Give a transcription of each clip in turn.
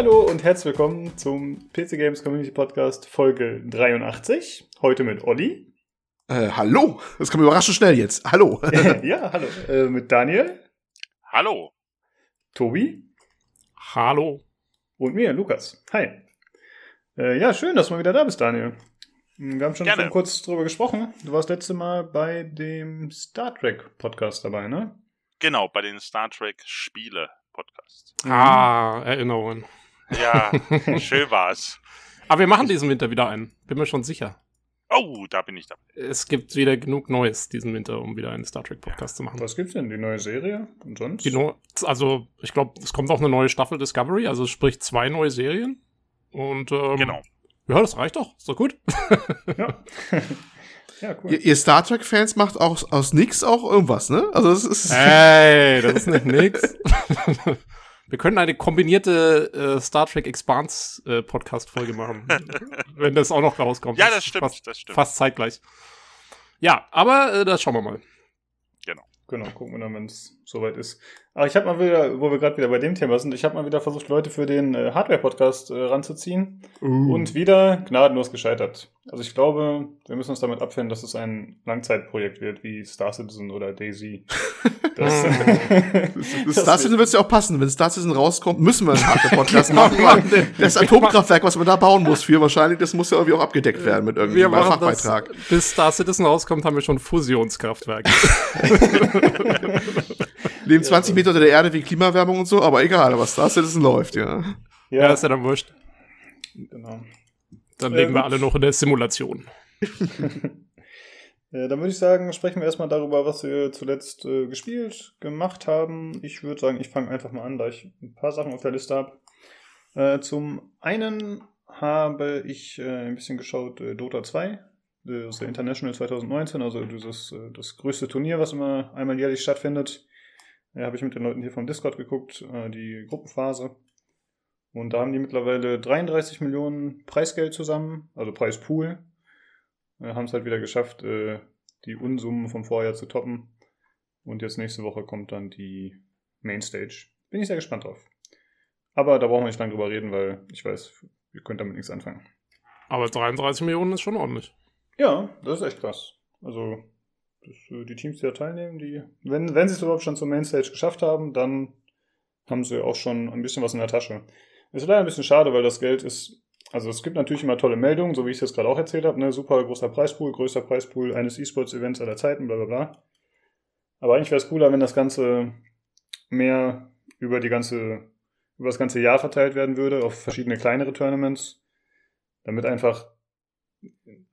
Hallo und herzlich willkommen zum PC Games Community Podcast Folge 83. Heute mit Olli. Äh, hallo, das kam überraschend schnell jetzt. Hallo. ja, hallo. Äh, mit Daniel. Hallo. Tobi. Hallo. Und mir, Lukas. Hi. Äh, ja, schön, dass du mal wieder da bist, Daniel. Wir haben schon, schon kurz drüber gesprochen. Du warst letzte Mal bei dem Star Trek Podcast dabei, ne? Genau, bei den Star Trek Spiele Podcast. Ah, Erinnerungen. Ja, schön war's. Aber wir machen diesen Winter wieder einen. Bin mir schon sicher. Oh, da bin ich dabei. Es gibt wieder genug Neues diesen Winter, um wieder einen Star Trek Podcast zu machen. Was gibt's denn? Die neue Serie und sonst? Die no also, ich glaube, es kommt auch eine neue Staffel Discovery, also sprich zwei neue Serien. Und ähm, genau. Ja, das reicht doch. Ist doch gut. ja. ja, cool. Ihr, ihr Star Trek-Fans macht auch aus nix auch irgendwas, ne? Also das ist. Hey, das ist nicht nix. Wir können eine kombinierte äh, Star Trek Expanse äh, Podcast-Folge machen. wenn das auch noch rauskommt. Ja, das stimmt, fast, das stimmt. Fast zeitgleich. Ja, aber äh, das schauen wir mal. Genau. Genau, gucken wir dann, wenn es soweit ist. Aber ich habe mal wieder, wo wir gerade wieder bei dem Thema sind, ich habe mal wieder versucht, Leute für den äh, Hardware-Podcast äh, ranzuziehen uh. und wieder gnadenlos gescheitert. Also ich glaube, wir müssen uns damit abfinden, dass es ein Langzeitprojekt wird, wie Star Citizen oder Daisy. Das, das Star Citizen wird es ja auch passen. Wenn Star Citizen rauskommt, müssen wir einen Hardware-Podcast machen. das Atomkraftwerk, was man da bauen muss für wahrscheinlich, das muss ja irgendwie auch abgedeckt werden mit irgendeinem Fachbeitrag. Das, bis Star Citizen rauskommt, haben wir schon Fusionskraftwerke. Leben 20 Meter unter der Erde wie Klimawärmung und so, aber egal, was Star Citizen läuft, ja. Ja, ja ist ja dann wurscht. Genau. Dann leben äh, wir alle noch in der Simulation. ja, dann würde ich sagen, sprechen wir erstmal darüber, was wir zuletzt äh, gespielt, gemacht haben. Ich würde sagen, ich fange einfach mal an, da ich ein paar Sachen auf der Liste habe. Äh, zum einen habe ich äh, ein bisschen geschaut äh, Dota 2, das ist der International 2019, also dieses, äh, das größte Turnier, was immer einmal jährlich stattfindet. Ja, habe ich mit den Leuten hier vom Discord geguckt, äh, die Gruppenphase. Und da haben die mittlerweile 33 Millionen Preisgeld zusammen, also Preispool. Äh, haben es halt wieder geschafft, äh, die Unsummen vom Vorjahr zu toppen. Und jetzt nächste Woche kommt dann die Mainstage. Bin ich sehr gespannt drauf. Aber da brauchen wir nicht lange drüber reden, weil ich weiß, ihr könnt damit nichts anfangen. Aber 33 Millionen ist schon ordentlich. Ja, das ist echt krass. Also das, äh, die Teams, die da teilnehmen, die, wenn, wenn sie es überhaupt schon zur Mainstage geschafft haben, dann haben sie auch schon ein bisschen was in der Tasche. Ist leider ein bisschen schade, weil das Geld ist, also es gibt natürlich immer tolle Meldungen, so wie ich es jetzt gerade auch erzählt habe, ne, super großer Preispool, größter Preispool eines E-Sports-Events aller Zeiten, bla bla bla. Aber eigentlich wäre es cooler, wenn das Ganze mehr über die ganze, über das ganze Jahr verteilt werden würde, auf verschiedene kleinere Tournaments, damit einfach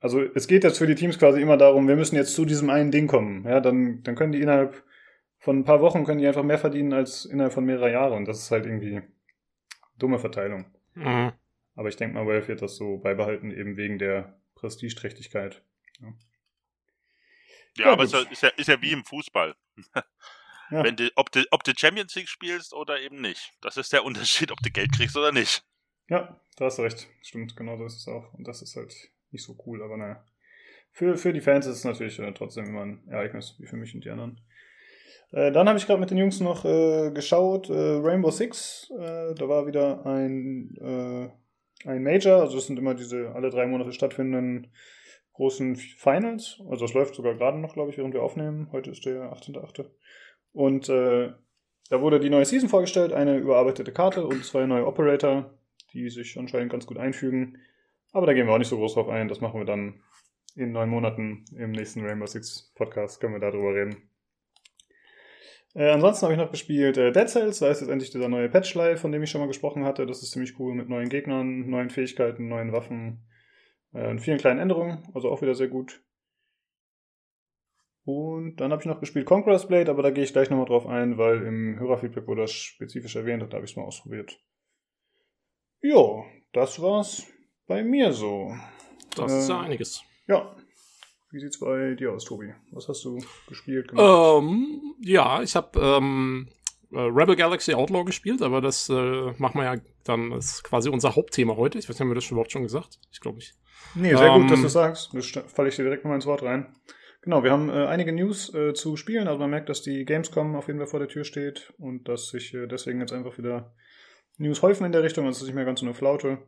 also es geht jetzt für die Teams quasi immer darum, wir müssen jetzt zu diesem einen Ding kommen. Ja, dann, dann können die innerhalb von ein paar Wochen können die einfach mehr verdienen als innerhalb von mehrerer Jahre. Und das ist halt irgendwie dumme Verteilung. Mhm. Aber ich denke mal, Valve wird das so beibehalten, eben wegen der Prestigeträchtigkeit. Ja, ja, ja aber es ist ja, ist ja wie im Fußball. ja. Wenn du, ob, du, ob du Champions League spielst oder eben nicht. Das ist der Unterschied, ob du Geld kriegst oder nicht. Ja, da hast du recht. Stimmt, genau so ist es auch. Und das ist halt nicht so cool, aber naja. Für, für die Fans ist es natürlich äh, trotzdem immer ein Ereignis, wie für mich und die anderen. Äh, dann habe ich gerade mit den Jungs noch äh, geschaut, äh, Rainbow Six, äh, da war wieder ein, äh, ein Major, also es sind immer diese alle drei Monate stattfindenden großen Finals, also das läuft sogar gerade noch, glaube ich, während wir aufnehmen, heute ist der 18.8. Und da wurde die neue Season vorgestellt, eine überarbeitete Karte und zwei neue Operator, die sich anscheinend ganz gut einfügen. Aber da gehen wir auch nicht so groß drauf ein. Das machen wir dann in neun Monaten im nächsten Rainbow Six Podcast. Können wir darüber reden. Äh, ansonsten habe ich noch gespielt äh, Dead Cells. Da ist jetzt endlich dieser neue Patch live, von dem ich schon mal gesprochen hatte. Das ist ziemlich cool mit neuen Gegnern, neuen Fähigkeiten, neuen Waffen äh, und vielen kleinen Änderungen. Also auch wieder sehr gut. Und dann habe ich noch gespielt Conqueror's Blade, aber da gehe ich gleich nochmal drauf ein, weil im Hörerfeedback wurde das spezifisch erwähnt und da habe ich es mal ausprobiert. Jo, das war's bei mir so. Das äh, ist ja einiges. Ja. Wie sieht's bei dir aus, Tobi? Was hast du gespielt? Ähm, ja, ich habe ähm, äh, Rebel Galaxy Outlaw gespielt, aber das äh, machen wir ja dann, das ist quasi unser Hauptthema heute. Ich weiß nicht, haben wir das schon überhaupt schon gesagt? Ich glaube nicht. Nee, sehr ähm, gut, dass du sagst. Da falle ich dir direkt mal ins Wort rein. Genau, wir haben äh, einige News äh, zu spielen. Also man merkt, dass die Gamescom auf jeden Fall vor der Tür steht und dass sich äh, deswegen jetzt einfach wieder News häufen in der Richtung, also nicht mehr ganz so eine Flaute.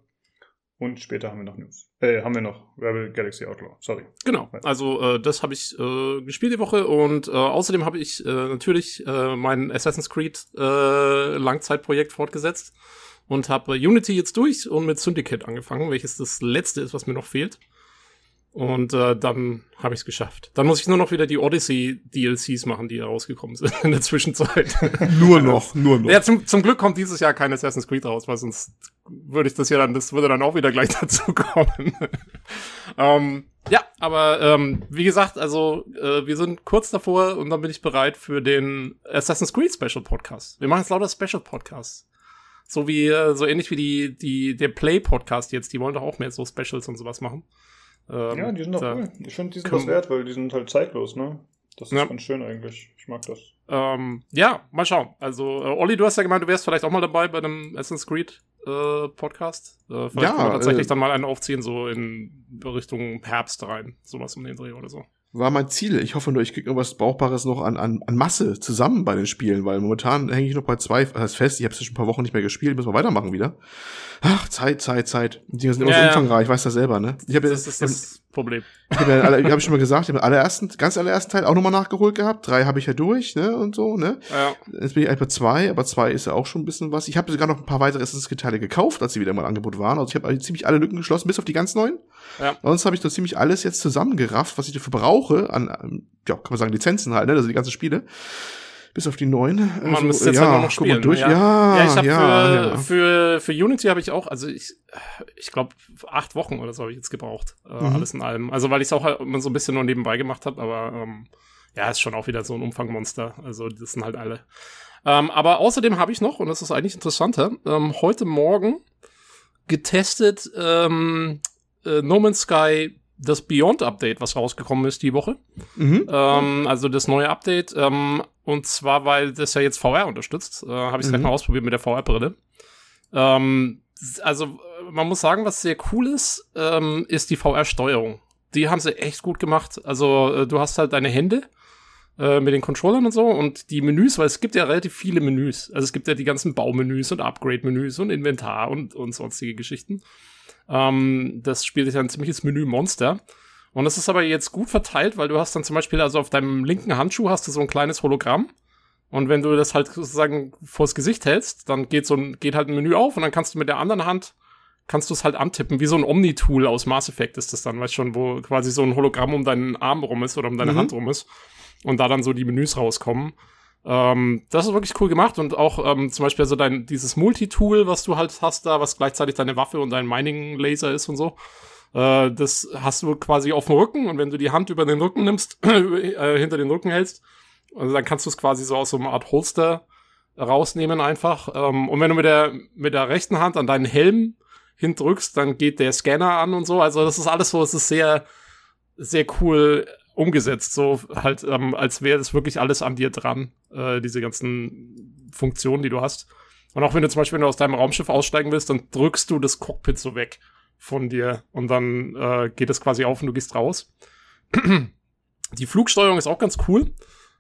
Und später haben wir noch News. Äh, haben wir noch Rebel Galaxy Outlaw. Sorry. Genau. Also äh, das habe ich äh, gespielt die Woche und äh, außerdem habe ich äh, natürlich äh, mein Assassin's Creed äh, Langzeitprojekt fortgesetzt und habe Unity jetzt durch und mit Syndicate angefangen, welches das letzte ist, was mir noch fehlt. Und äh, dann habe ich es geschafft. Dann muss ich nur noch wieder die Odyssey DLCs machen, die rausgekommen sind in der Zwischenzeit. nur noch, nur noch. Ja, zum, zum Glück kommt dieses Jahr kein Assassin's Creed raus, weil sonst würde ich das ja dann, das würde dann auch wieder gleich dazu kommen. ähm, ja, aber ähm, wie gesagt, also äh, wir sind kurz davor und dann bin ich bereit für den Assassin's Creed Special Podcast. Wir machen jetzt lauter Special Podcasts. So wie, äh, so ähnlich wie die, die, der Play Podcast jetzt, die wollen doch auch mehr so Specials und sowas machen. Ähm, ja, die sind doch cool. Ich finde, die sind was wert, weil die sind halt zeitlos, ne? Das ist ja. ganz schön eigentlich. Ich mag das. Ähm, ja, mal schauen. Also, äh, Olli, du hast ja gemeint, du wärst vielleicht auch mal dabei bei einem Assassin's Creed äh, Podcast. Äh, vielleicht ja, können wir tatsächlich äh, dann mal einen aufziehen, so in Richtung Herbst rein. Sowas um den Dreh oder so war mein Ziel. Ich hoffe nur, ich kriege irgendwas Brauchbares noch an, an, an Masse zusammen bei den Spielen, weil momentan hänge ich noch bei zwei, das heißt fest, ich habe es schon ein paar Wochen nicht mehr gespielt, müssen wir weitermachen wieder. Ach, Zeit, Zeit, Zeit. Die sind immer ja, so umfangreich, ich weiß das selber, ne? Ich hab, das ist das Problem. Ich habe ja, hab ich schon mal gesagt, ich habe den allerersten, ganz allerersten Teil auch nochmal nachgeholt gehabt. Drei habe ich ja durch, ne? Und so, ne? Ja. Jetzt bin ich eigentlich bei zwei, aber zwei ist ja auch schon ein bisschen was. Ich habe sogar noch ein paar weitere Assassin's Teile gekauft, als sie wieder mal im Angebot waren. Also ich habe ziemlich alle Lücken geschlossen, bis auf die ganz neuen. Ja. Sonst habe ich da ziemlich alles jetzt zusammengerafft, was ich dafür brauche, an, ja, kann man sagen, Lizenzen halt, ne? Also die ganzen Spiele. Bis auf die neun. Man also, müsste jetzt ja, halt noch spielen. Durch. Ja, ja, ja ich habe ja, für, für, für Unity habe ich auch, also ich, ich glaube, acht Wochen oder so habe ich jetzt gebraucht. Äh, mhm. Alles in allem. Also weil ich es auch halt immer so ein bisschen nur nebenbei gemacht habe, aber ähm, ja, ist schon auch wieder so ein Umfangmonster. Also das sind halt alle. Ähm, aber außerdem habe ich noch, und das ist eigentlich interessanter, ähm, heute Morgen getestet ähm, äh, No Man's Sky das Beyond Update, was rausgekommen ist die Woche. Mhm. Ähm, also das neue Update. Ähm, und zwar, weil das ja jetzt VR unterstützt. Äh, Habe ich es mhm. gleich mal ausprobiert mit der VR-Brille. Ähm, also man muss sagen, was sehr cool ist, ähm, ist die VR-Steuerung. Die haben sie echt gut gemacht. Also äh, du hast halt deine Hände äh, mit den Controllern und so und die Menüs, weil es gibt ja relativ viele Menüs. Also es gibt ja die ganzen Baumenüs und Upgrade-Menüs und Inventar und, und sonstige Geschichten. Ähm, das Spiel ist ja ein ziemliches Menü-Monster. Und das ist aber jetzt gut verteilt, weil du hast dann zum Beispiel, also auf deinem linken Handschuh hast du so ein kleines Hologramm. Und wenn du das halt sozusagen vors Gesicht hältst, dann geht so ein, geht halt ein Menü auf und dann kannst du mit der anderen Hand, kannst du es halt antippen, wie so ein Omni-Tool aus Mass Effect ist das dann, weißt schon, wo quasi so ein Hologramm um deinen Arm rum ist oder um deine mhm. Hand rum ist. Und da dann so die Menüs rauskommen. Ähm, das ist wirklich cool gemacht und auch ähm, zum Beispiel so dein, dieses Multitool, was du halt hast da, was gleichzeitig deine Waffe und dein Mining-Laser ist und so. Äh, das hast du quasi auf dem Rücken und wenn du die Hand über den Rücken nimmst, äh, hinter den Rücken hältst, also dann kannst du es quasi so aus so einer Art Holster rausnehmen einfach. Ähm, und wenn du mit der, mit der rechten Hand an deinen Helm hindrückst, dann geht der Scanner an und so. Also das ist alles so, es ist sehr, sehr cool umgesetzt, so halt, ähm, als wäre das wirklich alles an dir dran, äh, diese ganzen Funktionen, die du hast. Und auch wenn du zum Beispiel, wenn du aus deinem Raumschiff aussteigen willst, dann drückst du das Cockpit so weg von dir und dann äh, geht es quasi auf und du gehst raus. Die Flugsteuerung ist auch ganz cool,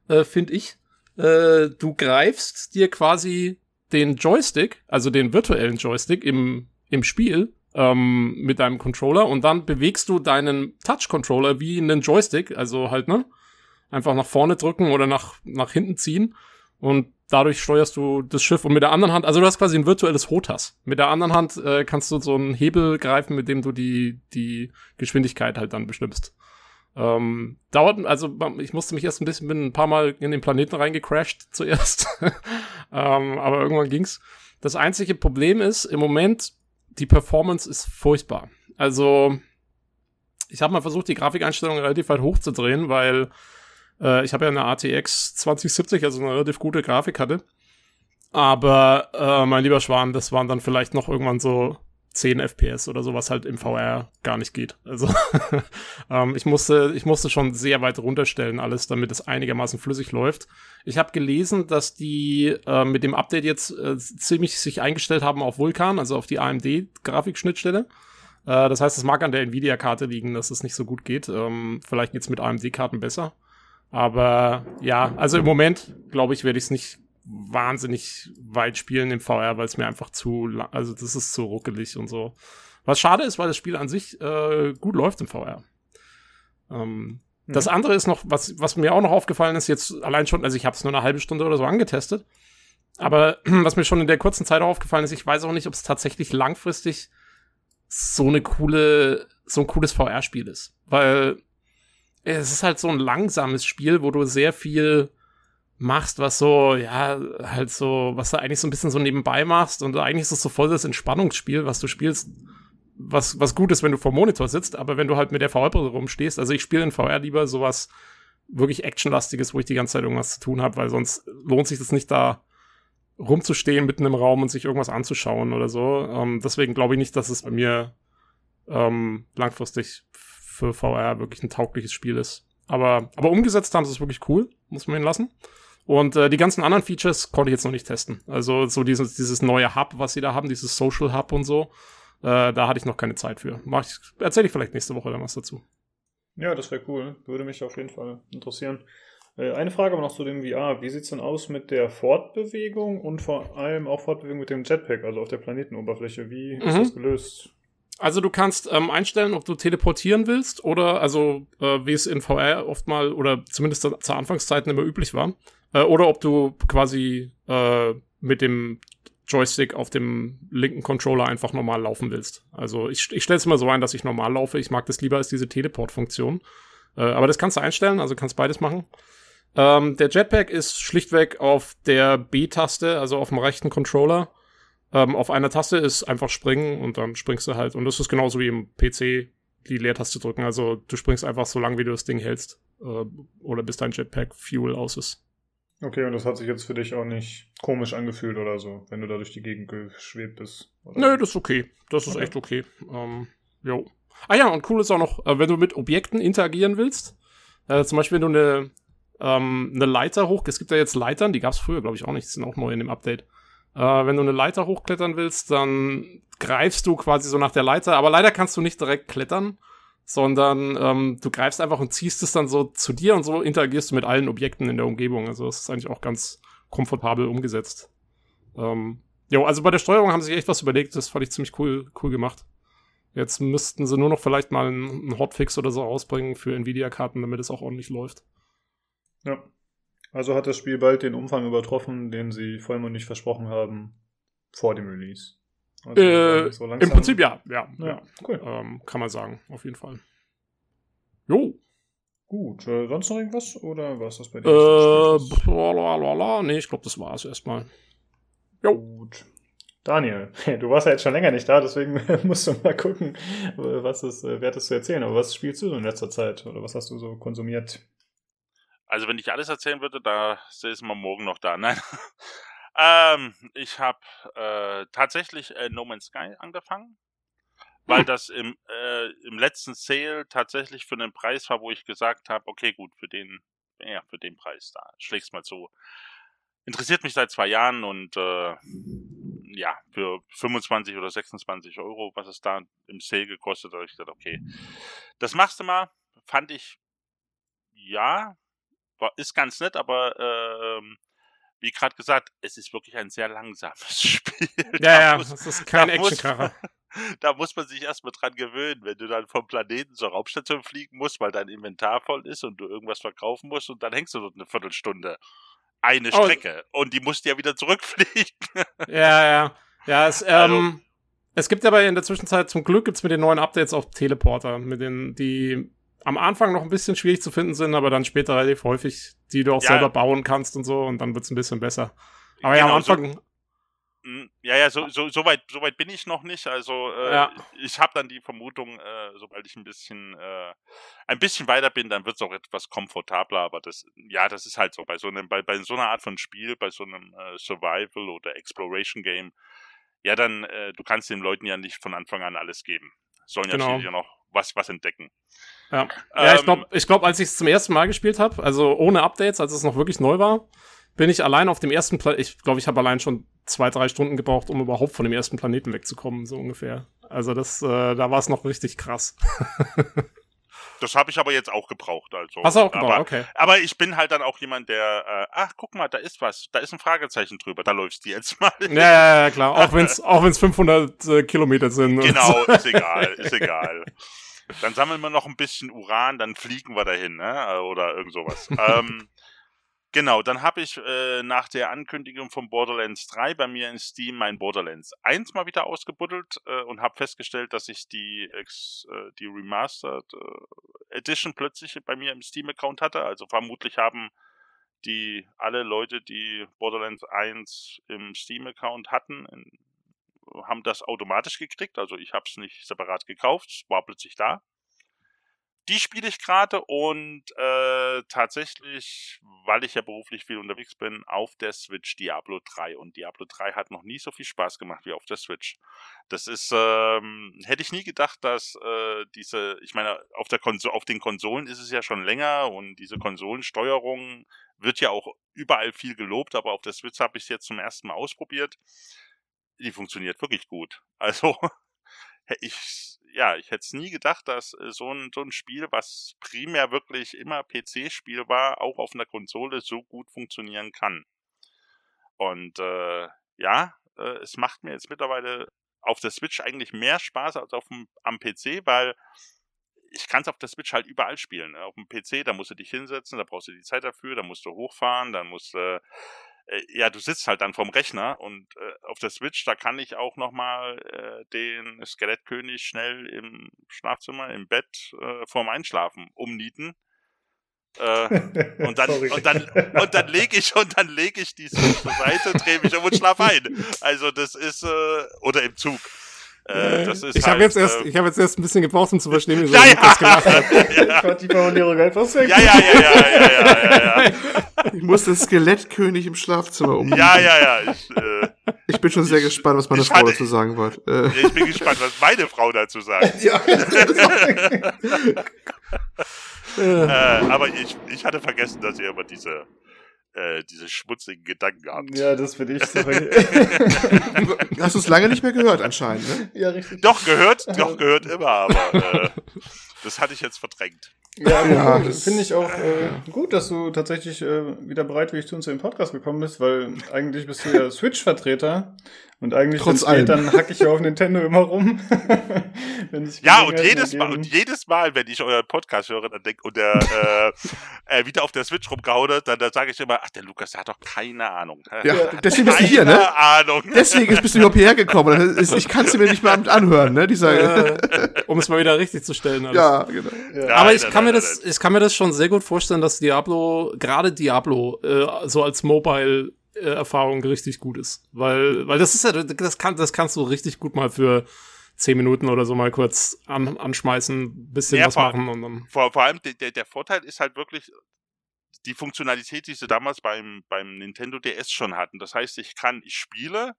äh, finde ich. Äh, du greifst dir quasi den Joystick, also den virtuellen Joystick im, im Spiel ähm, mit deinem Controller und dann bewegst du deinen Touch-Controller wie einen Joystick, also halt, ne? Einfach nach vorne drücken oder nach, nach hinten ziehen und dadurch steuerst du das Schiff und mit der anderen Hand, also du hast quasi ein virtuelles Hotas. Mit der anderen Hand äh, kannst du so einen Hebel greifen, mit dem du die, die Geschwindigkeit halt dann bestimmst. Ähm, dauert, also ich musste mich erst ein bisschen, bin ein paar Mal in den Planeten reingecrashed zuerst. ähm, aber irgendwann ging's. Das einzige Problem ist, im Moment die Performance ist furchtbar. Also, ich habe mal versucht, die Grafikeinstellungen relativ weit hochzudrehen, weil äh, ich habe ja eine ATX 2070, also eine relativ gute Grafik hatte. Aber äh, mein lieber Schwan, das waren dann vielleicht noch irgendwann so 10 FPS oder so, was halt im VR gar nicht geht. Also ähm, ich musste, ich musste schon sehr weit runterstellen alles, damit es einigermaßen flüssig läuft. Ich habe gelesen, dass die äh, mit dem Update jetzt äh, ziemlich sich eingestellt haben auf Vulkan, also auf die AMD-Grafikschnittstelle. Äh, das heißt, es mag an der Nvidia-Karte liegen, dass es nicht so gut geht. Ähm, vielleicht geht's mit AMD-Karten besser. Aber ja, also im Moment, glaube ich, werde ich es nicht wahnsinnig weit spielen im VR, weil es mir einfach zu, also das ist zu ruckelig und so. Was schade ist, weil das Spiel an sich äh, gut läuft im VR. Ähm, mhm. Das andere ist noch, was, was mir auch noch aufgefallen ist, jetzt allein schon, also ich habe es nur eine halbe Stunde oder so angetestet, aber was mir schon in der kurzen Zeit aufgefallen ist, ich weiß auch nicht, ob es tatsächlich langfristig so eine coole, so ein cooles VR-Spiel ist. Weil es ist halt so ein langsames Spiel, wo du sehr viel machst, was so, ja, halt so, was du eigentlich so ein bisschen so nebenbei machst und eigentlich ist es so voll das Entspannungsspiel, was du spielst, was, was gut ist, wenn du vor Monitor sitzt, aber wenn du halt mit der VR-Brille rumstehst, also ich spiele in VR lieber sowas wirklich actionlastiges, wo ich die ganze Zeit irgendwas zu tun habe, weil sonst lohnt sich das nicht da rumzustehen mitten im Raum und sich irgendwas anzuschauen oder so. Ähm, deswegen glaube ich nicht, dass es bei mir ähm, langfristig für VR wirklich ein taugliches Spiel ist. Aber, aber umgesetzt haben sie es wirklich cool, muss man ihn lassen. Und äh, die ganzen anderen Features konnte ich jetzt noch nicht testen. Also so dieses, dieses neue Hub, was sie da haben, dieses Social Hub und so, äh, da hatte ich noch keine Zeit für. Mach ich, erzähle ich vielleicht nächste Woche dann was dazu. Ja, das wäre cool. Würde mich auf jeden Fall interessieren. Äh, eine Frage aber noch zu dem VR. Wie sieht es denn aus mit der Fortbewegung und vor allem auch Fortbewegung mit dem Jetpack, also auf der Planetenoberfläche? Wie ist mhm. das gelöst? Also du kannst ähm, einstellen, ob du teleportieren willst oder also äh, wie es in VR oft mal oder zumindest zu Anfangszeiten immer üblich war, äh, oder ob du quasi äh, mit dem Joystick auf dem linken Controller einfach normal laufen willst. Also ich, ich stelle es immer so ein, dass ich normal laufe. Ich mag das lieber als diese Teleport-Funktion. Äh, aber das kannst du einstellen, also kannst beides machen. Ähm, der Jetpack ist schlichtweg auf der B-Taste, also auf dem rechten Controller ähm, auf einer Taste ist einfach springen und dann springst du halt. Und das ist genauso wie im PC die Leertaste drücken. Also du springst einfach so lange, wie du das Ding hältst. Äh, oder bis dein Jetpack Fuel aus ist. Okay, und das hat sich jetzt für dich auch nicht komisch angefühlt oder so, wenn du da durch die Gegend geschwebt bist? Oder? Nö, das ist okay. Das ist okay. echt okay. Ähm, jo. Ah ja, und cool ist auch noch, äh, wenn du mit Objekten interagieren willst. Äh, zum Beispiel, wenn du eine, ähm, eine Leiter hoch, es gibt ja jetzt Leitern, die gab es früher, glaube ich, auch nicht, die sind auch neu in dem Update. Äh, wenn du eine Leiter hochklettern willst, dann greifst du quasi so nach der Leiter, aber leider kannst du nicht direkt klettern, sondern ähm, du greifst einfach und ziehst es dann so zu dir und so interagierst du mit allen Objekten in der Umgebung. Also das ist eigentlich auch ganz komfortabel umgesetzt. Ähm, jo, also bei der Steuerung haben sie sich echt was überlegt, das fand ich ziemlich cool, cool gemacht. Jetzt müssten sie nur noch vielleicht mal einen Hotfix oder so rausbringen für Nvidia-Karten, damit es auch ordentlich läuft. Ja. Also hat das Spiel bald den Umfang übertroffen, den sie vollmundig versprochen haben vor dem Release. Also äh, so Im Prinzip ja, ja, ja. ja. Cool. Ähm, kann man sagen, auf jeden Fall. Jo. Gut, äh, sonst noch irgendwas oder war es das bei dir? Äh, blablabla. nee, ich glaube, das war es erstmal. Jo. Gut. Daniel, du warst ja jetzt schon länger nicht da, deswegen musst du mal gucken, was es äh, wert ist zu erzählen. Aber was spielst du so in letzter Zeit oder was hast du so konsumiert? Also wenn ich alles erzählen würde, da ist man morgen noch da. Nein. ähm, ich habe äh, tatsächlich äh, No Man's Sky angefangen, weil hm. das im, äh, im letzten Sale tatsächlich für einen Preis war, wo ich gesagt habe, okay, gut, für den, ja, für den Preis da, schläg's mal so. Interessiert mich seit zwei Jahren und äh, ja, für 25 oder 26 Euro, was es da im Sale gekostet hat, habe ich gesagt, okay, das machst du mal. Fand ich, ja, war, ist ganz nett, aber ähm, wie gerade gesagt, es ist wirklich ein sehr langsames Spiel. Ja, ja, muss, es ist kein Actionkracher. Da muss man sich erstmal dran gewöhnen, wenn du dann vom Planeten zur Raumstation fliegen musst, weil dein Inventar voll ist und du irgendwas verkaufen musst und dann hängst du dort eine Viertelstunde. Eine oh. Strecke. Und die musst du ja wieder zurückfliegen. Ja, ja. Ja, es, also ähm, also, es gibt aber in der Zwischenzeit, zum Glück gibt es mit den neuen Updates auch Teleporter, mit den, die am Anfang noch ein bisschen schwierig zu finden sind, aber dann später relativ häufig, die du auch ja. selber bauen kannst und so und dann wird es ein bisschen besser. Aber genau, ja, am Anfang. So, hm, ja, ja, so, so, so, weit, so weit bin ich noch nicht. Also äh, ja. ich habe dann die Vermutung, äh, sobald ich ein bisschen äh, ein bisschen weiter bin, dann wird es auch etwas komfortabler. Aber das, ja, das ist halt so bei so einem, bei, bei so einer Art von Spiel, bei so einem äh, Survival oder Exploration Game, ja, dann äh, du kannst den Leuten ja nicht von Anfang an alles geben. Sollen ja genau. ja noch was was entdecken. Ja, ja ich glaube, ähm, ich glaub, als ich es zum ersten Mal gespielt habe, also ohne Updates, als es noch wirklich neu war, bin ich allein auf dem ersten Planeten, ich glaube, ich habe allein schon zwei, drei Stunden gebraucht, um überhaupt von dem ersten Planeten wegzukommen, so ungefähr. Also das, äh, da war es noch richtig krass. Das habe ich aber jetzt auch gebraucht. Also. Hast du auch gebraucht, aber, okay. Aber ich bin halt dann auch jemand, der, äh, ach, guck mal, da ist was, da ist ein Fragezeichen drüber, da läufst du jetzt mal. Ja, ja, ja klar. Auch wenn es auch wenn's 500 äh, Kilometer sind. Genau, so. ist egal, ist egal. Dann sammeln wir noch ein bisschen Uran, dann fliegen wir dahin, ne? Oder irgend sowas. ähm, Genau, dann habe ich äh, nach der Ankündigung von Borderlands 3 bei mir in Steam mein Borderlands 1 mal wieder ausgebuddelt äh, und habe festgestellt, dass ich die, äh, die Remastered äh, Edition plötzlich bei mir im Steam-Account hatte. Also vermutlich haben die alle Leute, die Borderlands 1 im Steam-Account hatten, in, haben das automatisch gekriegt. Also ich habe es nicht separat gekauft, es war plötzlich da die spiele ich gerade und äh, tatsächlich, weil ich ja beruflich viel unterwegs bin, auf der Switch Diablo 3. Und Diablo 3 hat noch nie so viel Spaß gemacht wie auf der Switch. Das ist, ähm, hätte ich nie gedacht, dass äh, diese, ich meine, auf, der Konso auf den Konsolen ist es ja schon länger und diese Konsolensteuerung wird ja auch überall viel gelobt, aber auf der Switch habe ich es jetzt zum ersten Mal ausprobiert. Die funktioniert wirklich gut. Also, ich ja, ich hätte es nie gedacht, dass äh, so ein, so ein Spiel, was primär wirklich immer PC-Spiel war, auch auf einer Konsole so gut funktionieren kann. Und äh, ja, äh, es macht mir jetzt mittlerweile auf der Switch eigentlich mehr Spaß als auf dem, am PC, weil ich kann es auf der Switch halt überall spielen. Ne? Auf dem PC, da musst du dich hinsetzen, da brauchst du die Zeit dafür, da musst du hochfahren, dann musst du äh, ja, du sitzt halt dann vorm Rechner und äh, auf der Switch, da kann ich auch nochmal äh, den Skelettkönig schnell im Schlafzimmer, im Bett äh, vorm Einschlafen umnieten. Äh, und dann und dann und dann lege ich und dann lege ich die Switch zur Seite, drehe mich um und schlaf ein. Also das ist äh, oder im Zug. Äh, das ist ich halt, habe jetzt erst, äh, ich habe jetzt erst ein bisschen gebraucht, um zu verstehen, wie so ja, ja. das gemacht hat. ja. Ich fand die Formulierung einfach sehr ja, ja, ja, ja, ja, ja, ja, Ich muss den Skelettkönig im Schlafzimmer um. Ja, ja, ja. Ich, äh, ich bin schon sehr gespannt, was meine Frau fand, dazu sagen wird. Äh. Ich bin gespannt, was meine Frau dazu sagt. ja. äh, aber ich, ich hatte vergessen, dass ihr immer diese äh, diese schmutzigen Gedanken habt. Ja, das finde ich so. Hast du es lange nicht mehr gehört anscheinend, ne? Ja, richtig. Doch, gehört, doch, gehört immer, aber äh, das hatte ich jetzt verdrängt. Ja, ja finde ich auch äh, gut, dass du tatsächlich äh, wieder bereitwillig zu uns in den Podcast gekommen bist, weil eigentlich bist du ja Switch-Vertreter und eigentlich, Trotz allem. dann hacke ich ja auf Nintendo immer rum. ja, und jedes, Mal, und jedes Mal, wenn ich euren Podcast höre dann denk, und der äh, äh, wieder auf der Switch rumgehauen dann, dann sage ich immer, ach, der Lukas, der hat doch keine Ahnung. Ja, deswegen bist du hier, ne? Keine Ahnung. Deswegen bist du überhaupt hierher gekommen. Ich kann es mir nicht mehr anhören, ne? Dieser, um es mal wieder richtig zu stellen. Alles. Ja, genau. Ja. Aber ich kann, mir das, ich kann mir das schon sehr gut vorstellen, dass Diablo, gerade Diablo, äh, so als Mobile Erfahrung richtig gut ist. Weil, weil das ist ja, das, kann, das kannst du richtig gut mal für zehn Minuten oder so mal kurz an, anschmeißen, bisschen ja, was vor, machen und dann. Vor, vor allem der, der Vorteil ist halt wirklich die Funktionalität, die sie damals beim, beim Nintendo DS schon hatten. Das heißt, ich kann, ich spiele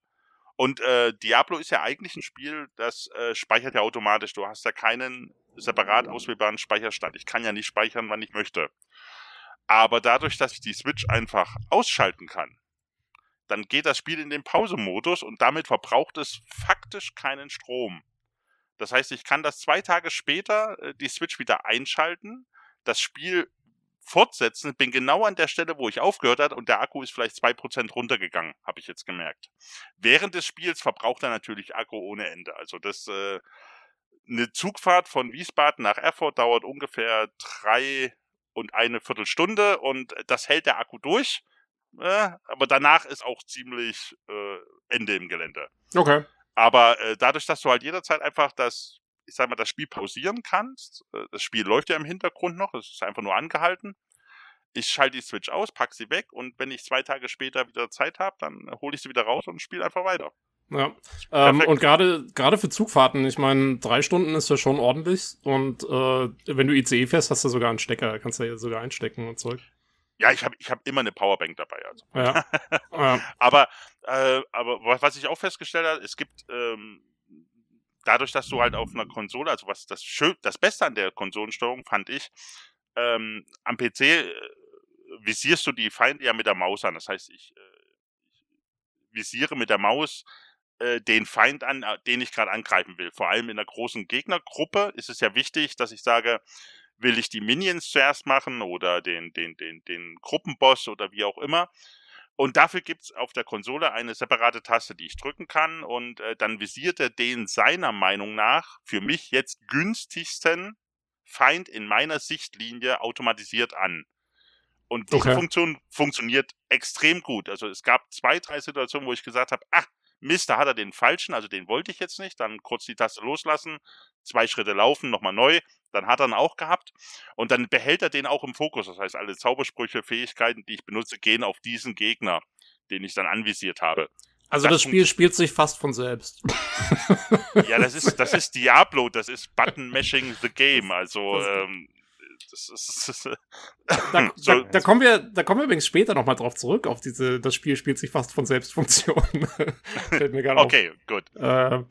und äh, Diablo ist ja eigentlich ein Spiel, das äh, speichert ja automatisch. Du hast ja keinen separat auswählbaren Speicherstand. Ich kann ja nicht speichern, wann ich möchte. Aber dadurch, dass ich die Switch einfach ausschalten kann, dann geht das Spiel in den Pausemodus und damit verbraucht es faktisch keinen Strom. Das heißt, ich kann das zwei Tage später äh, die Switch wieder einschalten, das Spiel fortsetzen, bin genau an der Stelle, wo ich aufgehört habe und der Akku ist vielleicht zwei Prozent runtergegangen, habe ich jetzt gemerkt. Während des Spiels verbraucht er natürlich Akku ohne Ende. Also das äh, eine Zugfahrt von Wiesbaden nach Erfurt dauert ungefähr drei und eine Viertelstunde und das hält der Akku durch. Äh, aber danach ist auch ziemlich äh, Ende im Gelände. Okay. Aber äh, dadurch, dass du halt jederzeit einfach das, ich sag mal, das Spiel pausieren kannst, äh, das Spiel läuft ja im Hintergrund noch, es ist einfach nur angehalten. Ich schalte die Switch aus, pack sie weg und wenn ich zwei Tage später wieder Zeit habe, dann hole ich sie wieder raus und spiele einfach weiter. Ja, ähm, und gerade gerade für Zugfahrten, ich meine, drei Stunden ist ja schon ordentlich und äh, wenn du ICE fährst, hast du sogar einen Stecker, kannst du ja sogar einstecken und Zeug. Ja, ich habe ich hab immer eine Powerbank dabei. Also. Ja. ja. aber, äh, aber was ich auch festgestellt habe, es gibt ähm, dadurch, dass du halt auf einer Konsole, also was das schön, das Beste an der Konsolensteuerung fand ich, ähm, am PC äh, visierst du die Feinde ja mit der Maus an. Das heißt, ich, äh, ich visiere mit der Maus äh, den Feind an, äh, den ich gerade angreifen will. Vor allem in einer großen Gegnergruppe ist es ja wichtig, dass ich sage, will ich die Minions zuerst machen oder den, den, den, den Gruppenboss oder wie auch immer. Und dafür gibt es auf der Konsole eine separate Taste, die ich drücken kann. Und äh, dann visiert er den seiner Meinung nach für mich jetzt günstigsten Feind in meiner Sichtlinie automatisiert an. Und diese okay. Funktion funktioniert extrem gut. Also es gab zwei, drei Situationen, wo ich gesagt habe, ach, Mist, da hat er den falschen, also den wollte ich jetzt nicht. Dann kurz die Taste loslassen, zwei Schritte laufen, nochmal neu. Dann hat er ihn auch gehabt. Und dann behält er den auch im Fokus. Das heißt, alle Zaubersprüche, Fähigkeiten, die ich benutze, gehen auf diesen Gegner, den ich dann anvisiert habe. Also das, das Spiel spielt sich fast von selbst. ja, das ist, das ist Diablo, das ist Button Mashing the Game. Also ähm, das ist, da, so, da, da, kommen wir, da kommen wir übrigens später nochmal drauf zurück, auf diese, das Spiel spielt sich fast von selbst Funktion. Fällt mir gerade Okay, auf. gut. Äh,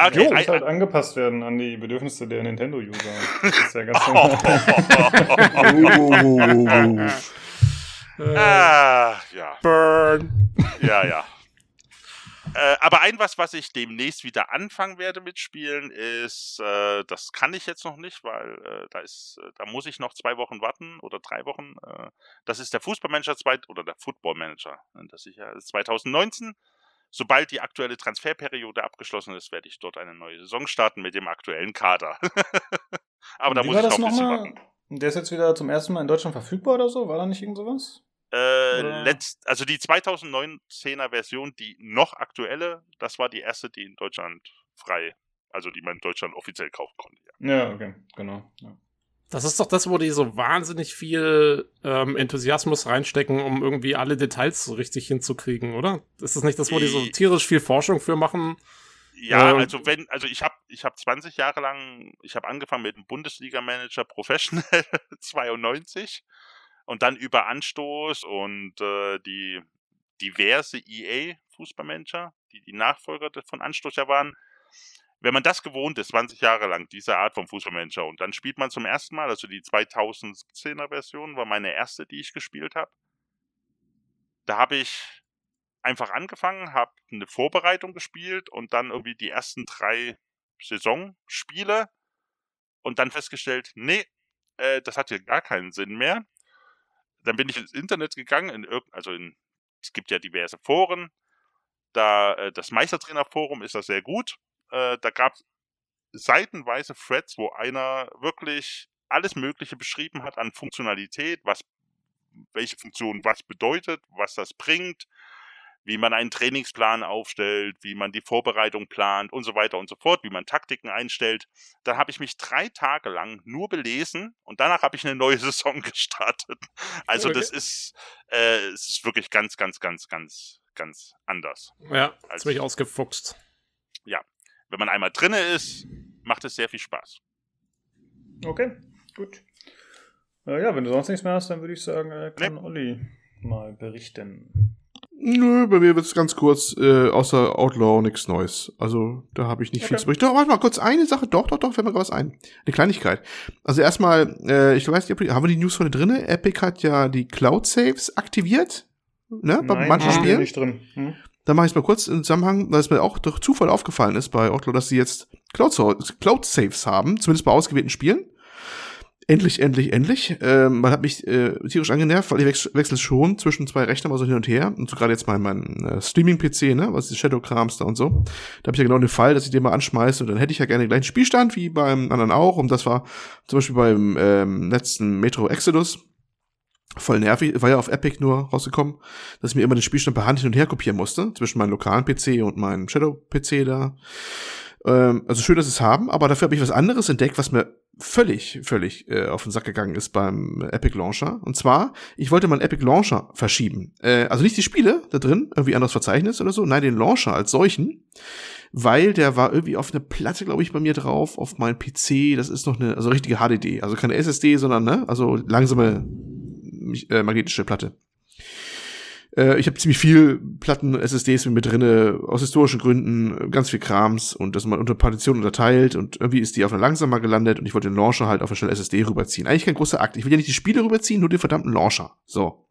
Okay, jo, muss halt angepasst werden an die Bedürfnisse der Nintendo-User. Das ist ja ganz normal. ah, ja. Burn. Ja, ja. Äh, aber ein was, was ich demnächst wieder anfangen werde mit Spielen, ist, äh, das kann ich jetzt noch nicht, weil äh, da ist, äh, da muss ich noch zwei Wochen warten oder drei Wochen. Äh, das ist der Fußballmanager 2 oder der Football Manager, das ist ja 2019. Sobald die aktuelle Transferperiode abgeschlossen ist, werde ich dort eine neue Saison starten mit dem aktuellen Kader. aber da Wie muss ich noch ein bisschen warten. Der ist jetzt wieder zum ersten Mal in Deutschland verfügbar oder so? War da nicht irgend sowas? Äh, letzt, also die 2019er Version, die noch aktuelle, das war die erste, die in Deutschland frei, also die man in Deutschland offiziell kaufen konnte. Ja, ja okay, genau. Ja. Das ist doch das, wo die so wahnsinnig viel ähm, Enthusiasmus reinstecken, um irgendwie alle Details so richtig hinzukriegen, oder? Ist das nicht das, wo die so tierisch viel Forschung für machen? Ja, ähm, also wenn, also ich habe ich hab 20 Jahre lang, ich habe angefangen mit dem Bundesliga-Manager Professional 92 und dann über Anstoß und äh, die diverse EA-Fußballmanager, die die Nachfolger von Anstoß ja waren, wenn man das gewohnt ist, 20 Jahre lang, diese Art von Fußballmanager, und dann spielt man zum ersten Mal, also die 2010er Version war meine erste, die ich gespielt habe. Da habe ich einfach angefangen, habe eine Vorbereitung gespielt und dann irgendwie die ersten drei Saisonspiele und dann festgestellt, nee, äh, das hat hier gar keinen Sinn mehr dann bin ich ins Internet gegangen, in also in, es gibt ja diverse Foren. Da äh, das Meistertrainerforum ist da sehr gut. Äh, da gab es seitenweise Threads, wo einer wirklich alles Mögliche beschrieben hat an Funktionalität, was welche Funktion was bedeutet, was das bringt, wie man einen Trainingsplan aufstellt, wie man die Vorbereitung plant und so weiter und so fort, wie man Taktiken einstellt. Dann habe ich mich drei Tage lang nur belesen und danach habe ich eine neue Saison gestartet. Also okay. das ist, äh, es ist wirklich ganz, ganz, ganz, ganz, ganz anders. Ja, als, ziemlich ausgefuchst. Ja, wenn man einmal drinne ist, macht es sehr viel Spaß. Okay, gut. Äh, ja, wenn du sonst nichts mehr hast, dann würde ich sagen, äh, kann nee. Olli mal berichten. Nö, bei mir wird's ganz kurz, äh, außer Outlaw nichts Neues. Also da habe ich nicht okay. viel zu berichten. Doch, warte mal kurz, eine Sache, doch, doch, doch, fällt mir was ein. Eine Kleinigkeit. Also erstmal, äh, ich weiß nicht, haben wir die News heute drin? Epic hat ja die Cloud Saves aktiviert. Ne? Bei Nein, manchen Spielen. Nicht drin. Hm? Dann mache ich mal kurz im Zusammenhang, weil es mir auch durch Zufall aufgefallen ist bei Outlaw, dass sie jetzt Cloud, Cloud Saves haben, zumindest bei ausgewählten Spielen. Endlich, endlich, endlich. Ähm, man hat mich äh, tierisch angenervt, weil ich wech wechsle schon zwischen zwei Rechnern mal so hin und her. Und so gerade jetzt mein, mein äh, Streaming-PC, ne, was ist Shadow-Krams da und so. Da habe ich ja genau den Fall, dass ich den mal anschmeiße und dann hätte ich ja gerne den gleichen Spielstand wie beim anderen auch. Und das war zum Beispiel beim ähm, letzten Metro Exodus. Voll nervig, war ja auf Epic nur rausgekommen, dass ich mir immer den Spielstand per Hand hin und her kopieren musste, zwischen meinem lokalen PC und meinem Shadow-PC da. Ähm, also schön, dass sie es haben, aber dafür habe ich was anderes entdeckt, was mir völlig, völlig äh, auf den Sack gegangen ist beim Epic Launcher. Und zwar, ich wollte meinen Epic Launcher verschieben. Äh, also nicht die Spiele da drin, irgendwie anderes Verzeichnis oder so, nein, den Launcher als solchen. Weil der war irgendwie auf eine Platte, glaube ich, bei mir drauf, auf meinem PC. Das ist noch eine, also richtige HDD. Also keine SSD, sondern, ne, also langsame äh, magnetische Platte. Äh, ich habe ziemlich viel Platten, SSDs mit drinne, aus historischen Gründen, ganz viel Krams und das mal unter Partitionen unterteilt und irgendwie ist die auf einer langsamer gelandet und ich wollte den Launcher halt auf eine schnelle SSD rüberziehen. Eigentlich kein großer Akt. Ich will ja nicht die Spiele rüberziehen, nur den verdammten Launcher. So.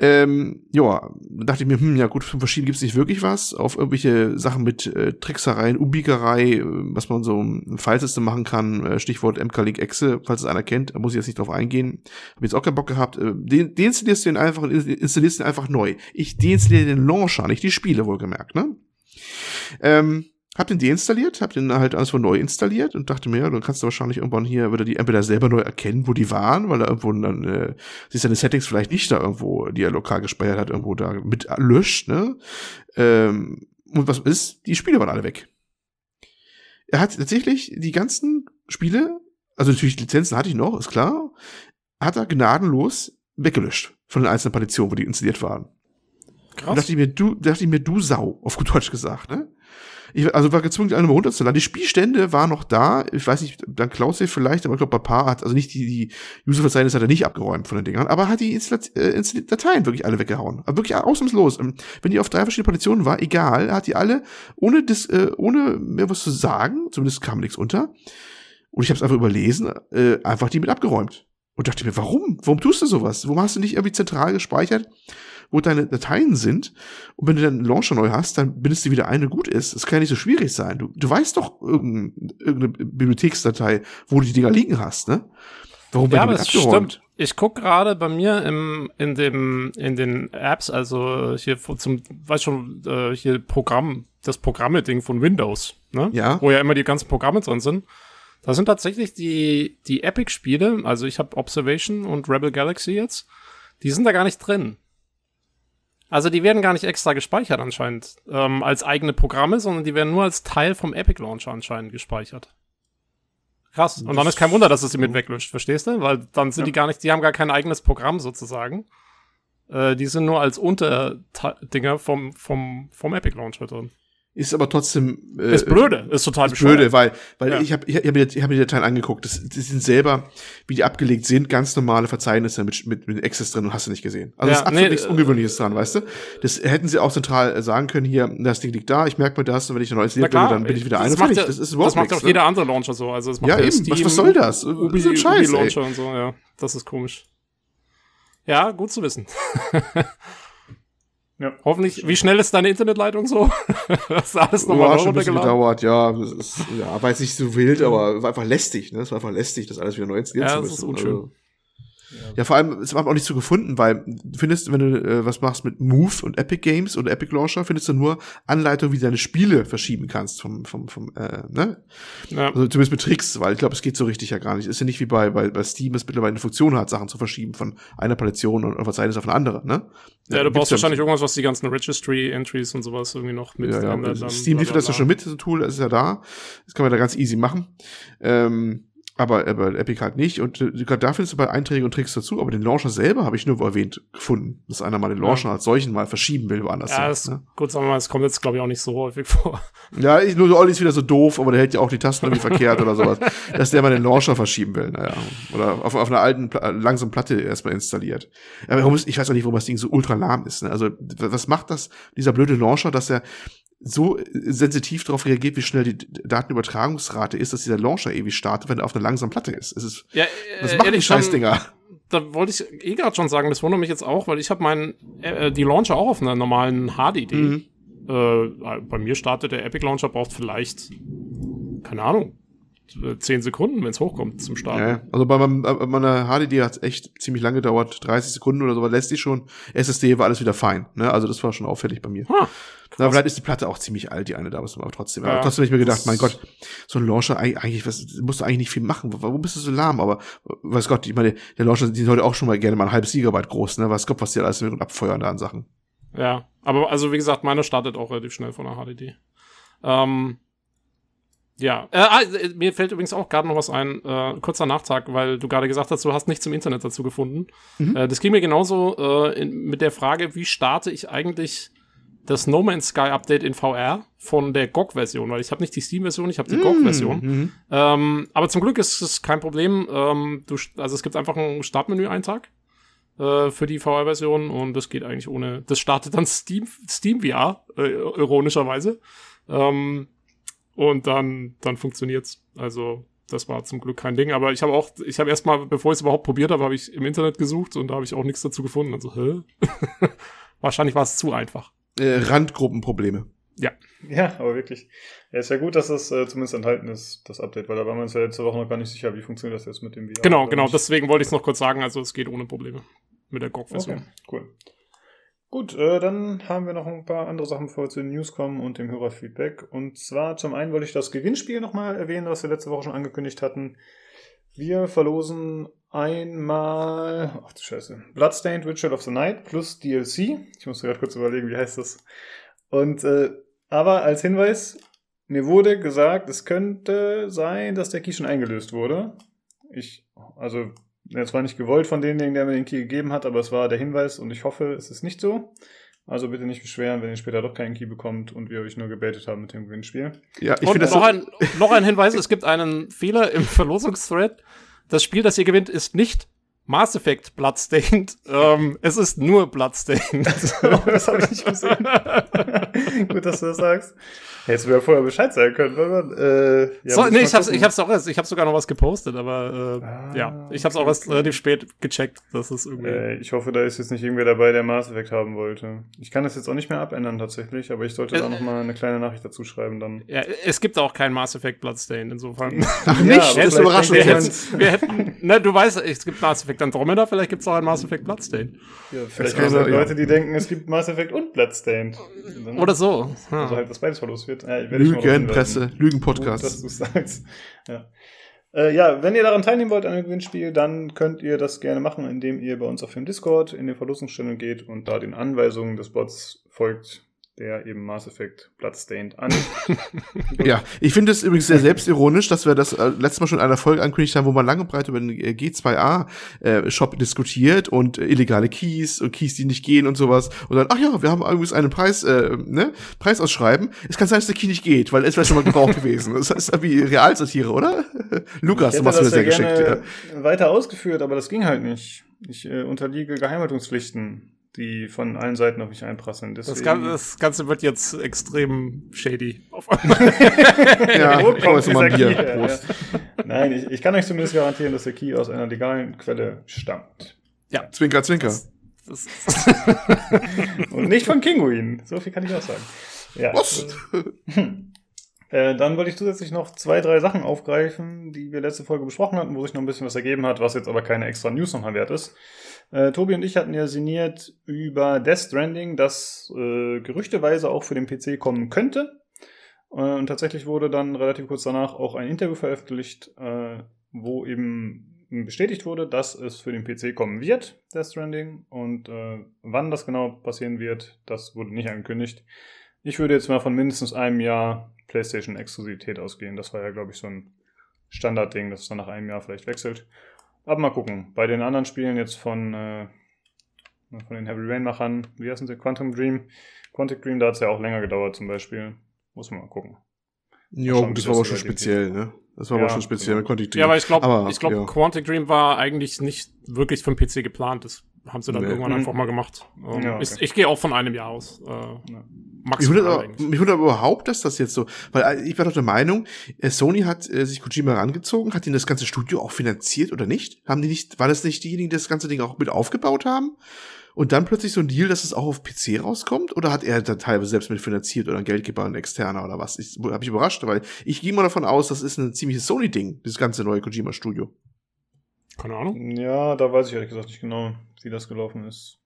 Ähm, ja, dachte ich mir, hm, ja gut, für Verschieben gibt's nicht wirklich was. Auf irgendwelche Sachen mit äh, Tricksereien, Umbiegerei, äh, was man so im Fallsystem machen kann, äh, Stichwort MK-Link Exe, falls es einer kennt, da muss ich jetzt nicht drauf eingehen. Hab jetzt auch keinen Bock gehabt. Äh, den, deinstallierst du den einfach, installierst den einfach neu. Ich deinstalliere den Launcher, nicht die Spiele, wohlgemerkt, ne? Ähm, hab den deinstalliert, hab den halt alles von neu installiert und dachte mir, ja, dann kannst du wahrscheinlich irgendwann hier wieder die entweder selber neu erkennen, wo die waren, weil er irgendwo dann äh, sich seine Settings vielleicht nicht da irgendwo, die er lokal gespeichert hat, irgendwo da mit löscht, ne? Ähm, und was ist? Die Spiele waren alle weg. Er hat tatsächlich die ganzen Spiele, also natürlich Lizenzen hatte ich noch, ist klar, hat er gnadenlos weggelöscht von den einzelnen Partitionen, wo die installiert waren. Krass. Und dachte ich mir, du, dachte ich mir, du Sau, auf gut Deutsch gesagt, ne? Ich, also war gezwungen, die alle mal runterzuladen. Die Spielstände waren noch da. Ich weiß nicht, dann Klaus vielleicht, aber ich glaube, Papa hat, also nicht die, die User-Verzeichnis hat er nicht abgeräumt von den Dingern, aber hat die Installat äh, Dateien wirklich alle weggehauen. Aber wirklich ausnahmslos. Ähm, wenn die auf drei verschiedene Partitionen war, egal, hat die alle, ohne, dis, äh, ohne mehr was zu sagen, zumindest kam nichts unter, und ich habe es einfach überlesen, äh, einfach die mit abgeräumt. Und dachte mir, warum? Warum tust du sowas? Warum hast du nicht irgendwie zentral gespeichert? Wo deine Dateien sind. Und wenn du dann einen Launcher neu hast, dann bindest du wieder eine gut ist. Das kann ja nicht so schwierig sein. Du, du weißt doch irgendeine, irgendeine Bibliotheksdatei, wo du die Dinger liegen hast, ne? Warum ja, das stimmt. Ich guck gerade bei mir im, in dem, in den Apps, also hier zum, weiß schon, äh, hier Programm, das Programme-Ding von Windows, ne? Ja. Wo ja immer die ganzen Programme drin sind. Da sind tatsächlich die, die Epic-Spiele, also ich habe Observation und Rebel Galaxy jetzt, die sind da gar nicht drin. Also die werden gar nicht extra gespeichert anscheinend ähm, als eigene Programme, sondern die werden nur als Teil vom Epic Launcher anscheinend gespeichert. Krass. Und dann ist kein Wunder, dass es sie mit weglöscht, verstehst du? Weil dann sind ja. die gar nicht, die haben gar kein eigenes Programm sozusagen. Äh, die sind nur als Unterdinger vom, vom, vom Epic Launcher drin ist aber trotzdem äh, ist blöde, ist total ist blöde, weil weil ja. ich habe ich habe mir, ich hab mir die Dateien angeguckt, das, die sind selber, wie die abgelegt sind, ganz normale Verzeichnisse mit mit, mit Access drin und hast du nicht gesehen. Also ja, ist absolut nee, nichts Ungewöhnliches dran, weißt du? Das hätten sie auch zentral sagen können, hier, das Ding liegt da, ich merke mir das und wenn ich ein neues Lied will, dann bin ich wieder ein. Das, macht ja, das ist überhaupt Das macht auch ne? jeder andere Launcher so, also das macht ja, eben, Steam, was, was soll das? Ubi, so ein Scheiß, Ubi Launcher ey. und so, ja. Das ist komisch. Ja, gut zu wissen. Ja. Hoffentlich, wie schnell ist deine Internetleitung so? das ist alles nochmal oh, schon ein bisschen gedauert, ja. Das ist, ja, war jetzt nicht so wild, aber war einfach lästig, ne? Es war einfach lästig, das alles wieder neu installieren ja, zu müssen. Das ist unschön. Also, ja, vor allem, es war auch nicht so gefunden, weil du findest, wenn du äh, was machst mit Move und Epic Games oder Epic Launcher, findest du nur Anleitungen, wie du deine Spiele verschieben kannst vom, vom, vom äh, ne? Ja. Also zumindest mit Tricks, weil ich glaube, es geht so richtig ja gar nicht. Ist ja nicht wie bei, bei, bei Steam, es mittlerweile eine Funktion hat, Sachen zu verschieben von einer Partition und Verzeichnis auf eine andere, ne? Ja, du brauchst wahrscheinlich irgendwas, was die ganzen Registry-Entries und sowas irgendwie noch mit. Ja, ja. Steam liefert das ja schon mit, das Tool, das ist ja da. Das kann man da ganz easy machen. Ähm, aber, aber Epic halt nicht. Und äh, da findest du bei Einträgen und Tricks dazu, aber den Launcher selber habe ich nur erwähnt gefunden, dass einer mal den Launcher ja. als solchen mal verschieben will, woanders. Ja, das, ne? gut, sagen wir mal, es kommt jetzt, glaube ich, auch nicht so häufig vor. Ja, ich, nur Olli ist wieder so doof, aber der hält ja auch die Tasten irgendwie verkehrt oder sowas, dass der mal den Launcher verschieben will. Naja. Oder auf, auf einer alten, langsamen Platte erstmal installiert. Aber warum ist, ich weiß auch nicht, warum das Ding so ultra lahm ist. Ne? Also, was macht das, dieser blöde Launcher, dass er so sensitiv darauf reagiert, wie schnell die Datenübertragungsrate ist, dass dieser Launcher ewig startet, wenn er auf einer langsamen Platte ist. Es ist ja, was macht die Scheißdinger? Da wollte ich eh gerade schon sagen, das wundert mich jetzt auch, weil ich habe meinen äh, die Launcher auch auf einer normalen HDD. Mhm. Äh, bei mir startet der Epic Launcher braucht vielleicht keine Ahnung äh, zehn Sekunden, wenn es hochkommt zum Start. Ja, also bei, meinem, bei meiner HDD hat es echt ziemlich lange gedauert, 30 Sekunden oder so, aber lässt sich schon. SSD war alles wieder fein. Ne? Also das war schon auffällig bei mir. Ha, Na, vielleicht ist die Platte auch ziemlich alt, die eine da, aber trotzdem. Ja, aber trotzdem habe ich mir gedacht, mein Gott, so ein Launcher, eigentlich, was, musst du eigentlich nicht viel machen. Warum bist du so lahm? Aber weiß Gott, ich meine, der Launcher, die sind heute auch schon mal gerne mal ein halbes Gigabyte groß, ne? Weiß Gott, was die alles mit abfeuern da an Sachen. Ja, aber also wie gesagt, meine startet auch relativ schnell von der HDD. Ähm, ja, äh, ah, äh, mir fällt übrigens auch gerade noch was ein, äh, kurzer Nachtrag, weil du gerade gesagt hast, du hast nichts im Internet dazu gefunden. Mhm. Äh, das ging mir genauso äh, in, mit der Frage, wie starte ich eigentlich das No Man's Sky Update in VR von der GOG-Version, weil ich habe nicht die Steam-Version, ich habe die mhm. GOG-Version. Mhm. Ähm, aber zum Glück ist es kein Problem. Ähm, du, also es gibt einfach einen Startmenü-Eintrag äh, für die VR-Version und das geht eigentlich ohne. Das startet dann Steam, Steam VR, äh, ironischerweise. Ähm, und dann, dann funktioniert's. Also das war zum Glück kein Ding. Aber ich habe auch, ich habe erstmal, bevor ich es überhaupt probiert habe, habe ich im Internet gesucht und da habe ich auch nichts dazu gefunden. Also, hä? Wahrscheinlich war es zu einfach. Äh, Randgruppenprobleme. Ja. Ja, aber wirklich. Ja, ist ja gut, dass das äh, zumindest enthalten ist, das Update, weil da waren wir uns ja letzte Woche noch gar nicht sicher, wie funktioniert das jetzt mit dem VR. Genau, genau, nicht. deswegen wollte ich es noch kurz sagen, also es geht ohne Probleme mit der GOG-Version. Okay, cool. Gut, äh, dann haben wir noch ein paar andere Sachen, bevor wir zu den News kommen und dem Hörerfeedback. Und zwar zum einen wollte ich das Gewinnspiel nochmal erwähnen, was wir letzte Woche schon angekündigt hatten. Wir verlosen einmal, ach du Scheiße, Bloodstained Ritual of the Night plus DLC. Ich muss gerade kurz überlegen, wie heißt das. Und, äh, aber als Hinweis, mir wurde gesagt, es könnte sein, dass der Key schon eingelöst wurde. Ich, also es war nicht gewollt von demjenigen, der mir den Key gegeben hat, aber es war der Hinweis und ich hoffe, es ist nicht so. Also bitte nicht beschweren, wenn ihr später doch keinen Key bekommt und wir euch nur gebetet haben mit dem Gewinnspiel. Ja, ich finde das noch, so ein, noch ein Hinweis, es gibt einen Fehler im Verlosungsthread. Das Spiel, das ihr gewinnt, ist nicht Mass Effect Bloodstained. Ähm, es ist nur Bloodstained. das habe ich nicht gesehen. Gut, dass du das sagst. Hättest du ja vorher Bescheid sagen können, oder? Äh, ja, so, nee, ich hab's, ich hab's auch erst, ich hab's sogar noch was gepostet, aber äh, ah, ja, ich hab's auch erst relativ spät gecheckt, dass es irgendwie. Äh, ich hoffe, da ist jetzt nicht irgendwer dabei, der Mass Effect haben wollte. Ich kann das jetzt auch nicht mehr abändern tatsächlich, aber ich sollte äh, da noch mal eine kleine Nachricht dazu schreiben dann. Ja, es gibt auch keinen Mass Effect Bloodstained, insofern. Ach nicht, ja, das ist überraschend. Wir hätten, wir hätten, ne, du weißt, es gibt Mass Effect Andromeda, vielleicht gibt's auch einen Mass Effect Bloodstained. Ja, vielleicht gibt es halt Leute, die denken, es gibt Mass Effect und Bloodstained. Oder so. Also halt, dass beides verlost wird. Ja, Lügenpresse, Lügenpodcast. Dass du sagst. Ja. Äh, ja, wenn ihr daran teilnehmen wollt an dem Gewinnspiel, dann könnt ihr das gerne machen, indem ihr bei uns auf dem Discord in den Verlosungsstellungen geht und da den Anweisungen des Bots folgt, der eben Mass Effect Bloodstained an. ja, ich finde es übrigens sehr selbstironisch, dass wir das äh, letztes Mal schon in einer Folge angekündigt haben, wo man lange und breit über den äh, G2A-Shop äh, diskutiert und äh, illegale Keys und Keys, die nicht gehen und sowas. Und dann, ach ja, wir haben übrigens einen Preis, äh, ne, Preis ausschreiben. Es kann sein, dass der Key nicht geht, weil es wäre schon mal gebraucht gewesen. Das ist wie Realsatire, oder? Lukas, du machst mir sehr geschickt. Ja. Weiter ausgeführt, aber das ging halt nicht. Ich äh, unterliege Geheimhaltungspflichten die von allen Seiten auf mich einprasseln. Das, Ganze, das Ganze wird jetzt extrem shady. Auf ja, Wo kommt dieser Key her? Ja. Nein, ich, ich, kann euch zumindest garantieren, dass der Key aus einer legalen Quelle stammt. Ja. Zwinker, zwinker. Das, das Und nicht von Kinguin. So viel kann ich auch sagen. Ja. Was? Äh, dann wollte ich zusätzlich noch zwei, drei Sachen aufgreifen, die wir letzte Folge besprochen hatten, wo sich noch ein bisschen was ergeben hat, was jetzt aber keine extra News nochmal wert ist. Äh, Tobi und ich hatten ja sinniert über Death Stranding, das äh, gerüchteweise auch für den PC kommen könnte. Äh, und tatsächlich wurde dann relativ kurz danach auch ein Interview veröffentlicht, äh, wo eben bestätigt wurde, dass es für den PC kommen wird, Death Stranding. Und äh, wann das genau passieren wird, das wurde nicht angekündigt. Ich würde jetzt mal von mindestens einem Jahr PlayStation-Exklusivität ausgehen. Das war ja, glaube ich, so ein Standardding, dass es dann nach einem Jahr vielleicht wechselt. Aber mal gucken. Bei den anderen Spielen jetzt von, äh, von den Heavy Rain-Machern, wie heißen sie? Quantum Dream. Quantic Dream, da hat es ja auch länger gedauert zum Beispiel. Muss man mal gucken. Ja, das war aber schon speziell, ne? Das war ja, aber schon speziell ja. mit Quantic Dream. Ja, aber ich glaube, ich glaube, ja. Quantic Dream war eigentlich nicht wirklich für den PC geplant. Das haben sie dann nee. irgendwann mhm. einfach mal gemacht. Um, ja, okay. Ich, ich gehe auch von einem Jahr aus. Äh, ja. Mich wundert, aber, mich wundert aber überhaupt, dass das jetzt so, weil äh, ich war doch der Meinung, äh, Sony hat äh, sich Kojima herangezogen, hat ihn das ganze Studio auch finanziert oder nicht? Haben die nicht, war das nicht diejenigen, die das ganze Ding auch mit aufgebaut haben? Und dann plötzlich so ein Deal, dass es auch auf PC rauskommt? Oder hat er da teilweise selbst mit finanziert oder ein Geldgeber, ein externer oder was? Ich, hab ich überrascht, weil ich gehe mal davon aus, das ist ein ziemliches Sony-Ding, das ganze neue Kojima-Studio. Keine Ahnung. Ja, da weiß ich ehrlich gesagt nicht genau, wie das gelaufen ist.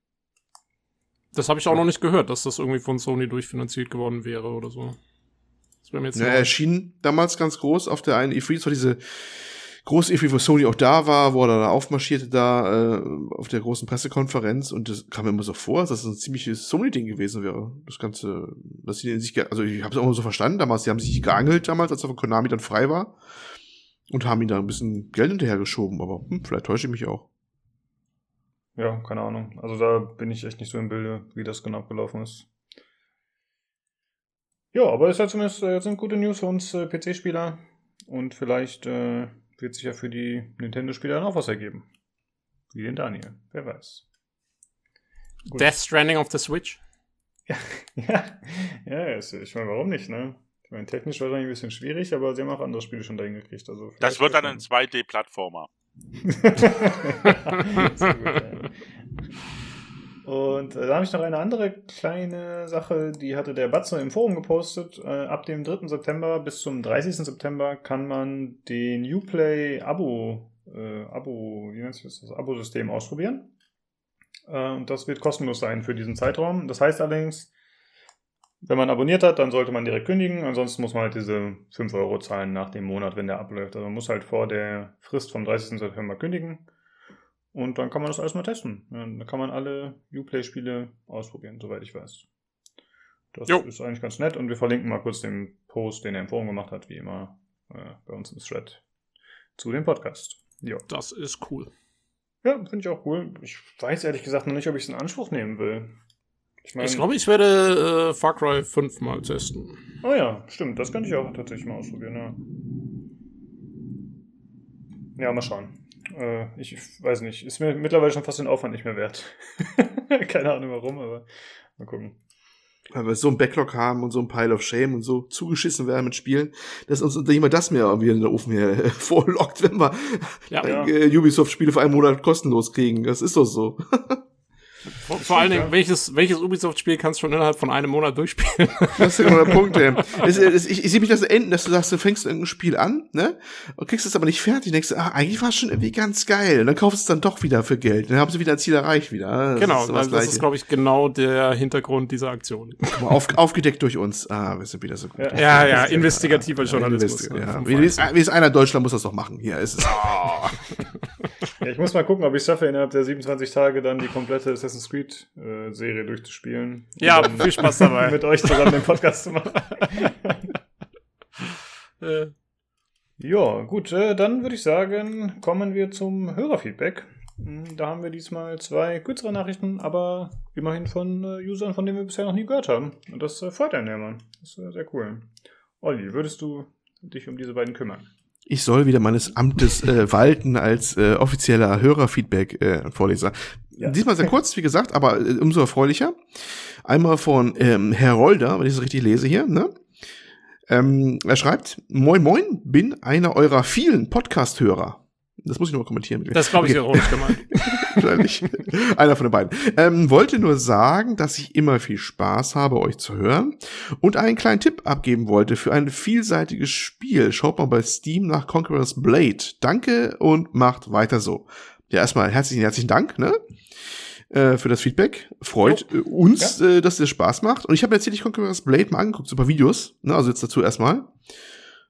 Das habe ich auch noch nicht gehört, dass das irgendwie von Sony durchfinanziert geworden wäre oder so. Das wäre mir jetzt ja, er schien damals ganz groß auf der einen E3, das war diese große E3, wo Sony auch da war, wo er dann aufmarschierte da äh, auf der großen Pressekonferenz und das kam mir immer so vor, dass das ein ziemliches Sony-Ding gewesen wäre. Das Ganze, dass sie sich, also ich habe es auch immer so verstanden damals, die haben sich geangelt damals, als er von Konami dann frei war und haben ihm da ein bisschen Geld hinterhergeschoben, aber hm, vielleicht täusche ich mich auch. Ja, keine Ahnung. Also da bin ich echt nicht so im Bilde, wie das genau abgelaufen ist. Ja, aber es halt zumindest, äh, sind gute News für uns äh, PC-Spieler. Und vielleicht äh, wird sich ja für die Nintendo-Spieler dann auch was ergeben. Wie den Daniel. Wer weiß. Gut. Death Stranding auf der Switch? Ja, ja, ja ich meine, warum nicht, ne? meine, technisch wahrscheinlich ein bisschen schwierig, aber sie haben auch andere Spiele schon dahin gekriegt. Also das wird dann ein 2D-Plattformer. Und äh, da habe ich noch eine andere kleine Sache, die hatte der Batzo im Forum gepostet. Äh, ab dem 3. September bis zum 30. September kann man den Uplay Abo, äh, Abo, wie nennt sich das, das Abo-System ausprobieren. Äh, und das wird kostenlos sein für diesen Zeitraum. Das heißt allerdings, wenn man abonniert hat, dann sollte man direkt kündigen. Ansonsten muss man halt diese 5 Euro zahlen nach dem Monat, wenn der abläuft. Also man muss halt vor der Frist vom 30. September kündigen. Und dann kann man das alles mal testen. Dann kann man alle Uplay-Spiele ausprobieren, soweit ich weiß. Das jo. ist eigentlich ganz nett und wir verlinken mal kurz den Post, den er im Forum gemacht hat, wie immer äh, bei uns im Thread zu dem Podcast. Ja. Das ist cool. Ja, finde ich auch cool. Ich weiß ehrlich gesagt noch nicht, ob ich es in Anspruch nehmen will. Ich, mein, ich glaube, ich werde äh, Far Cry 5 mal testen. Oh ja, stimmt. Das könnte ich auch tatsächlich mal ausprobieren, ja. Ja, mal schauen. Äh, ich weiß nicht. Ist mir mittlerweile schon fast den Aufwand nicht mehr wert. Keine Ahnung warum, aber mal gucken. Weil wir so ein Backlog haben und so ein Pile of Shame und so zugeschissen werden mit Spielen, dass uns jemand das mehr irgendwie in der Ofen hier vorlockt, wenn wir ja, ja. Ubisoft-Spiele für einen Monat kostenlos kriegen. Das ist doch so. Vor, vor allen Dingen, welches, welches Ubisoft-Spiel kannst du schon innerhalb von einem Monat durchspielen? Das ist immer der Punkt, ey. Es, es, ich, ich sehe mich das enden, dass du sagst, du fängst irgendein Spiel an, ne? Und kriegst es aber nicht fertig. Denkst du, ah, eigentlich war es schon irgendwie ganz geil. Und dann kaufst du es dann doch wieder für Geld. Dann haben sie wieder ein Ziel erreicht wieder. Das genau, ist also das ist, glaube ich, genau der Hintergrund dieser Aktion. Auf, aufgedeckt durch uns. Ah, wir sind wieder so gut. Ja, ja, ja investigativer Journalismus. Ja, ja. Wie, ist, wie ist einer in Deutschland muss das doch machen. Hier ist es. Oh. ja, ich muss mal gucken, ob ich schaffe, innerhalb der 27 Tage dann die komplette Assassin's Creed äh, Serie durchzuspielen. Ja, viel Spaß dabei. Mit euch zusammen den Podcast zu machen. äh. Ja, gut, äh, dann würde ich sagen, kommen wir zum Hörerfeedback. Hm, da haben wir diesmal zwei kürzere Nachrichten, aber immerhin von äh, Usern, von denen wir bisher noch nie gehört haben. Und das äh, freut einen ja mal. Das ist äh, sehr cool. Olli, würdest du dich um diese beiden kümmern? Ich soll wieder meines Amtes äh, walten als äh, offizieller Hörerfeedback-Vorleser. Äh, ja. Diesmal sehr kurz, wie gesagt, aber äh, umso erfreulicher. Einmal von ähm, Herr Rolder, wenn ich es richtig lese hier. Ne? Ähm, er schreibt, Moin Moin, bin einer eurer vielen Podcast-Hörer. Das muss ich nur kommentieren. Das glaube ich okay. ironisch gemeint. Wahrscheinlich. Einer von den beiden. Ähm, wollte nur sagen, dass ich immer viel Spaß habe, euch zu hören und einen kleinen Tipp abgeben wollte für ein vielseitiges Spiel. Schaut mal bei Steam nach Conqueror's Blade. Danke und macht weiter so. Ja, erstmal herzlichen, herzlichen Dank, ne? Äh, für das Feedback. Freut oh. uns, ja. äh, dass es Spaß macht. Und ich habe mir tatsächlich Conqueror's Blade mal angeguckt, super Videos. Ne? Also jetzt dazu erstmal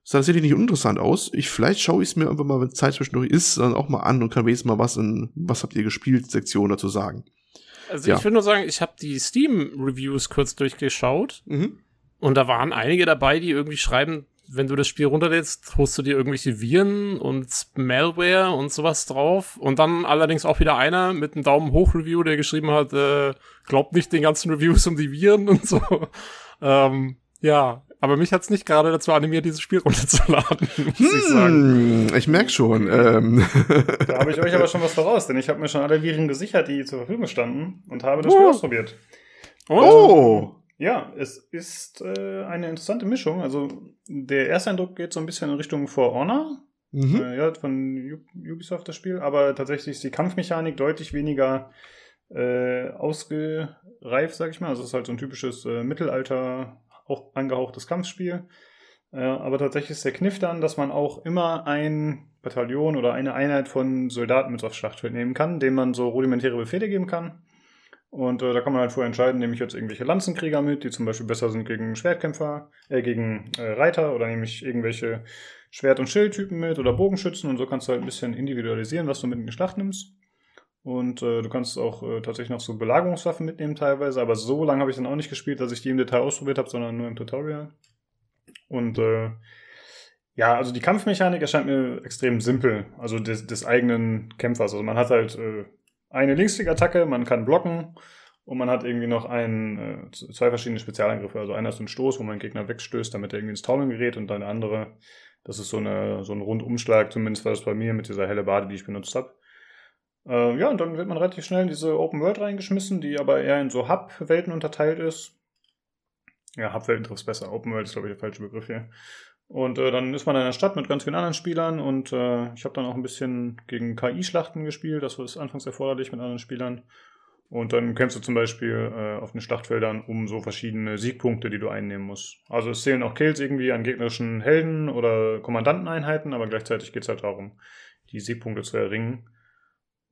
sah tatsächlich nicht uninteressant aus. Ich, vielleicht schaue ich es mir einfach mal, wenn Zeit zwischendurch ist, dann auch mal an und kann wenigstens mal was in Was habt ihr gespielt Sektion dazu sagen. Also ja. ich würde nur sagen, ich habe die Steam-Reviews kurz durchgeschaut mhm. und da waren einige dabei, die irgendwie schreiben, wenn du das Spiel runterlädst, holst du dir irgendwelche Viren und Malware und sowas drauf. Und dann allerdings auch wieder einer mit einem Daumen hoch Review, der geschrieben hat, äh, glaubt nicht den ganzen Reviews um die Viren und so. ähm, ja, aber mich hat's nicht gerade dazu animiert, dieses Spiel runterzuladen, muss hm, ich sagen. Ich merk schon. Ähm. Da habe ich euch aber schon was voraus, denn ich habe mir schon alle Viren gesichert, die zur Verfügung standen und habe das oh. Spiel ausprobiert. Oh! Ja, es ist äh, eine interessante Mischung. Also der erste Eindruck geht so ein bisschen in Richtung For Honor. Mhm. Äh, ja, von Ubisoft das Spiel, aber tatsächlich ist die Kampfmechanik deutlich weniger äh, ausgereift, sag ich mal. Also es ist halt so ein typisches äh, Mittelalter auch angehauchtes Kampfspiel. Äh, aber tatsächlich ist der Kniff dann, dass man auch immer ein Bataillon oder eine Einheit von Soldaten mit aufs Schlachtfeld nehmen kann, denen man so rudimentäre Befehle geben kann. Und äh, da kann man halt vorher entscheiden, nehme ich jetzt irgendwelche Lanzenkrieger mit, die zum Beispiel besser sind gegen Schwertkämpfer, äh, gegen äh, Reiter oder nehme ich irgendwelche Schwert- und Schildtypen mit oder Bogenschützen und so kannst du halt ein bisschen individualisieren, was du mit in die Schlacht nimmst. Und äh, du kannst auch äh, tatsächlich noch so Belagerungswaffen mitnehmen teilweise, aber so lange habe ich dann auch nicht gespielt, dass ich die im Detail ausprobiert habe, sondern nur im Tutorial. Und äh, ja, also die Kampfmechanik erscheint mir extrem simpel, also des, des eigenen Kämpfers. Also man hat halt äh, eine Linksklick-Attacke, man kann blocken und man hat irgendwie noch ein, äh, zwei verschiedene Spezialangriffe. Also einer ist ein Stoß, wo man den Gegner wegstößt, damit er irgendwie ins Taumeln gerät und dann der andere, das ist so, eine, so ein Rundumschlag, zumindest war das bei mir mit dieser helle Bade, die ich benutzt habe. Äh, ja, und dann wird man relativ schnell in diese Open World reingeschmissen, die aber eher in so Hub-Welten unterteilt ist. ja, Hubwelt trifft besser. Open World ist, glaube ich, der falsche Begriff hier. Und äh, dann ist man in der Stadt mit ganz vielen anderen Spielern und äh, ich habe dann auch ein bisschen gegen KI-Schlachten gespielt. Das war anfangs erforderlich mit anderen Spielern. Und dann kämpfst du zum Beispiel äh, auf den Schlachtfeldern um so verschiedene Siegpunkte, die du einnehmen musst. Also es zählen auch Kills irgendwie an gegnerischen Helden oder Kommandanteneinheiten, aber gleichzeitig geht es halt darum, die Siegpunkte zu erringen.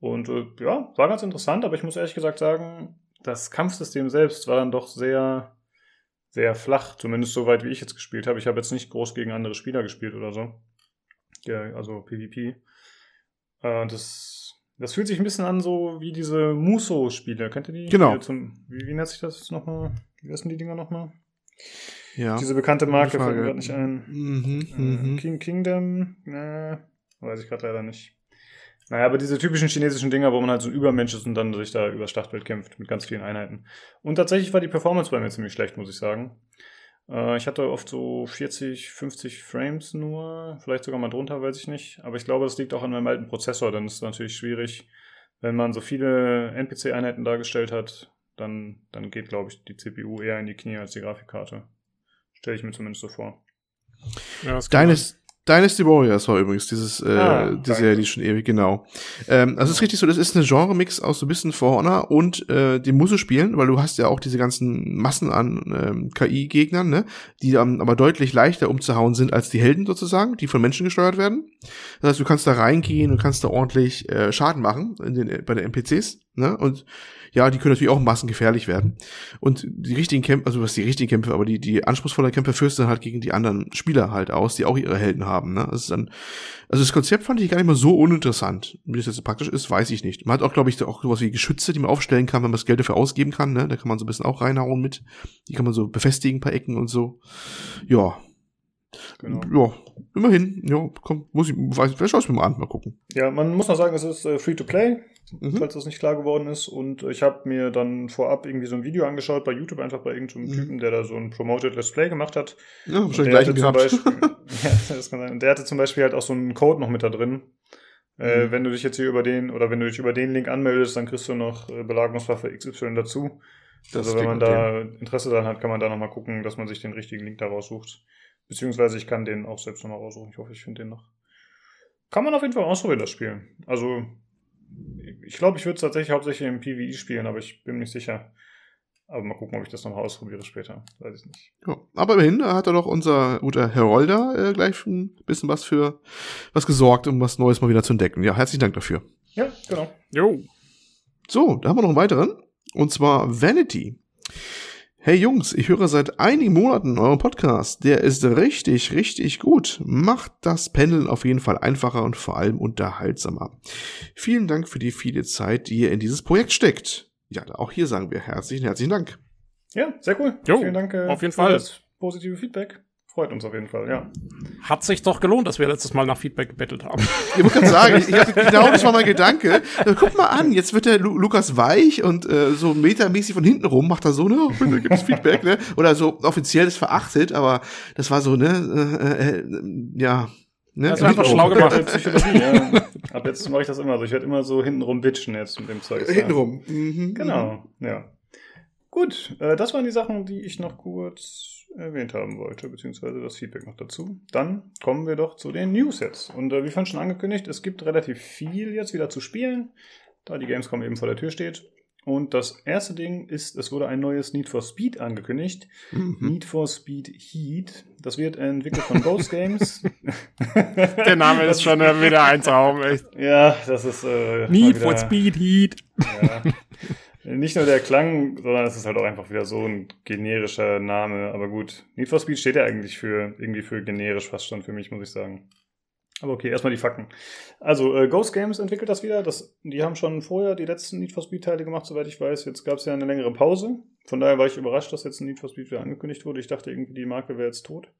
Und äh, ja, war ganz interessant, aber ich muss ehrlich gesagt sagen, das Kampfsystem selbst war dann doch sehr, sehr flach, zumindest so weit wie ich jetzt gespielt habe. Ich habe jetzt nicht groß gegen andere Spieler gespielt oder so. Ja, also PvP. Äh, das das fühlt sich ein bisschen an, so wie diese Muso-Spiele. Kennt ihr die? Genau. Zum, wie, wie nennt sich das nochmal? Wie heißen die Dinger nochmal? Ja. Diese bekannte Marke fällt mir gerade nicht ein. Mhm, äh, mhm. King Kingdom? Ne, weiß ich gerade leider nicht. Naja, aber diese typischen chinesischen Dinger, wo man halt so ein Übermensch ist und dann sich da über Startbild kämpft mit ganz vielen Einheiten. Und tatsächlich war die Performance bei mir ziemlich schlecht, muss ich sagen. Äh, ich hatte oft so 40, 50 Frames nur, vielleicht sogar mal drunter, weiß ich nicht. Aber ich glaube, das liegt auch an meinem alten Prozessor, denn es ist natürlich schwierig, wenn man so viele NPC-Einheiten dargestellt hat, dann, dann geht, glaube ich, die CPU eher in die Knie als die Grafikkarte. Stelle ich mir zumindest so vor. Ja, Deines, Dynasty Warriors war übrigens dieses, äh, ah, die Serie, die schon ewig, genau. Ähm, also es ist richtig so, das ist ein Genre-Mix aus so ein bisschen For Honor und äh, dem Musse-Spielen, weil du hast ja auch diese ganzen Massen an ähm, KI-Gegnern, ne, die ähm, aber deutlich leichter umzuhauen sind als die Helden sozusagen, die von Menschen gesteuert werden. Das heißt, du kannst da reingehen und kannst da ordentlich äh, Schaden machen in den, bei den NPCs, ne, und ja, die können natürlich auch massengefährlich werden. Und die richtigen Kämpfe, also was die richtigen Kämpfe, aber die, die anspruchsvolle Kämpfe führst du dann halt gegen die anderen Spieler halt aus, die auch ihre Helden haben. Ne? Das ist dann, also das Konzept fand ich gar nicht mal so uninteressant. Wie das jetzt praktisch ist, weiß ich nicht. Man hat auch, glaube ich, auch sowas wie Geschütze, die man aufstellen kann, wenn man das Geld dafür ausgeben kann. Ne? Da kann man so ein bisschen auch reinhauen mit. Die kann man so befestigen, ein paar Ecken und so. Ja, Genau. Ja, immerhin. Ja, komm, muss ich, weiß, vielleicht schaue ich mir mal an, mal gucken. Ja, man muss noch sagen, es ist äh, free to play mhm. falls das nicht klar geworden ist. Und ich habe mir dann vorab irgendwie so ein Video angeschaut bei YouTube, einfach bei irgendeinem mhm. Typen, der da so ein Promoted Let's Play gemacht hat. Ja, schon gleich gehabt. Beispiel, ja, das kann sein. Und der hatte zum Beispiel halt auch so einen Code noch mit da drin. Äh, mhm. wenn du dich jetzt hier über den, oder wenn du dich über den Link anmeldest, dann kriegst du noch äh, Belagerungswaffe XY dazu. Das also wenn man da Interesse daran hat, kann man da nochmal gucken, dass man sich den richtigen Link da raussucht. Beziehungsweise ich kann den auch selbst nochmal raussuchen. Ich hoffe, ich finde den noch. Kann man auf jeden Fall ausprobieren, das Spiel. Also ich glaube, ich würde es tatsächlich hauptsächlich im PvE spielen, aber ich bin mir nicht sicher. Aber mal gucken, ob ich das nochmal ausprobiere später. Weiß ich nicht. Ja, aber immerhin da hat er doch unser guter Herolder äh, gleich ein bisschen was für was gesorgt, um was Neues mal wieder zu entdecken. Ja, herzlichen Dank dafür. Ja, genau. Jo. So, da haben wir noch einen weiteren. Und zwar Vanity. Hey Jungs, ich höre seit einigen Monaten euren Podcast. Der ist richtig, richtig gut. Macht das Pendeln auf jeden Fall einfacher und vor allem unterhaltsamer. Vielen Dank für die viele Zeit, die ihr in dieses Projekt steckt. Ja, auch hier sagen wir herzlichen, herzlichen Dank. Ja, sehr cool. Jo, Vielen Dank äh, auf jeden Fall. das positive Feedback. Freut uns auf jeden Fall, ja. Hat sich doch gelohnt, dass wir letztes Mal nach Feedback gebettelt haben. Ich muss gerade sagen, ich, ich hatte, genau das war mein Gedanke. Also, guck mal an, jetzt wird der Lu Lukas weich und äh, so metermäßig von hinten rum macht er so, ne, oh, bitte gibt's Feedback, ne? Oder so offiziell ist verachtet, aber das war so, ne, äh, äh, ja. Ne? Das war einfach schlau gemacht. Psychologie, ja. Ab jetzt mache ich das immer so. Ich werde immer so hintenrum bitchen jetzt mit dem Zeug. Hintenrum. Mhm. Genau, ja. Gut, äh, das waren die Sachen, die ich noch kurz erwähnt haben wollte, beziehungsweise das Feedback noch dazu. Dann kommen wir doch zu den News jetzt. Und äh, wie vorhin schon angekündigt, es gibt relativ viel jetzt wieder zu spielen, da die Gamescom eben vor der Tür steht. Und das erste Ding ist, es wurde ein neues Need for Speed angekündigt. Mhm. Need for Speed Heat. Das wird entwickelt von Ghost Games. Der Name ist schon wieder ein Traum, echt. Ja, das ist. Äh, Need for Speed Heat. Ja. Nicht nur der Klang, sondern es ist halt auch einfach wieder so ein generischer Name. Aber gut, Need for Speed steht ja eigentlich für irgendwie für generisch fast schon für mich, muss ich sagen. Aber okay, erstmal die Fakten. Also, äh, Ghost Games entwickelt das wieder. Das, die haben schon vorher die letzten Need for Speed-Teile gemacht, soweit ich weiß. Jetzt gab es ja eine längere Pause. Von daher war ich überrascht, dass jetzt ein Need for Speed wieder angekündigt wurde. Ich dachte irgendwie, die Marke wäre jetzt tot.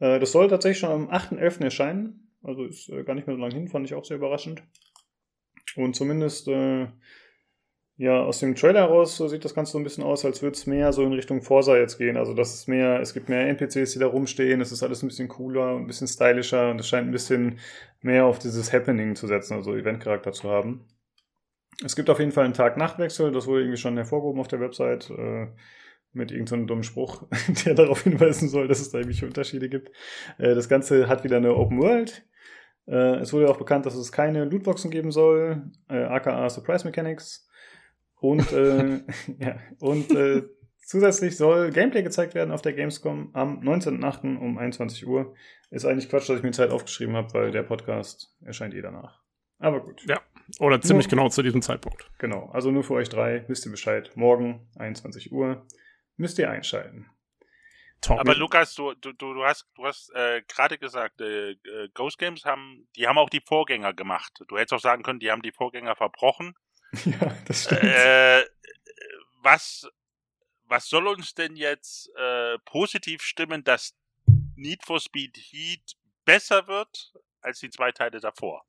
Äh, das soll tatsächlich schon am 8.11. erscheinen. Also ist äh, gar nicht mehr so lange hin, fand ich auch sehr überraschend. Und zumindest äh, ja, aus dem Trailer heraus so sieht das Ganze so ein bisschen aus, als würde es mehr so in Richtung Forsa jetzt gehen. Also das ist mehr, es gibt mehr NPCs, die da rumstehen, es ist alles ein bisschen cooler und ein bisschen stylischer und es scheint ein bisschen mehr auf dieses Happening zu setzen, also Eventcharakter zu haben. Es gibt auf jeden Fall einen Tag-Nacht-Wechsel, das wurde irgendwie schon hervorgehoben auf der Website. Äh, mit irgendeinem dummen Spruch, der darauf hinweisen soll, dass es da irgendwelche Unterschiede gibt. Äh, das Ganze hat wieder eine Open World. Äh, es wurde auch bekannt, dass es keine Lootboxen geben soll, äh, aka Surprise Mechanics. Und, äh, ja, und äh, zusätzlich soll Gameplay gezeigt werden auf der Gamescom am 19.08. um 21 Uhr. Ist eigentlich Quatsch, dass ich mir Zeit aufgeschrieben habe, weil der Podcast erscheint eh danach. Aber gut. Ja, oder ziemlich nur, genau zu diesem Zeitpunkt. Genau, also nur für euch drei, wisst ihr Bescheid. Morgen, 21 Uhr, müsst ihr einschalten. Top. Aber Lukas, du, du, du hast, du hast äh, gerade gesagt, äh, äh, Ghost Games haben, die haben auch die Vorgänger gemacht. Du hättest auch sagen können, die haben die Vorgänger verbrochen. ja, das stimmt. Äh, was, was soll uns denn jetzt äh, positiv stimmen, dass Need for Speed Heat besser wird als die zwei Teile davor?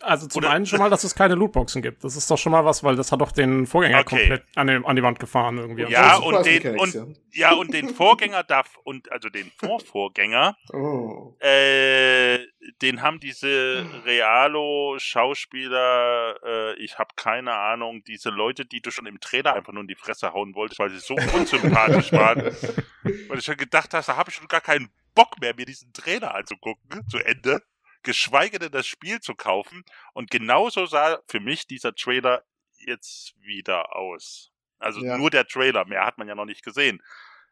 Also zum Oder einen schon mal, dass es keine Lootboxen gibt. Das ist doch schon mal was, weil das hat doch den Vorgänger okay. komplett an, den, an, die Wand gefahren irgendwie. Ja, und den, und, ja. und den Vorgänger darf, und also den Vorvorgänger, oh. äh, den haben diese Realo-Schauspieler, äh, ich habe keine Ahnung, diese Leute, die du schon im Trailer einfach nur in die Fresse hauen wolltest, weil sie so unsympathisch waren. weil ich schon gedacht hast, da habe ich schon gar keinen Bock mehr, mir diesen Trailer anzugucken, zu Ende geschweige denn das Spiel zu kaufen. Und genauso sah für mich dieser Trailer jetzt wieder aus. Also ja. nur der Trailer, mehr hat man ja noch nicht gesehen.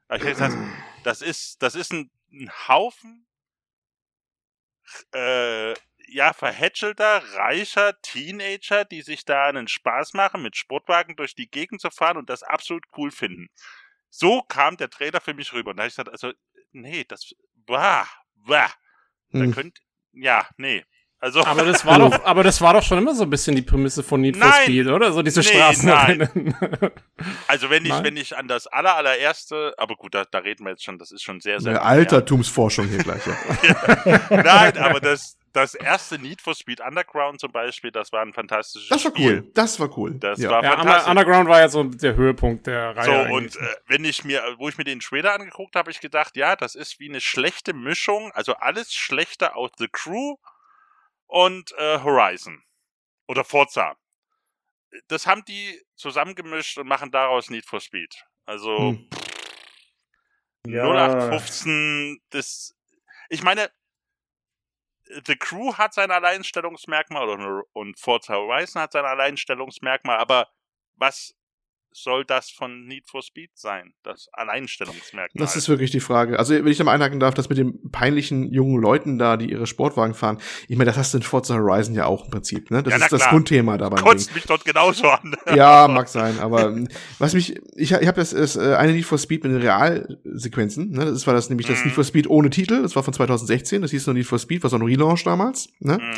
Gesagt, das ist, das ist ein, ein Haufen äh, ja, verhätschelter, reicher Teenager, die sich da einen Spaß machen, mit Sportwagen durch die Gegend zu fahren und das absolut cool finden. So kam der Trailer für mich rüber. Und da habe ich gesagt, also, nee, das, bah, bah. Da hm. könnt, ja, nee. Also, aber das war doch, aber das war doch schon immer so ein bisschen die Prämisse von Need for nein, Speed, oder? So diese nee, Straßen. Nein. also wenn ich, nein? wenn ich an das aller, allererste, aber gut, da, da reden wir jetzt schon, das ist schon sehr, sehr. Eine Altertumsforschung hier gleich. Ja. nein, aber das, das erste Need for Speed Underground zum Beispiel, das war ein fantastisches Das war Spiel. cool. Das war cool. Das ja. war ja, fantastisch. Underground war ja so der Höhepunkt der Reihe. So, eigentlich. und äh, wenn ich mir, wo ich mir den Trailer angeguckt habe, ich gedacht, ja, das ist wie eine schlechte Mischung, also alles schlechter aus The Crew und äh, Horizon. Oder Forza. Das haben die zusammengemischt und machen daraus Need for Speed. Also hm. ja. 0815, das. Ich meine, The Crew hat sein Alleinstellungsmerkmal und Forza Horizon hat sein Alleinstellungsmerkmal, aber was soll das von Need for Speed sein? Das Alleinstellungsmerkmal. Das ist wirklich die Frage. Also, wenn ich da mal einhaken darf, das mit den peinlichen jungen Leuten da, die ihre Sportwagen fahren, ich meine, das hast du in Forza Horizon ja auch im Prinzip, ne? Das ja, ist das Grundthema dabei. Kotzt mich dort genauso an. ja, mag sein, aber was mich, ich, ich habe das, das äh, eine Need for Speed mit den Realsequenzen, ne? Das war das nämlich das mhm. Need for Speed ohne Titel, das war von 2016, das hieß noch Need for Speed, war so ein Relaunch damals, ne? Mhm.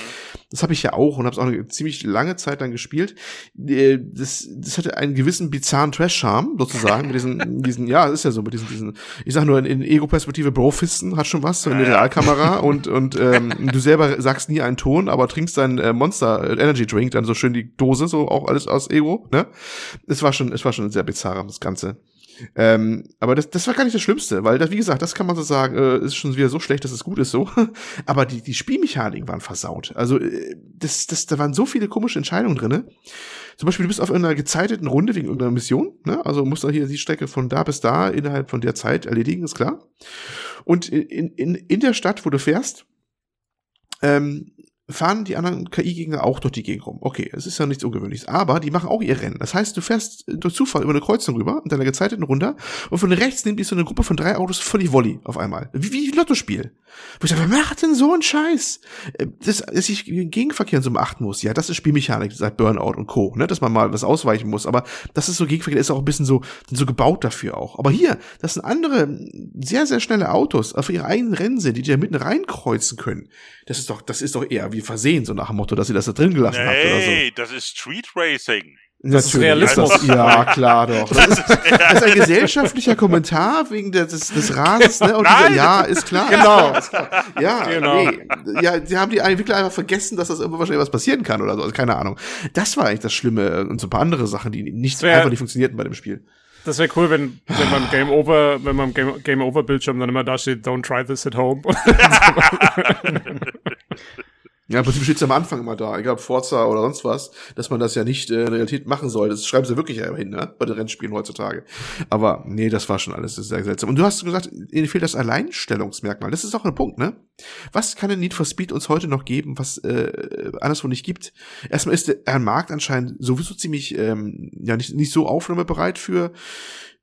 Das habe ich ja auch und habe es auch eine ziemlich lange Zeit dann gespielt. Äh, das, das hatte einen gewissen bizarren Trash-Charme, sozusagen, mit diesen, diesen, ja, ist ja so, mit diesen, diesen, ich sag nur, in, in Ego-Perspektive Brofisten hat schon was, so in der Realkamera und, und ähm, du selber sagst nie einen Ton, aber trinkst dein äh, Monster äh, Energy Drink, dann so schön die Dose, so auch alles aus Ego, ne? Es war schon, es war schon sehr bizarr, das Ganze. Ähm, aber das, das war gar nicht das Schlimmste, weil das, wie gesagt, das kann man so sagen, äh, ist schon wieder so schlecht, dass es gut ist so. aber die, die Spielmechaniken waren versaut. Also, äh, das, das, da waren so viele komische Entscheidungen drinne. Zum Beispiel, du bist auf einer gezeiteten Runde wegen irgendeiner Mission, ne? Also musst du hier die Strecke von da bis da innerhalb von der Zeit erledigen, ist klar. Und in, in, in der Stadt, wo du fährst, ähm, fahren die anderen KI-Gegner auch durch die Gegend rum. Okay, es ist ja nichts Ungewöhnliches. Aber die machen auch ihr Rennen. Das heißt, du fährst durch Zufall über eine Kreuzung rüber in deiner gezeiteten Runde und von rechts nimmt dich so eine Gruppe von drei Autos völlig Volley auf einmal. Wie, wie ein Lottospiel. Wo ich sage, wer macht denn so einen Scheiß? Äh, das, dass ich Gegenverkehr so beachten muss. Ja, das ist Spielmechanik seit Burnout und Co. Ne? Dass man mal was ausweichen muss. Aber das ist so Gegenverkehr, ist auch ein bisschen so, so gebaut dafür auch. Aber hier, das sind andere sehr, sehr schnelle Autos auf ihre eigenen Rennen sind, die da mitten reinkreuzen können. Das ist doch, das ist doch eher wie versehen, so nach dem Motto, dass ihr das da drin gelassen nee, habt oder so. Nee, das ist Street Racing. Das ist Realismus. Das, ja, klar doch. Das ist, das ist, ein gesellschaftlicher Kommentar wegen des, des Rasens, ne? Und dieser, ja, ist klar. Genau. Ist klar. Ja, genau. Nee. Ja, die haben die Entwickler einfach vergessen, dass das immer wahrscheinlich was passieren kann oder so. Also, keine Ahnung. Das war eigentlich das Schlimme und so ein paar andere Sachen, die nicht wär, einfach nicht funktionierten bei dem Spiel. Das wäre cool, wenn, wenn beim Game Over, wenn beim Game, Game Over Bildschirm dann immer da steht, don't try this at home. Ja, im Prinzip steht es am Anfang immer da, egal ob Forza oder sonst was, dass man das ja nicht äh, in Realität machen soll. Das schreiben sie wirklich hin, ne? Bei den Rennspielen heutzutage. Aber nee, das war schon alles sehr seltsam. Und du hast gesagt, ihnen fehlt das Alleinstellungsmerkmal. Das ist auch ein Punkt, ne? Was kann ein Need for Speed uns heute noch geben, was äh, anderswo nicht gibt? Erstmal ist der Markt anscheinend sowieso ziemlich, ähm, ja, nicht, nicht so aufnahmebereit für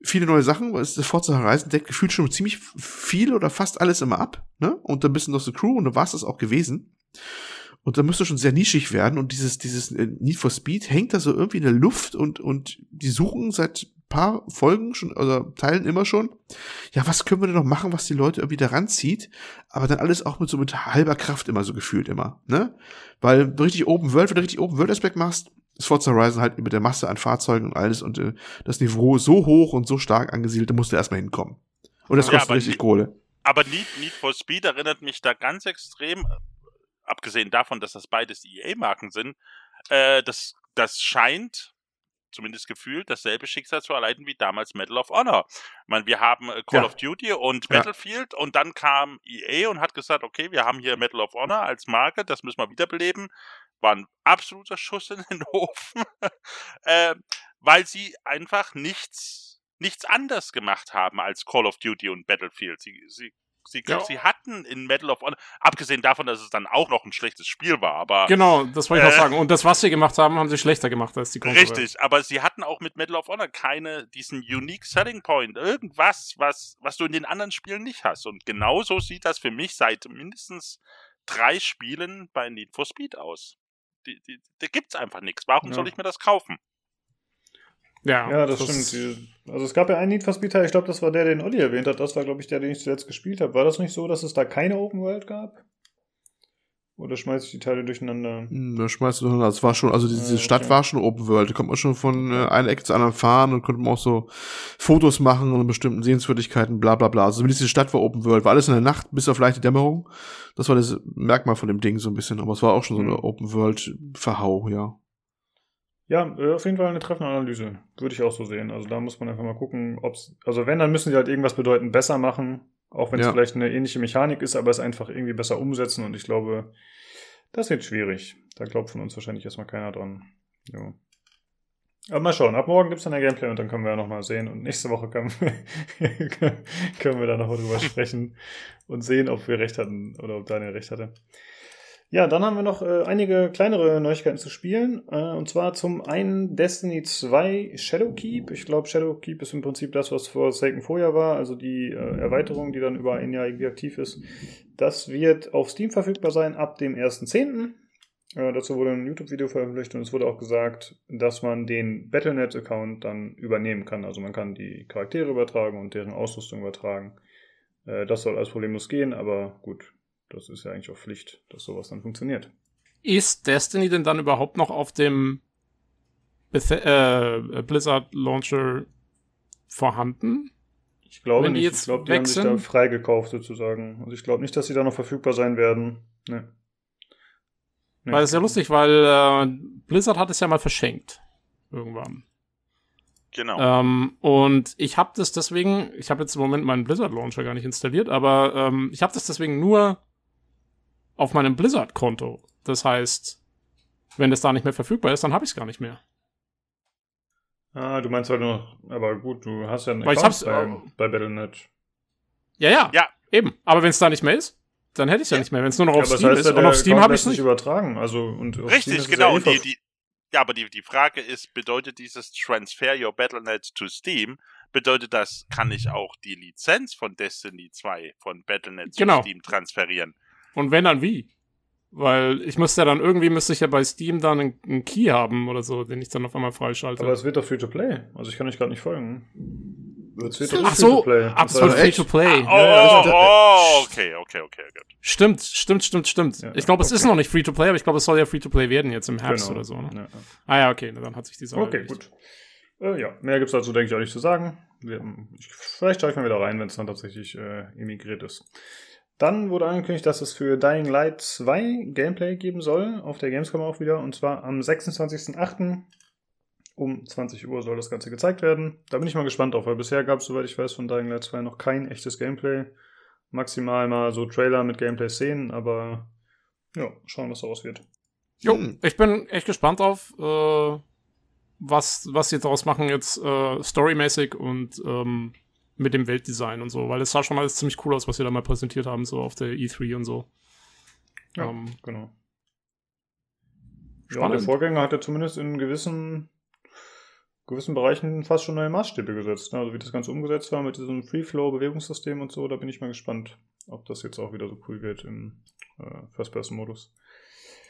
viele neue Sachen. Das Forza Horizon deckt gefühlt schon ziemlich viel oder fast alles immer ab, ne? Und ein bisschen noch so Crew und dann war es das auch gewesen. Und da müsste schon sehr nischig werden und dieses, dieses äh, Need for Speed hängt da so irgendwie in der Luft und, und die suchen seit paar Folgen schon, oder Teilen immer schon. Ja, was können wir denn noch machen, was die Leute irgendwie daran zieht? Aber dann alles auch mit so mit halber Kraft immer so gefühlt immer, ne? Weil richtig Open World, wenn du richtig Open World Aspekt machst, ist Forza Horizon halt mit der Masse an Fahrzeugen und alles und äh, das Niveau so hoch und so stark angesiedelt, da musst du erstmal hinkommen. Und das kostet ja, richtig Kohle. Aber Need, Need for Speed erinnert mich da ganz extrem abgesehen davon, dass das beides EA-Marken sind, äh, das, das scheint zumindest gefühlt dasselbe Schicksal zu erleiden wie damals Medal of Honor. Ich meine, wir haben äh, Call ja. of Duty und ja. Battlefield und dann kam EA und hat gesagt, okay, wir haben hier Medal of Honor als Marke, das müssen wir wiederbeleben. War ein absoluter Schuss in den Ofen, äh, weil sie einfach nichts, nichts anders gemacht haben als Call of Duty und Battlefield. Sie, sie Sie, ja. sie hatten in Medal of Honor, abgesehen davon, dass es dann auch noch ein schlechtes Spiel war, aber. Genau, das wollte ich äh, auch sagen. Und das, was sie gemacht haben, haben sie schlechter gemacht als die Konkurrenz. Richtig, aber sie hatten auch mit Medal of Honor keine, diesen unique Selling Point, irgendwas, was, was du in den anderen Spielen nicht hast. Und genauso sieht das für mich seit mindestens drei Spielen bei Need for Speed aus. Die, die, da gibt's einfach nichts. Warum ja. soll ich mir das kaufen? Ja, ja das, das stimmt. Also es gab ja einen Need for Speed Teil, ich glaube, das war der, den Olli erwähnt hat. Das war, glaube ich, der, den ich zuletzt gespielt habe. War das nicht so, dass es da keine Open World gab? Oder schmeiß ich die Teile durcheinander? Hm, da schmeißt du durcheinander. Das war schon, also diese ja, okay. Stadt war schon Open World. Da konnte man schon von äh, einer Ecke zu anderen fahren und konnte man auch so Fotos machen und bestimmten Sehenswürdigkeiten, bla bla bla. Also zumindest die Stadt war Open World. War alles in der Nacht bis auf leichte Dämmerung. Das war das Merkmal von dem Ding so ein bisschen. Aber es war auch schon so eine mhm. Open World Verhau, ja. Ja, äh, auf jeden Fall eine treffende Analyse. Würde ich auch so sehen. Also da muss man einfach mal gucken, ob es. Also wenn, dann müssen sie halt irgendwas bedeutend besser machen. Auch wenn es ja. vielleicht eine ähnliche Mechanik ist, aber es einfach irgendwie besser umsetzen. Und ich glaube, das wird schwierig. Da glaubt von uns wahrscheinlich erstmal keiner dran. Ja. Aber mal schauen. Ab morgen gibt es dann ein Gameplay und dann können wir ja nochmal sehen. Und nächste Woche können wir, können wir da nochmal drüber sprechen und sehen, ob wir recht hatten oder ob Daniel recht hatte. Ja, dann haben wir noch äh, einige kleinere Neuigkeiten zu spielen. Äh, und zwar zum einen Destiny 2 Shadowkeep. Ich glaube, Shadowkeep ist im Prinzip das, was vor Forsaken vorher war, also die äh, Erweiterung, die dann über ein Jahr irgendwie aktiv ist. Das wird auf Steam verfügbar sein ab dem 1.10. Äh, dazu wurde ein YouTube-Video veröffentlicht und es wurde auch gesagt, dass man den Battlenet-Account dann übernehmen kann. Also man kann die Charaktere übertragen und deren Ausrüstung übertragen. Äh, das soll alles problemlos gehen, aber gut, das ist ja eigentlich auch Pflicht, dass sowas dann funktioniert. Ist Destiny denn dann überhaupt noch auf dem Beth äh, Blizzard Launcher vorhanden? Ich glaube Wenn nicht. ich glaube, die haben sich da freigekauft sozusagen. Also ich glaube nicht, dass sie da noch verfügbar sein werden. Nee. nee. Weil es ist ja lustig, weil äh, Blizzard hat es ja mal verschenkt. Irgendwann. Genau. Ähm, und ich habe das deswegen, ich habe jetzt im Moment meinen Blizzard Launcher gar nicht installiert, aber ähm, ich habe das deswegen nur auf meinem Blizzard-Konto. Das heißt, wenn es da nicht mehr verfügbar ist, dann habe ich es gar nicht mehr. Ah, du meinst halt nur, aber gut, du hast ja einen Weil Account bei, äh, bei Battle.net. Ja, ja, ja, eben. Aber wenn es da nicht mehr ist, dann hätte ich es ja. ja. nicht mehr. Wenn es nur noch auf ja, Steam heißt, ist. Und auf Steam habe ich es nicht übertragen. Also, und Richtig, genau. Ja, eh die, die, ja, aber die, die Frage ist, bedeutet dieses Transfer Your Battle.net to Steam, bedeutet das, kann ich auch die Lizenz von Destiny 2 von Battle.net genau. zu Steam transferieren? Und wenn, dann wie? Weil ich müsste ja dann irgendwie, müsste ich ja bei Steam dann einen, einen Key haben oder so, den ich dann auf einmal freischalte. Aber es wird doch Free-to-Play. Also ich kann euch gerade nicht folgen. Es wird doch Ach so, wird Free-to-Play. Oh, oh, oh, okay, okay, okay, gut. Stimmt, stimmt, stimmt, stimmt. Ja, ich glaube, okay. es ist noch nicht Free-to-Play, aber ich glaube, es soll ja Free-to-Play werden jetzt im Herbst genau. oder so. Ne? Ja, ja. Ah ja, okay, dann hat sich die Sache Okay, erledigt. gut. Äh, ja, mehr gibt es dazu, denke ich, auch nicht zu sagen. Wir, ich, vielleicht schaue ich mal wieder rein, wenn es dann tatsächlich äh, emigriert ist. Dann wurde angekündigt, dass es für Dying Light 2 Gameplay geben soll, auf der Gamescom auch wieder, und zwar am 26.08. um 20 Uhr soll das Ganze gezeigt werden. Da bin ich mal gespannt drauf, weil bisher gab es, soweit ich weiß, von Dying Light 2 noch kein echtes Gameplay. Maximal mal so Trailer mit Gameplay-Szenen, aber Ja, schauen, was daraus wird. Jo, ich bin echt gespannt drauf, äh, was, was sie daraus machen jetzt äh, storymäßig und ähm, mit dem Weltdesign und so, weil es sah schon alles ziemlich cool aus, was sie da mal präsentiert haben, so auf der E3 und so. Ja, ähm, genau. Ja, der Vorgänger hat ja zumindest in gewissen, gewissen Bereichen fast schon neue Maßstäbe gesetzt. Ne? Also wie das Ganze umgesetzt war mit diesem Free-Flow-Bewegungssystem und so, da bin ich mal gespannt, ob das jetzt auch wieder so cool wird im äh, First-Person-Modus.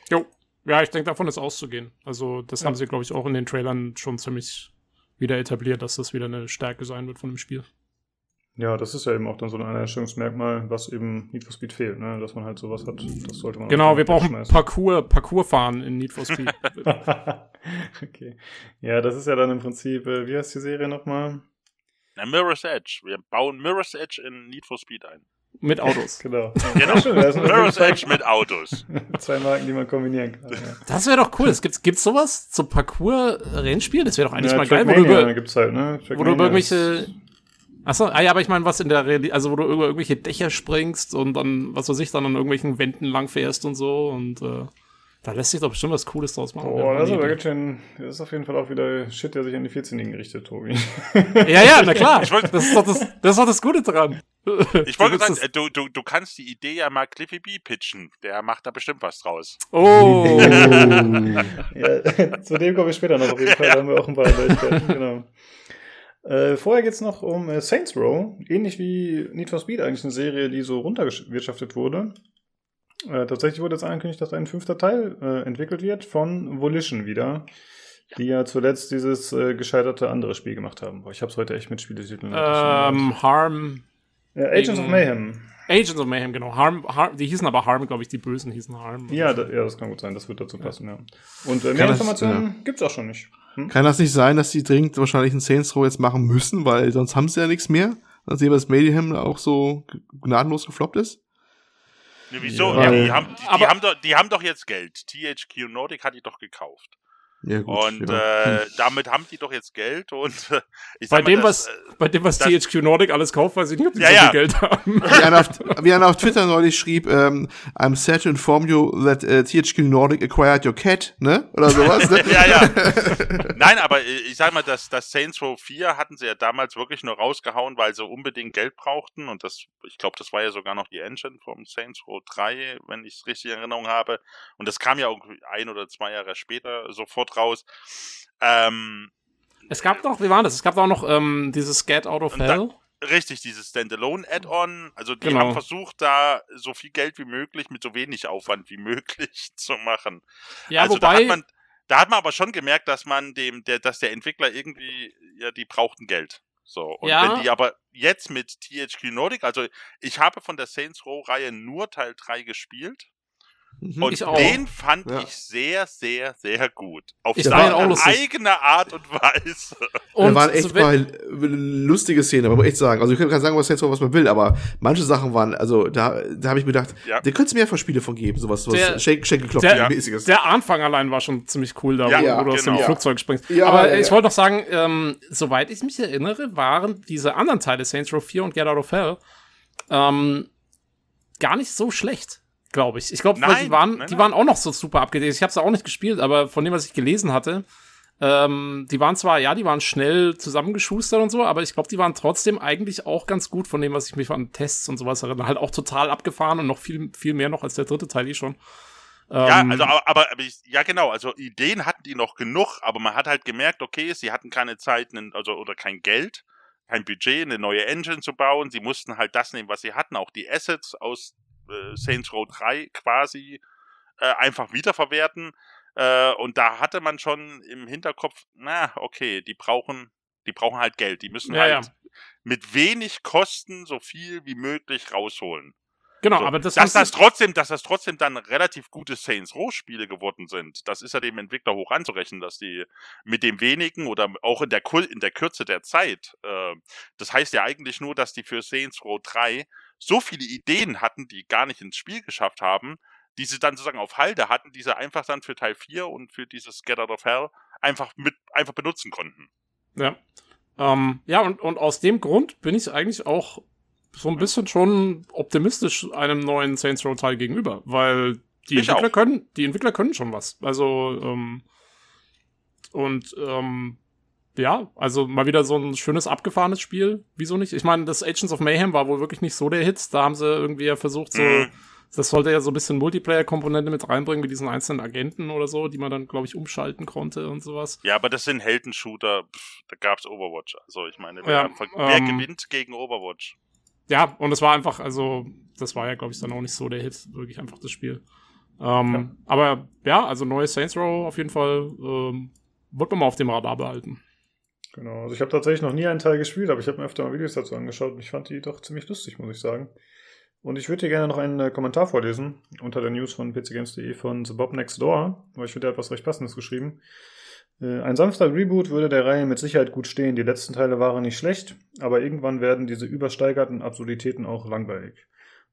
Jo, ja, ich denke, davon ist auszugehen. Also, das ja. haben sie, glaube ich, auch in den Trailern schon ziemlich wieder etabliert, dass das wieder eine Stärke sein wird von dem Spiel. Ja, das ist ja eben auch dann so ein Einstellungsmerkmal, was eben Need for Speed fehlt, ne? dass man halt sowas hat. Das sollte man Genau, wir brauchen Parcours, Parcours fahren in Need for Speed. okay. Ja, das ist ja dann im Prinzip, äh, wie heißt die Serie nochmal? Na, Mirror's Edge. Wir bauen Mirror's Edge in Need for Speed ein. Mit Autos. genau. genau. Mirror's Edge mit Autos. Zwei Marken, die man kombinieren kann. Ja. Das wäre doch cool. Es gibt gibt's sowas zum Parcours-Rennspiel? Das wäre doch eigentlich ja, mal geil, wo du, über, gibt's halt, ne? wo du über irgendwelche Achso, ah ja, aber ich meine, was in der Realität, also wo du über irgendwelche Dächer springst und dann, was weiß ich, dann an irgendwelchen Wänden lang fährst und so und äh, da lässt sich doch bestimmt was Cooles draus machen. Boah, das ist aber ganz schön, das ist auf jeden Fall auch wieder Shit, der sich an die 14-Jährigen richtet, Tobi. ja, ja, na klar. das, ist doch das, das ist doch das Gute dran. Ich wollte sagen, du, du, du kannst die Idee ja mal Cliffy B pitchen. Der macht da bestimmt was draus. Oh. ja, zu dem kommen wir später noch auf jeden Fall. Ja. Da haben wir auch ein paar Neuigkeiten, genau. Äh, vorher geht es noch um äh, Saints Row, ähnlich wie Need for Speed, eigentlich eine Serie, die so runtergewirtschaftet wurde. Äh, tatsächlich wurde jetzt angekündigt, dass ein fünfter Teil äh, entwickelt wird von Volition wieder, die ja zuletzt dieses äh, gescheiterte andere Spiel gemacht haben. Boah, ich habe es heute echt mit Spieletiteln. Ähm, Harm. Agents of Mayhem. Agents of Mayhem, genau. Harm, Harm, die hießen aber Harm, glaube ich, die Bösen hießen Harm. Ja, da, ja, das kann gut sein, das wird dazu passen, ja. ja. Und äh, mehr Informationen ja. es auch schon nicht. Hm? Kann das nicht sein, dass die dringend wahrscheinlich einen Saints Row jetzt machen müssen, weil sonst haben sie ja nichts mehr? Nachdem das Mayhem auch so gnadenlos gefloppt ist? Nee, wieso? Ja, die, haben, die, die, haben doch, die haben doch jetzt Geld. THQ Nordic hat die doch gekauft. Ja, gut, und ja. äh, damit haben die doch jetzt Geld und äh, ich bei, dem, das, was, äh, bei dem, was THQ Nordic alles kauft, weiß ich nicht, ob die ja, so viel Geld haben. Wie einer, auf, wie einer auf Twitter neulich schrieb, ähm, I'm sad to inform you that uh, THQ Nordic acquired your cat, ne? Oder sowas, ne? ja, ja. Nein, aber äh, ich sag mal, das, das Saints Row 4 hatten sie ja damals wirklich nur rausgehauen, weil sie unbedingt Geld brauchten und das, ich glaube, das war ja sogar noch die Engine vom Saints Row 3, wenn ich es richtig in Erinnerung habe. Und das kam ja auch ein oder zwei Jahre später sofort raus. Ähm, es gab noch, wie war das? Es gab auch noch ähm, dieses Get Out of Hell. Da, richtig, dieses Standalone-Add-on. Also die genau. haben versucht, da so viel Geld wie möglich mit so wenig Aufwand wie möglich zu machen. Ja, also wobei, da hat man, da hat man aber schon gemerkt, dass man dem, der, dass der Entwickler irgendwie, ja, die brauchten Geld. So, und ja. wenn die aber jetzt mit THQ Nordic, also ich habe von der Saints Row-Reihe nur Teil 3 gespielt. Mhm. Und den fand ja. ich sehr, sehr, sehr gut. Auf ich seine eigene Art und Weise. Und da waren echt so mal lustige Szenen, aber muss echt sagen. Also ich kann sagen, was jetzt was man will, aber manche Sachen waren, also da, da habe ich mir gedacht, ja. da könntest du mehr von Spiele von geben, sowas, sowas Schenkelklopfen-mäßiges. Der, der Anfang allein war schon ziemlich cool da, ja, wo, du aus dem genau. Flugzeug springst. aber ich wollte noch sagen, ähm, soweit ich mich erinnere, waren diese anderen Teile, Saints Row 4 und Get Out of Hell, ähm, gar nicht so schlecht glaube ich. Ich glaube, die waren, nein, die waren auch noch so super abgedatet. Ich habe es auch nicht gespielt, aber von dem, was ich gelesen hatte, ähm, die waren zwar, ja, die waren schnell zusammengeschustert und so, aber ich glaube, die waren trotzdem eigentlich auch ganz gut von dem, was ich mich von Tests und sowas erinnere. Halt auch total abgefahren und noch viel, viel mehr noch als der dritte Teil eh schon. Ja, ähm, also aber, aber, aber ich, ja genau, also Ideen hatten die noch genug, aber man hat halt gemerkt, okay, sie hatten keine Zeit, also oder kein Geld, kein Budget, eine neue Engine zu bauen. Sie mussten halt das nehmen, was sie hatten, auch die Assets aus Saints Row 3 quasi äh, einfach wiederverwerten. Äh, und da hatte man schon im Hinterkopf, na, okay, die brauchen, die brauchen halt Geld. Die müssen ja, halt ja. mit wenig Kosten so viel wie möglich rausholen. Genau, so, aber das dass das trotzdem, dass das trotzdem dann relativ gute Saints Row Spiele geworden sind. Das ist ja dem Entwickler hoch anzurechnen, dass die mit dem wenigen oder auch in der in der Kürze der Zeit. Äh, das heißt ja eigentlich nur, dass die für Saints Row 3 so viele Ideen hatten, die gar nicht ins Spiel geschafft haben, die sie dann sozusagen auf Halde hatten, die sie einfach dann für Teil 4 und für dieses Get Out of Hell einfach mit einfach benutzen konnten. Ja. Ähm, ja, und, und aus dem Grund bin ich eigentlich auch so ein bisschen schon optimistisch einem neuen Saints Row Teil gegenüber, weil die ich Entwickler auch. können, die Entwickler können schon was. Also, ähm, und ähm, ja, also mal wieder so ein schönes abgefahrenes Spiel. Wieso nicht? Ich meine, das Agents of Mayhem war wohl wirklich nicht so der Hit. Da haben sie irgendwie ja versucht, so, mhm. das sollte ja so ein bisschen Multiplayer-Komponente mit reinbringen mit diesen einzelnen Agenten oder so, die man dann, glaube ich, umschalten konnte und sowas. Ja, aber das sind Heldenshooter. Pff, da gab's Overwatch. Also ich meine, wer, ja, wer ähm, gewinnt gegen Overwatch? Ja, und es war einfach, also, das war ja, glaube ich, dann auch nicht so der Hit, wirklich einfach das Spiel. Ähm, ja. Aber ja, also neues Saints Row auf jeden Fall ähm, wird man mal auf dem Radar behalten. Genau, also ich habe tatsächlich noch nie einen Teil gespielt, aber ich habe mir öfter mal Videos dazu angeschaut und ich fand die doch ziemlich lustig, muss ich sagen. Und ich würde dir gerne noch einen äh, Kommentar vorlesen unter der News von pcgames.de von The Bob Next Door, weil ich finde, der hat was recht Passendes geschrieben. Äh, ein sanfter Reboot würde der Reihe mit Sicherheit gut stehen. Die letzten Teile waren nicht schlecht, aber irgendwann werden diese übersteigerten Absurditäten auch langweilig.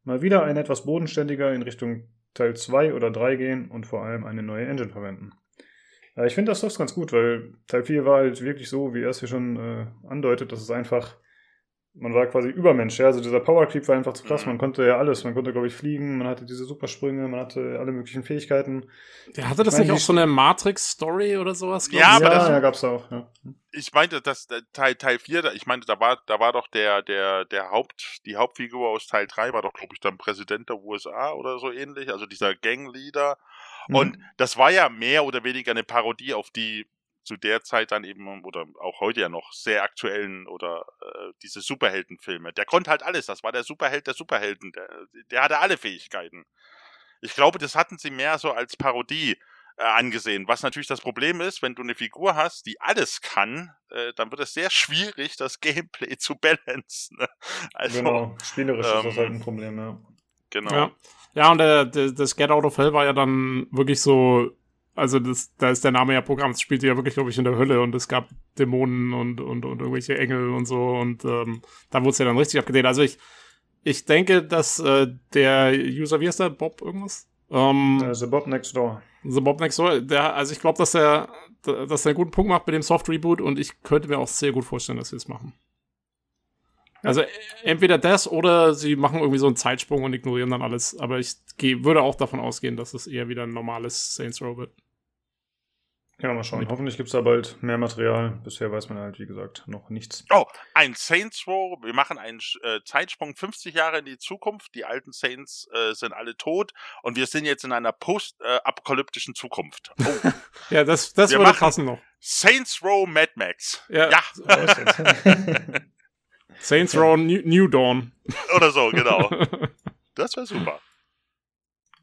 Mal wieder ein etwas bodenständiger in Richtung Teil 2 oder 3 gehen und vor allem eine neue Engine verwenden. Ja, ich finde das doch ganz gut, weil Teil 4 war halt wirklich so, wie er es hier schon äh, andeutet, dass es einfach, man war quasi Übermensch, ja, also dieser Power Creep war einfach zu krass, mhm. man konnte ja alles, man konnte, glaube ich, fliegen, man hatte diese Supersprünge, man hatte alle möglichen Fähigkeiten. Der hatte das ich mein, nicht auch so eine Matrix-Story oder sowas? Ja, aber ja, das, ja, gab's auch, ja. Ich meinte, dass äh, Teil, Teil 4, ich meinte, da war, da war doch der, der, der Haupt, die Hauptfigur aus Teil 3 war doch, glaube ich, dann Präsident der USA oder so ähnlich, also dieser Gangleader. Und mhm. das war ja mehr oder weniger eine Parodie auf die zu der Zeit dann eben oder auch heute ja noch sehr aktuellen oder äh, diese Superheldenfilme. Der konnte halt alles. Das war der Superheld der Superhelden. Der, der hatte alle Fähigkeiten. Ich glaube, das hatten sie mehr so als Parodie äh, angesehen. Was natürlich das Problem ist, wenn du eine Figur hast, die alles kann, äh, dann wird es sehr schwierig, das Gameplay zu balancen. Ne? Also, genau, spielerisch ähm, ist das halt ein Problem, ja. Genau. Ja. Ja, und der, das Get Out of Hell war ja dann wirklich so, also das, da ist der Name ja Programm, es spielte ja wirklich, glaube ich, in der Hölle und es gab Dämonen und, und, und irgendwelche Engel und so und ähm, da wurde es ja dann richtig abgedreht. Also ich, ich denke, dass äh, der User, wie heißt der, Bob irgendwas? Ähm, uh, the Bob Next Door. The Bob Next Door, der, also ich glaube, dass er, dass er einen guten Punkt macht mit dem Soft Reboot und ich könnte mir auch sehr gut vorstellen, dass sie es machen. Also entweder das oder sie machen irgendwie so einen Zeitsprung und ignorieren dann alles. Aber ich würde auch davon ausgehen, dass es eher wieder ein normales Saints Row wird. Ja, mal schauen. Hoffentlich gibt es da bald mehr Material. Bisher weiß man halt, wie gesagt, noch nichts. Oh, ein Saints Row. Wir machen einen äh, Zeitsprung 50 Jahre in die Zukunft. Die alten Saints äh, sind alle tot und wir sind jetzt in einer post-apokalyptischen äh, Zukunft. Oh. ja, das, das würde passen noch. Saints Row Mad Max. Ja. ja. Saints Row New, New Dawn. Oder so, genau. Das wäre super.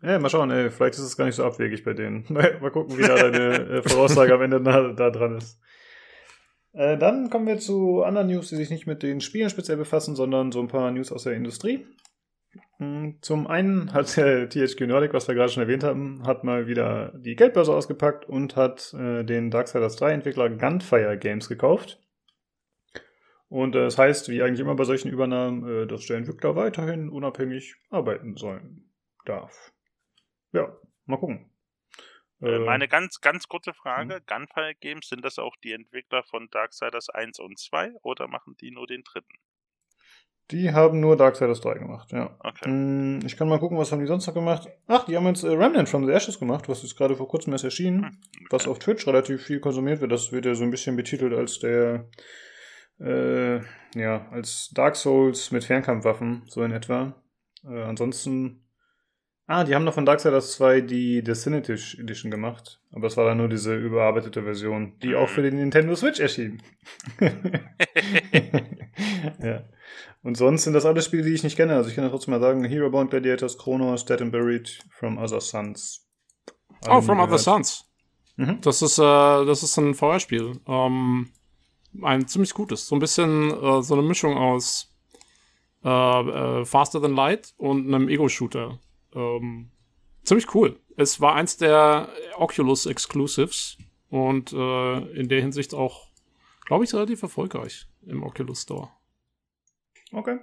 Ja, mal schauen, ey, vielleicht ist es gar nicht so abwegig bei denen. mal gucken, wie da deine äh, Voraussage am Ende da, dran ist. Äh, dann kommen wir zu anderen News, die sich nicht mit den Spielen speziell befassen, sondern so ein paar News aus der Industrie. Hm, zum einen hat der THQ Nordic, was wir gerade schon erwähnt haben, hat mal wieder die Geldbörse ausgepackt und hat äh, den Darksiders 3 Entwickler Gunfire Games gekauft. Und das heißt, wie eigentlich immer bei solchen Übernahmen, äh, dass der Entwickler weiterhin unabhängig arbeiten sollen darf. Ja, mal gucken. Äh, meine ganz, ganz kurze Frage: hm? Gunfire Games, sind das auch die Entwickler von Darksiders 1 und 2 oder machen die nur den dritten? Die haben nur Darksiders 3 gemacht, ja. Okay. Hm, ich kann mal gucken, was haben die sonst noch gemacht. Ach, die haben jetzt Remnant from the Ashes gemacht, was ist gerade vor kurzem erst erschienen, hm, okay. was auf Twitch relativ viel konsumiert wird. Das wird ja so ein bisschen betitelt als der äh, ja, als Dark Souls mit Fernkampfwaffen, so in etwa. Äh, ansonsten. Ah, die haben noch von Darksiders 2 die Definitive Edition gemacht. Aber es war dann nur diese überarbeitete Version, die auch für den Nintendo Switch erschien. ja. Und sonst sind das alles Spiele, die ich nicht kenne. Also ich kann ja trotzdem mal sagen, Hero Bound Gladiators, Chronos, Dead and Buried, From Other Suns. Oh, From Other Suns. Mhm. Das ist, äh, das ist ein VR-Spiel. Ähm, ein ziemlich gutes. So ein bisschen äh, so eine Mischung aus äh, äh, Faster Than Light und einem Ego-Shooter. Ähm, ziemlich cool. Es war eins der Oculus Exclusives und äh, in der Hinsicht auch, glaube ich, relativ erfolgreich im Oculus Store. Okay.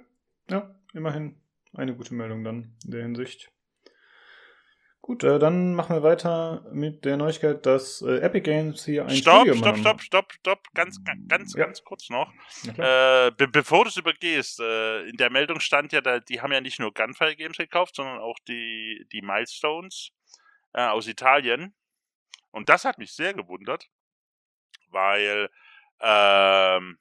Ja, immerhin eine gute Meldung dann in der Hinsicht. Gut, äh, dann machen wir weiter mit der Neuigkeit, dass äh, Epic Games hier ein Stopp, Studio stopp, stopp, stopp, stopp, ganz, ganz, ja. ganz kurz noch. Äh, be bevor du es übergehst, äh, in der Meldung stand ja, da, die haben ja nicht nur Gunfire Games gekauft, sondern auch die, die Milestones. äh, aus Italien. Und das hat mich sehr gewundert, weil ähm,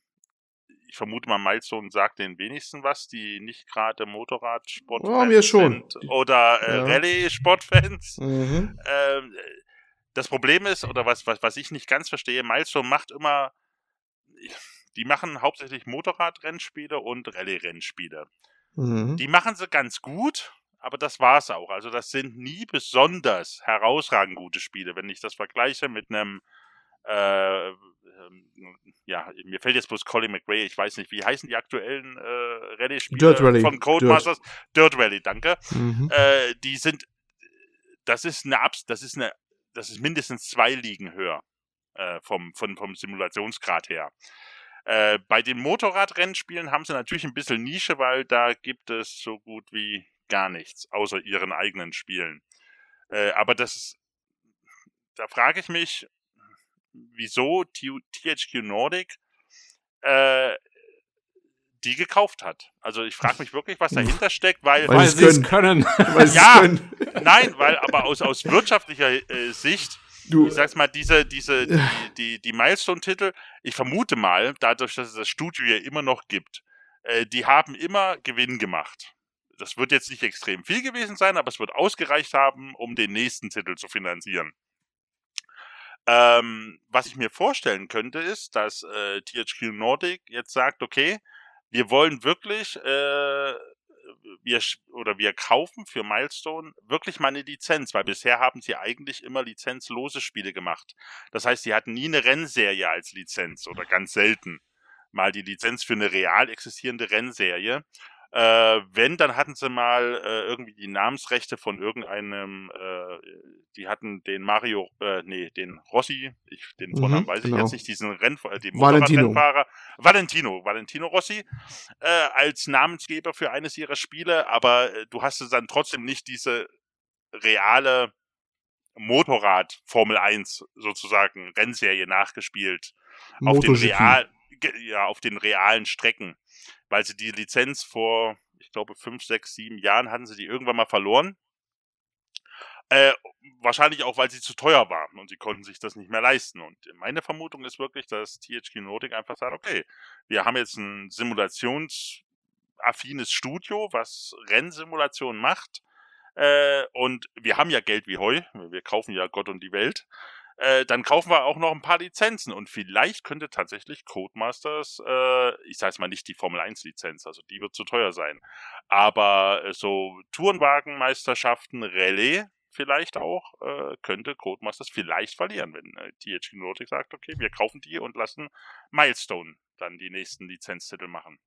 ich vermute mal, Milestone sagt den wenigsten was, die nicht gerade Motorradsportfans mir schon. sind oder äh, ja. Rallye-Sportfans. Mhm. Ähm, das Problem ist, oder was, was, was ich nicht ganz verstehe, Milestone macht immer, die machen hauptsächlich Motorradrennspiele und Rallye-Rennspiele. Mhm. Die machen sie ganz gut, aber das war's auch. Also das sind nie besonders herausragend gute Spiele. Wenn ich das vergleiche mit einem äh, ähm, ja, mir fällt jetzt bloß Colin McRae, ich weiß nicht, wie heißen die aktuellen äh, Rallye-Spiele von Codemasters? Dirt. Dirt Rally, danke. Mhm. Äh, die sind, das ist eine Abs, das ist eine, das ist mindestens zwei Ligen höher äh, vom, vom, vom Simulationsgrad her. Äh, bei den Motorradrennspielen haben sie natürlich ein bisschen Nische, weil da gibt es so gut wie gar nichts, außer ihren eigenen Spielen. Äh, aber das ist, da frage ich mich, wieso THQ Nordic äh, die gekauft hat. Also ich frage mich wirklich, was dahinter steckt, weil, weil, weil sie es können. weil ja, können. nein, weil aber aus, aus wirtschaftlicher äh, Sicht, du, ich sag's mal, diese, diese, die, die, die Milestone-Titel, ich vermute mal, dadurch, dass es das Studio ja immer noch gibt, äh, die haben immer Gewinn gemacht. Das wird jetzt nicht extrem viel gewesen sein, aber es wird ausgereicht haben, um den nächsten Titel zu finanzieren. Ähm, was ich mir vorstellen könnte, ist, dass äh, THQ Nordic jetzt sagt, okay, wir wollen wirklich, äh, wir oder wir kaufen für Milestone wirklich mal eine Lizenz, weil bisher haben sie eigentlich immer lizenzlose Spiele gemacht. Das heißt, sie hatten nie eine Rennserie als Lizenz oder ganz selten mal die Lizenz für eine real existierende Rennserie. Äh, wenn, dann hatten sie mal äh, irgendwie die Namensrechte von irgendeinem, äh, die hatten den Mario, äh, nee, den Rossi, ich, den Vornamen mhm, weiß genau. ich jetzt nicht, diesen Renn, äh, den Motorradrennfahrer, Valentino, Valentino Rossi, äh, als Namensgeber für eines ihrer Spiele, aber äh, du hast es dann trotzdem nicht diese reale Motorrad Formel 1 sozusagen Rennserie nachgespielt. Auf den real, ja, auf den realen Strecken weil sie die Lizenz vor, ich glaube, fünf, sechs, sieben Jahren hatten sie die irgendwann mal verloren. Äh, wahrscheinlich auch, weil sie zu teuer waren und sie konnten sich das nicht mehr leisten. Und meine Vermutung ist wirklich, dass THQ Nordic einfach sagt, okay, wir haben jetzt ein simulationsaffines Studio, was Rennsimulationen macht. Äh, und wir haben ja Geld wie Heu, wir kaufen ja Gott und die Welt. Äh, dann kaufen wir auch noch ein paar Lizenzen und vielleicht könnte tatsächlich Codemasters, äh, ich sage mal nicht die Formel 1 Lizenz, also die wird zu teuer sein, aber äh, so Tourenwagenmeisterschaften, Rallye vielleicht auch, äh, könnte Codemasters vielleicht verlieren, wenn äh, THQ Nordic sagt, okay, wir kaufen die und lassen Milestone dann die nächsten Lizenztitel machen.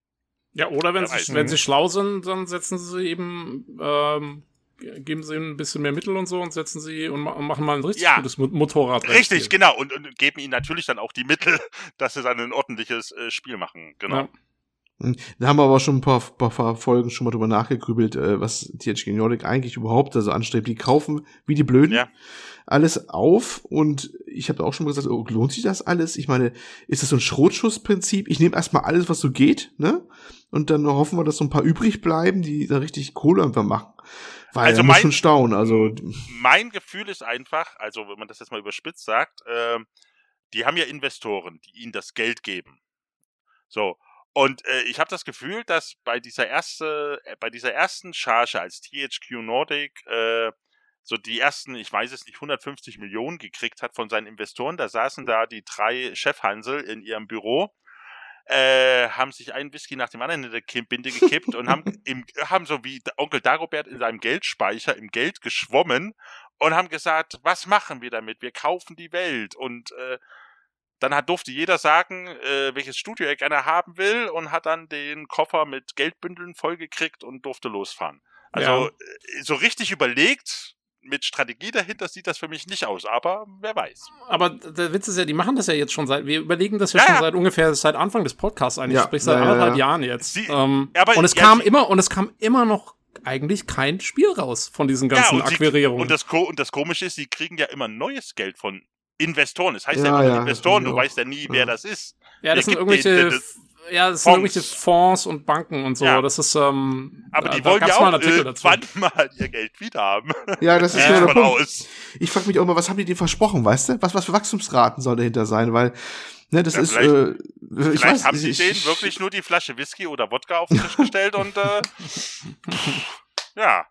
Ja, oder wenn, sie, wenn sie schlau sind, dann setzen sie eben ähm, geben sie ihnen ein bisschen mehr Mittel und so und setzen sie und machen mal ein richtig ja, gutes Motorrad. Richtig, genau. Und, und, geben ihnen natürlich dann auch die Mittel, dass sie dann ein ordentliches äh, Spiel machen. Genau. Ja. Hm, da haben wir aber schon ein paar, paar Folgen schon mal drüber nachgegrübelt, äh, was THG Nordic eigentlich überhaupt also anstrebt. Die kaufen wie die Blöden ja. alles auf und ich habe auch schon mal gesagt, oh, lohnt sich das alles? Ich meine, ist das so ein Schrotschussprinzip? Ich nehme erstmal alles, was so geht, ne? Und dann hoffen wir, dass so ein paar übrig bleiben, die da richtig Kohle einfach machen. Weil also mein, schon staunen. Also mein Gefühl ist einfach, also wenn man das jetzt mal überspitzt sagt, äh, die haben ja Investoren, die ihnen das Geld geben. So. Und äh, ich habe das Gefühl, dass bei dieser erste, äh, bei dieser ersten Charge als THQ Nordic äh, so die ersten, ich weiß es nicht, 150 Millionen gekriegt hat von seinen Investoren. Da saßen da die drei Chefhansel in ihrem Büro äh, haben sich einen Whisky nach dem anderen in der Binde gekippt und haben, im, haben so wie Onkel Dagobert in seinem Geldspeicher im Geld geschwommen und haben gesagt, was machen wir damit? Wir kaufen die Welt und äh, dann hat, durfte jeder sagen, äh, welches Studio er gerne haben will und hat dann den Koffer mit Geldbündeln vollgekriegt und durfte losfahren. Also ja. Äh, so richtig überlegt mit Strategie dahinter sieht das für mich nicht aus, aber wer weiß. Aber der Witz ist ja, die machen das ja jetzt schon seit, wir überlegen das ja, ja schon ja. seit ungefähr, seit Anfang des Podcasts eigentlich, ja. sprich seit anderthalb Jahren jetzt. Sie, ähm, und es kam immer, und es kam immer noch eigentlich kein Spiel raus von diesen ganzen und Akquirierungen. Sie, und, das, und das Komische ist, sie kriegen ja immer neues Geld von Investoren. Das heißt ja, immer Investoren, du weißt ja nie, wer das ist. Ja, das sind irgendwelche den, ja, das sind irgendwelche Fonds und Banken und so. Ja. Das ist, ähm, Aber die wollen ja auch irgendwann mal ihr Geld wieder haben. Ja, das ist ja. der Punkt. Aus. Ich frage mich auch mal, was haben die denen versprochen, weißt du? Was, was für Wachstumsraten soll dahinter sein? Weil, ne, das ja, ist, vielleicht, äh, vielleicht weiß, haben sie denen wirklich nur die Flasche Whisky oder Wodka auf den Tisch gestellt und, äh, ja.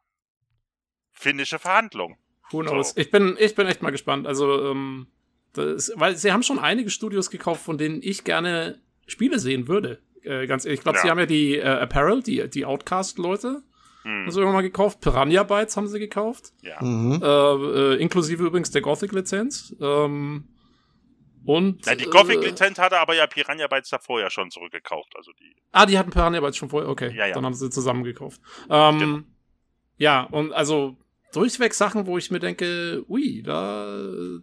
Finnische Verhandlung. Who knows? So. Ich bin, ich bin echt mal gespannt. Also, ähm, das, weil sie haben schon einige Studios gekauft, von denen ich gerne Spiele sehen würde. Äh, ganz ehrlich, ich glaube, ja. sie haben ja die äh, Apparel, die, die Outcast-Leute. Hm. Also irgendwann mal gekauft. Piranha Bytes haben sie gekauft. Ja. Mhm. Äh, äh, inklusive übrigens der Gothic-Lizenz. Ähm, und. Ja, die Gothic-Lizenz hatte aber ja Piranha Bytes davor ja schon zurückgekauft. Also die. Ah, die hatten Piranha Bytes schon vorher. Okay. Ja, ja. Dann haben sie zusammen gekauft. Ähm, genau. Ja, und also durchweg Sachen, wo ich mir denke, ui, da,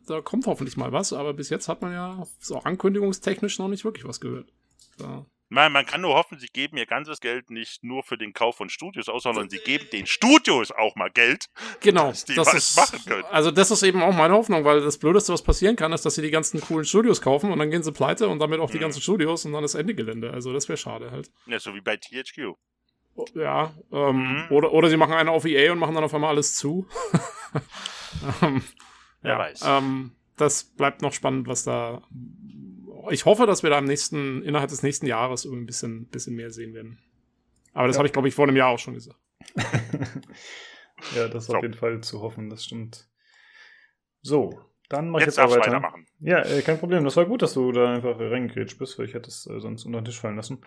da kommt hoffentlich mal was, aber bis jetzt hat man ja so ankündigungstechnisch noch nicht wirklich was gehört. Da. Man, man kann nur hoffen, sie geben ihr ganzes Geld nicht nur für den Kauf von Studios aus, sondern sie geben den Studios auch mal Geld, genau, dass die das was ist, machen können. Also das ist eben auch meine Hoffnung, weil das Blödeste, was passieren kann, ist, dass sie die ganzen coolen Studios kaufen und dann gehen sie pleite und damit auch die mhm. ganzen Studios und dann ist Ende Gelände. Also das wäre schade halt. Ja, so wie bei THQ. Ja, ähm, mhm. oder, oder sie machen eine auf EA und machen dann auf einmal alles zu. ähm, Wer ja, weiß. Ähm, das bleibt noch spannend, was da. Ich hoffe, dass wir da im nächsten, innerhalb des nächsten Jahres ein bisschen, bisschen mehr sehen werden. Aber das ja. habe ich, glaube ich, vor einem Jahr auch schon gesagt. ja, das ist so. auf jeden Fall zu hoffen, das stimmt. So, dann mach jetzt ich jetzt auch weiter. weitermachen. Ja, äh, kein Problem. Das war gut, dass du da einfach reingekrätscht bist, weil ich hätte es äh, sonst unter den Tisch fallen lassen.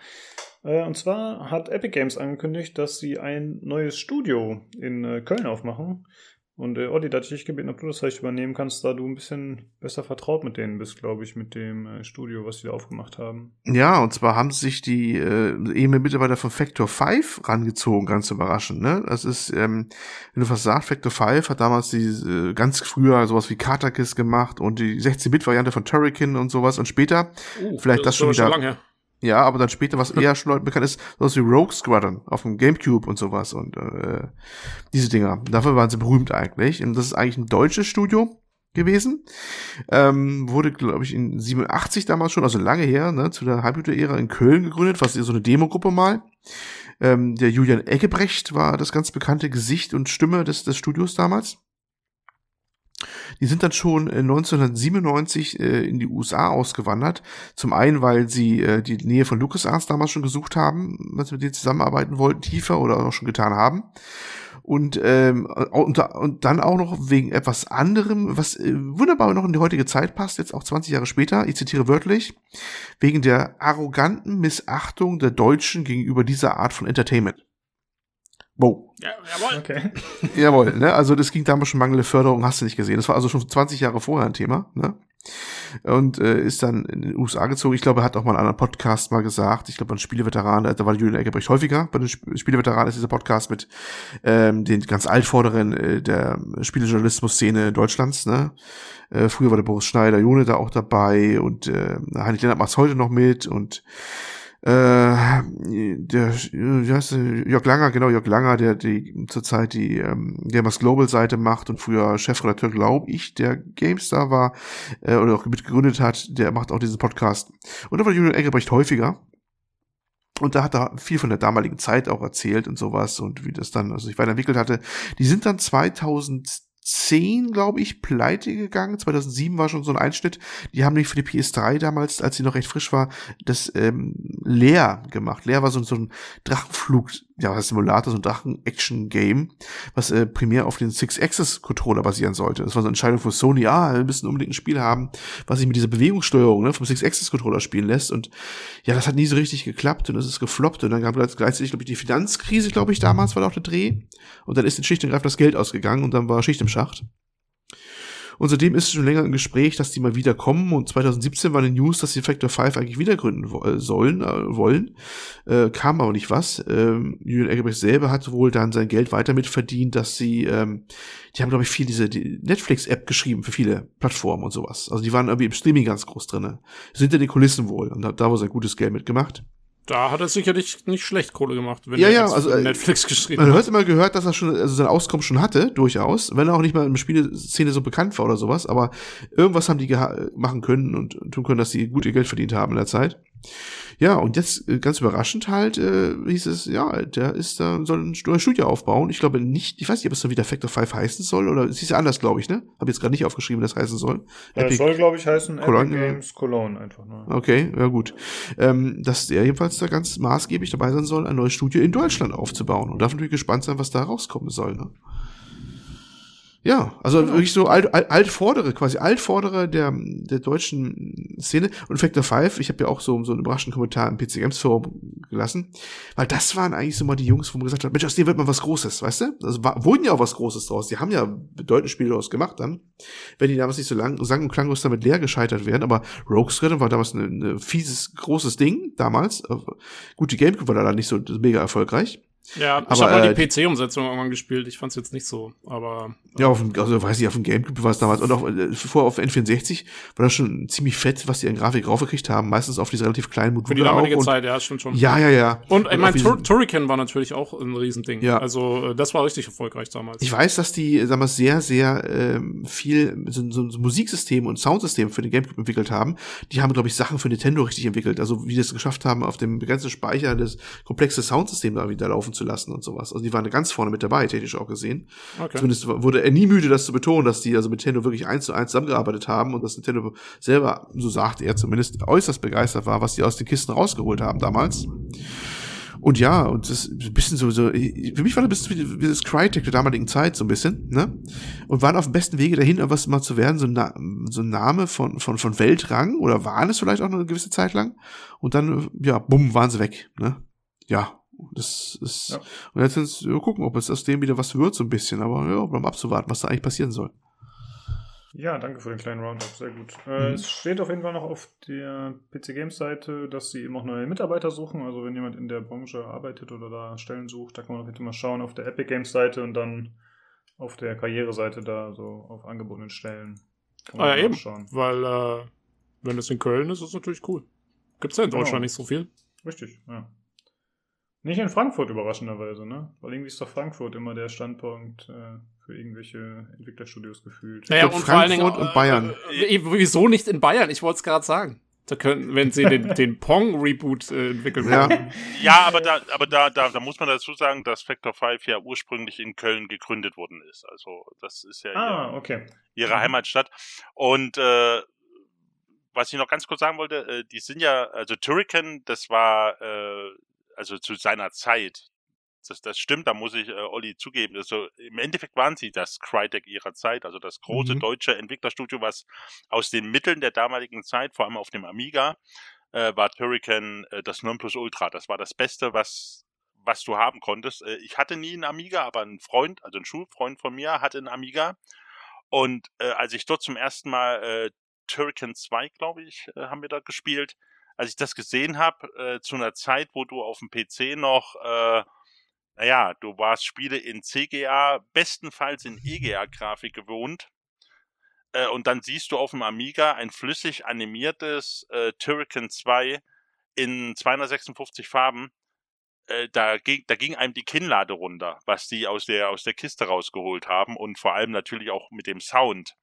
Äh, und zwar hat Epic Games angekündigt, dass sie ein neues Studio in Köln aufmachen. Und äh, Olli, da hatte ich dich gebeten, ob du das vielleicht übernehmen kannst, da du ein bisschen besser vertraut mit denen bist, glaube ich, mit dem äh, Studio, was sie da aufgemacht haben. Ja, und zwar haben sich die äh, ehemaligen Mitarbeiter von Factor 5 rangezogen, ganz überraschend. Ne? Das ist, ähm, wenn du was sagst, Factor 5 hat damals die äh, ganz früher sowas wie Katakis gemacht und die 16-Bit-Variante von Turrican und sowas und später, uh, vielleicht das, das schon wieder. Schon lange. Ja, aber dann später, was eher schon Leuten bekannt ist, sowas wie Rogue Squadron auf dem Gamecube und sowas und äh, diese Dinger. Dafür waren sie berühmt eigentlich. Und das ist eigentlich ein deutsches Studio gewesen. Ähm, wurde, glaube ich, in 87 damals schon, also lange her, ne, zu der Halbblüte-Ära in Köln gegründet, was so eine Demogruppe mal. Ähm, der Julian Eggebrecht war das ganz bekannte Gesicht und Stimme des, des Studios damals. Die sind dann schon 1997 äh, in die USA ausgewandert. Zum einen, weil sie äh, die Nähe von LucasArts damals schon gesucht haben, was mit denen zusammenarbeiten wollten, tiefer oder auch schon getan haben. Und, ähm, und, und dann auch noch wegen etwas anderem, was äh, wunderbar noch in die heutige Zeit passt, jetzt auch 20 Jahre später, ich zitiere wörtlich, wegen der arroganten Missachtung der Deutschen gegenüber dieser Art von Entertainment. Wow. Ja, jawohl. Okay. jawohl, ne? Also das ging damals schon mangelnde Förderung, hast du nicht gesehen. Das war also schon 20 Jahre vorher ein Thema, ne? Und äh, ist dann in den USA gezogen. Ich glaube, er hat auch mal einen anderen Podcast mal gesagt. Ich glaube, ein Spieleveteran, da war Julian Eggebrecht häufiger. Bei den Spieleveteranen ist dieser Podcast mit ähm, den ganz Altvorderen äh, der Spielejournalismus-Szene Deutschlands. Ne? Äh, früher war der Boris Schneider, Jone da auch dabei und äh, Heinrich Lennart macht's heute noch mit und äh, der, wie heißt der, Jörg Langer, genau, Jörg Langer, der die zurzeit die ähm, Gamers Global Seite macht und früher Chefredakteur, glaube ich, der GameStar war äh, oder auch mitgegründet hat, der macht auch diesen Podcast. Und da war Julian Engelbrecht häufiger. Und da hat er viel von der damaligen Zeit auch erzählt und sowas und wie das dann also sich weiterentwickelt hatte. Die sind dann 2000 2010, glaube ich, pleite gegangen. 2007 war schon so ein Einschnitt. Die haben nämlich für die PS3 damals, als sie noch recht frisch war, das ähm, leer gemacht. Leer war so, so ein Drachenflug, ja, was Simulator, so ein Drachen-Action-Game, was äh, primär auf den Six-Axis-Controller basieren sollte. Das war so eine Entscheidung von Sony, ah, wir müssen unbedingt ein Spiel haben, was sich mit dieser Bewegungssteuerung ne, vom Six-Axis-Controller spielen lässt. Und ja, das hat nie so richtig geklappt und es ist gefloppt. Und dann gab es gleichzeitig, glaube ich, die Finanzkrise, glaube ich, damals war da auch der Dreh. Und dann ist in Schicht und Greif das Geld ausgegangen und dann war Schicht im Schacht. Und seitdem ist schon länger im Gespräch, dass die mal wieder kommen. Und 2017 war die News, dass sie Factor 5 eigentlich wieder gründen äh, sollen, äh, wollen. Äh, kam aber nicht was. Ähm, Julian Eggebrecht selber hat wohl dann sein Geld weiter mitverdient, dass sie, ähm, die haben, glaube ich, viel diese die Netflix-App geschrieben für viele Plattformen und sowas. Also die waren irgendwie im Streaming ganz groß drinne. Sind ja die Kulissen wohl. Und da, da war sein gutes Geld mitgemacht. Da hat er sicherlich nicht schlecht Kohle gemacht, wenn ja, er ja, also, äh, Netflix geschrieben hat. Man hat immer gehört, dass er schon, also sein Auskommen schon hatte, durchaus, wenn er auch nicht mal in der Spieleszene so bekannt war oder sowas, aber irgendwas haben die machen können und tun können, dass sie gut ihr Geld verdient haben in der Zeit. Ja, und jetzt äh, ganz überraschend halt äh, hieß es, ja, der ist da, soll ein Studio aufbauen. Ich glaube nicht, ich weiß nicht, ob es dann wieder Factor 5 heißen soll oder es ist ja anders, glaube ich, ne? Habe jetzt gerade nicht aufgeschrieben, was das heißen soll. Ja, Epic soll, glaube ich, heißen Cologne, Epic Games Cologne einfach nur. Okay, ja gut. Ähm, dass der jedenfalls da ganz maßgeblich dabei sein soll, ein neues Studio in Deutschland aufzubauen. Und darf natürlich gespannt sein, was da rauskommen soll. Ne? Ja, also genau. wirklich so alt, alt, altvordere, quasi altvordere der, der deutschen Szene. Und Factor 5, ich habe ja auch so, so einen überraschenden Kommentar im PC Games Forum gelassen, weil das waren eigentlich so mal die Jungs, wo man gesagt hat, Mensch, aus denen wird mal was Großes, weißt du? Also war, wurden ja auch was Großes draus. Die haben ja bedeutende Spiele daraus gemacht dann, wenn die damals nicht so lang, sang- und klanglos damit leer gescheitert wären. Aber Rogues Rhythm war damals ein, ein fieses, großes Ding damals. Gut, die Gamecube war da nicht so mega erfolgreich. Ja, ich habe mal die äh, PC-Umsetzung irgendwann gespielt. Ich fand es jetzt nicht so, aber. Ja, auf dem, also weiß ich, auf dem Gamecube war es damals und auch äh, vorher auf N64 war das schon ziemlich fett, was die an Grafik raufgekriegt haben. Meistens auf diese relativ kleinen Module. Für die damalige Zeit, ja, stimmt schon. Ja, ja, ja. Und, ich meine, Tur Turrican war natürlich auch ein Riesending. Ja. Also, äh, das war richtig erfolgreich damals. Ich weiß, dass die damals sehr, sehr ähm, viel so, so, so Musiksystem und Soundsystem für den Gamecube entwickelt haben. Die haben, glaube ich, Sachen für Nintendo richtig entwickelt. Also, wie die es geschafft haben, auf dem begrenzten Speicher das komplexe Soundsystem da wieder laufen zu lassen und sowas. Also die waren ganz vorne mit dabei, technisch auch gesehen. Okay. Zumindest wurde er nie müde, das zu betonen, dass die also mit Nintendo wirklich eins zu eins zusammengearbeitet haben und dass Nintendo selber, so sagte er zumindest, äußerst begeistert war, was die aus den Kisten rausgeholt haben damals. Und ja, und das ist ein bisschen so, so für mich war das ein bisschen wie das Crytek der damaligen Zeit, so ein bisschen, ne? Und waren auf dem besten Wege dahin, was mal zu werden, so ein, so ein Name von, von, von Weltrang, oder waren es vielleicht auch noch eine gewisse Zeit lang. Und dann, ja, bumm, waren sie weg, ne? Ja, das ist, ja. und jetzt sind wir gucken, ob es aus dem wieder was wird, so ein bisschen, aber ja, bleiben abzuwarten, was da eigentlich passieren soll. Ja, danke für den kleinen Roundup, sehr gut. Äh, mhm. Es steht auf jeden Fall noch auf der PC Games Seite, dass sie eben auch neue Mitarbeiter suchen. Also wenn jemand in der Branche arbeitet oder da Stellen sucht, da kann man auf jeden Fall mal schauen auf der Epic Games Seite und dann auf der Karriereseite da so auf angebotenen Stellen. ah ja, eben, schauen. weil äh, wenn es in Köln ist, ist es natürlich cool. Gibt es ja in genau. Deutschland genau. nicht so viel. Richtig, ja. Nicht in Frankfurt überraschenderweise, ne? Weil irgendwie ist doch Frankfurt immer der Standpunkt äh, für irgendwelche Entwicklerstudios gefühlt. Naja, und Frankfurt vor allen Dingen, und Bayern. Äh, äh, wieso nicht in Bayern? Ich wollte es gerade sagen. Da können, wenn sie den, den Pong-Reboot äh, entwickeln wollen. Ja, ja aber, da, aber da, da, da muss man dazu sagen, dass Factor 5 ja ursprünglich in Köln gegründet worden ist. Also das ist ja ah, ihre, okay. ihre Heimatstadt. Und äh, was ich noch ganz kurz sagen wollte, äh, die sind ja, also Turrican, das war äh, also zu seiner Zeit. Das, das stimmt, da muss ich äh, Olli zugeben. Also im Endeffekt waren sie das Crytek ihrer Zeit, also das große mhm. deutsche Entwicklerstudio, was aus den Mitteln der damaligen Zeit, vor allem auf dem Amiga, äh, war Turrican äh, das Nonplusultra. Das war das Beste, was was du haben konntest. Äh, ich hatte nie einen Amiga, aber ein Freund, also ein Schulfreund von mir, hatte einen Amiga. Und äh, als ich dort zum ersten Mal äh, Turrican 2, glaube ich, äh, haben wir da gespielt, als ich das gesehen habe, äh, zu einer Zeit, wo du auf dem PC noch, äh, naja, du warst Spiele in CGA, bestenfalls in EGA-Grafik gewohnt. Äh, und dann siehst du auf dem Amiga ein flüssig animiertes äh, Turrican 2 in 256 Farben. Äh, da, ging, da ging einem die Kinnlade runter, was die aus der, aus der Kiste rausgeholt haben und vor allem natürlich auch mit dem Sound.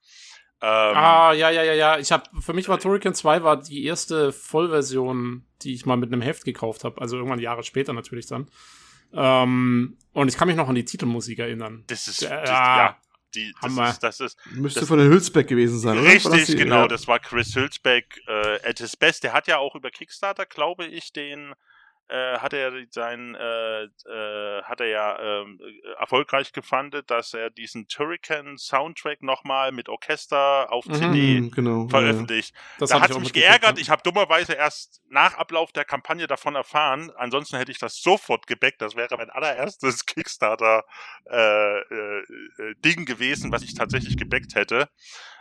Ähm, ah, ja, ja, ja, ja. Ich habe für mich war Turrican 2 war die erste Vollversion, die ich mal mit einem Heft gekauft habe. Also irgendwann Jahre später natürlich dann. Ähm, und ich kann mich noch an die Titelmusik erinnern. Das ist, äh, das, ja, die, das Hammer. ist, das ist, Müsste das, von der Hülsbeck gewesen sein, oder? Richtig, genau. Ja. Das war Chris Hülsbeck äh, at his best. Der hat ja auch über Kickstarter, glaube ich, den äh, hat er sein, äh, äh, hat er ja ähm, äh, erfolgreich gefunden, dass er diesen Turrican Soundtrack nochmal mit Orchester auf mhm, CD genau, veröffentlicht. Ja. da hat es mich geärgert. Ich habe dummerweise erst nach Ablauf der Kampagne davon erfahren. Ansonsten hätte ich das sofort gebackt. Das wäre mein allererstes Kickstarter äh, äh, Ding gewesen, was ich tatsächlich gebackt hätte.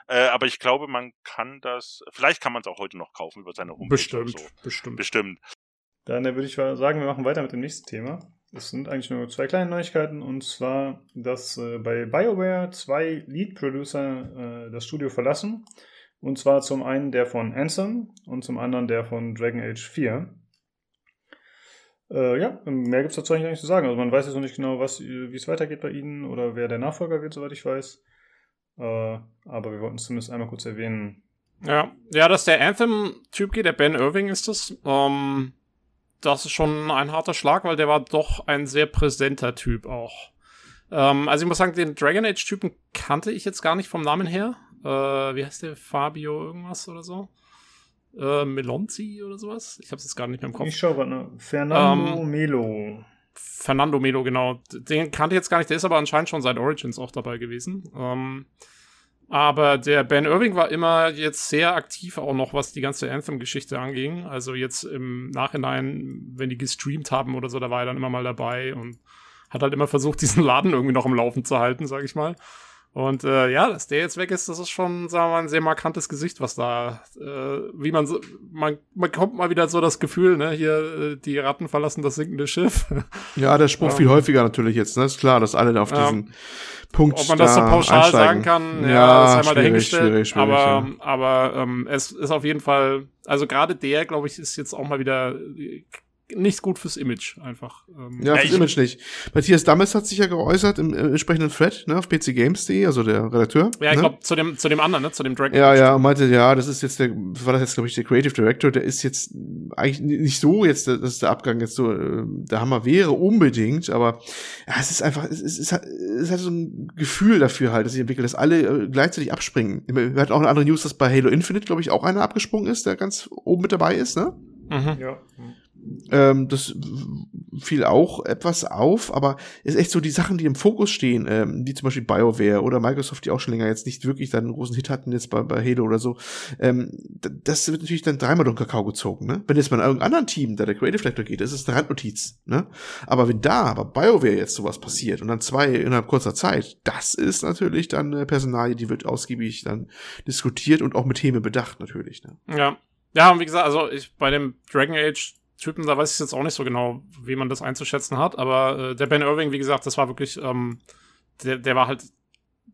Äh, aber ich glaube, man kann das, vielleicht kann man es auch heute noch kaufen über seine Homepage. Bestimmt, so. bestimmt. Bestimmt. Dann würde ich sagen, wir machen weiter mit dem nächsten Thema. Es sind eigentlich nur zwei kleine Neuigkeiten und zwar, dass äh, bei BioWare zwei Lead-Producer äh, das Studio verlassen. Und zwar zum einen der von Ansem und zum anderen der von Dragon Age 4. Äh, ja, mehr gibt es dazu eigentlich nicht zu sagen. Also man weiß jetzt noch nicht genau, wie es weitergeht bei ihnen oder wer der Nachfolger wird, soweit ich weiß. Äh, aber wir wollten es zumindest einmal kurz erwähnen, Ja, ja, dass der Anthem-Typ geht, der Ben Irving ist das. Ähm, das ist schon ein harter Schlag, weil der war doch ein sehr präsenter Typ auch. Ähm, also ich muss sagen, den Dragon Age-Typen kannte ich jetzt gar nicht vom Namen her. Äh, wie heißt der? Fabio irgendwas oder so? Äh, Melonzi oder sowas? Ich hab's jetzt gar nicht mehr im Kopf. Ich schau gerade, ne? Fernando ähm, Melo. Fernando Melo, genau. Den kannte ich jetzt gar nicht, der ist aber anscheinend schon seit Origins auch dabei gewesen. Ähm, aber der Ben Irving war immer jetzt sehr aktiv, auch noch was die ganze Anthem-Geschichte anging. Also jetzt im Nachhinein, wenn die gestreamt haben oder so, da war er dann immer mal dabei und hat halt immer versucht, diesen Laden irgendwie noch im Laufen zu halten, sag ich mal. Und äh, ja, dass der jetzt weg ist, das ist schon, sagen wir mal, ein sehr markantes Gesicht, was da, äh, wie man so, man, man kommt mal wieder so das Gefühl, ne, hier, äh, die Ratten verlassen das sinkende Schiff. Ja, der Spruch ähm, viel häufiger natürlich jetzt, ne, ist klar, dass alle da auf diesen ähm, Punkt Ob man das so pauschal einsteigen. sagen kann, ja, ja ist einmal dahingestellt. Schwierig, schwierig, aber, ja. aber ähm, es ist auf jeden Fall, also gerade der, glaube ich, ist jetzt auch mal wieder nicht gut fürs Image einfach. Ähm. Ja, fürs Image nicht. Matthias Dammes hat sich ja geäußert im, im entsprechenden Thread, ne, auf pcgames.de, also der Redakteur. Ja, ich ne? glaube, zu dem, zu dem anderen, ne, zu dem Dragon. Ja, ja, meinte, ja, das ist jetzt der, war das jetzt, glaube ich, der Creative Director, der ist jetzt eigentlich nicht so jetzt, dass der Abgang jetzt so äh, der Hammer wäre, unbedingt, aber ja, es ist einfach, es ist, es hat, es hat so ein Gefühl dafür halt, dass sich entwickelt, dass alle äh, gleichzeitig abspringen. Wir hatten auch eine andere News, dass bei Halo Infinite, glaube ich, auch einer abgesprungen ist, der ganz oben mit dabei ist, ne? Mhm. Ja. Ähm, das fiel auch etwas auf, aber ist echt so die Sachen, die im Fokus stehen, ähm, wie zum Beispiel BioWare oder Microsoft, die auch schon länger jetzt nicht wirklich dann einen großen Hit hatten jetzt bei, bei Halo oder so. Ähm, das wird natürlich dann dreimal durch den Kakao gezogen. Ne? Wenn jetzt mal in irgendeinem anderen Team, da der Creative Director geht, das ist eine Randnotiz. Ne? Aber wenn da bei BioWare jetzt sowas passiert und dann zwei innerhalb kurzer Zeit, das ist natürlich dann eine Personalie, die wird ausgiebig dann diskutiert und auch mit Themen bedacht natürlich. Ne? Ja. Ja, und wie gesagt, also ich bei dem Dragon Age Typen, da weiß ich jetzt auch nicht so genau, wie man das einzuschätzen hat, aber äh, der Ben Irving, wie gesagt, das war wirklich, ähm, der, der war halt,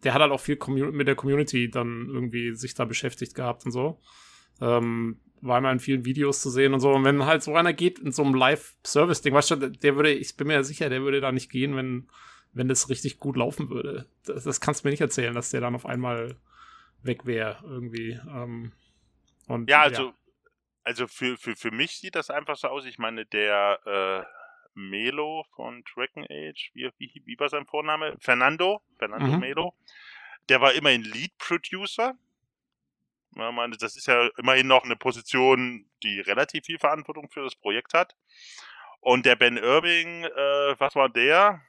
der hat halt auch viel mit der Community dann irgendwie sich da beschäftigt gehabt und so. Ähm, war immer in vielen Videos zu sehen und so. Und wenn halt so einer geht in so einem Live-Service-Ding, weißt du, der würde, ich bin mir sicher, der würde da nicht gehen, wenn, wenn das richtig gut laufen würde. Das, das kannst du mir nicht erzählen, dass der dann auf einmal weg wäre, irgendwie. Ähm, und, ja, also ja also für, für, für mich sieht das einfach so aus. Ich meine, der äh, Melo von Dragon Age, wie, wie, wie war sein Vorname? Fernando, Fernando mhm. Melo, der war immerhin Lead Producer. Ja, meine, das ist ja immerhin noch eine Position, die relativ viel Verantwortung für das Projekt hat. Und der Ben Irving, äh, was war der?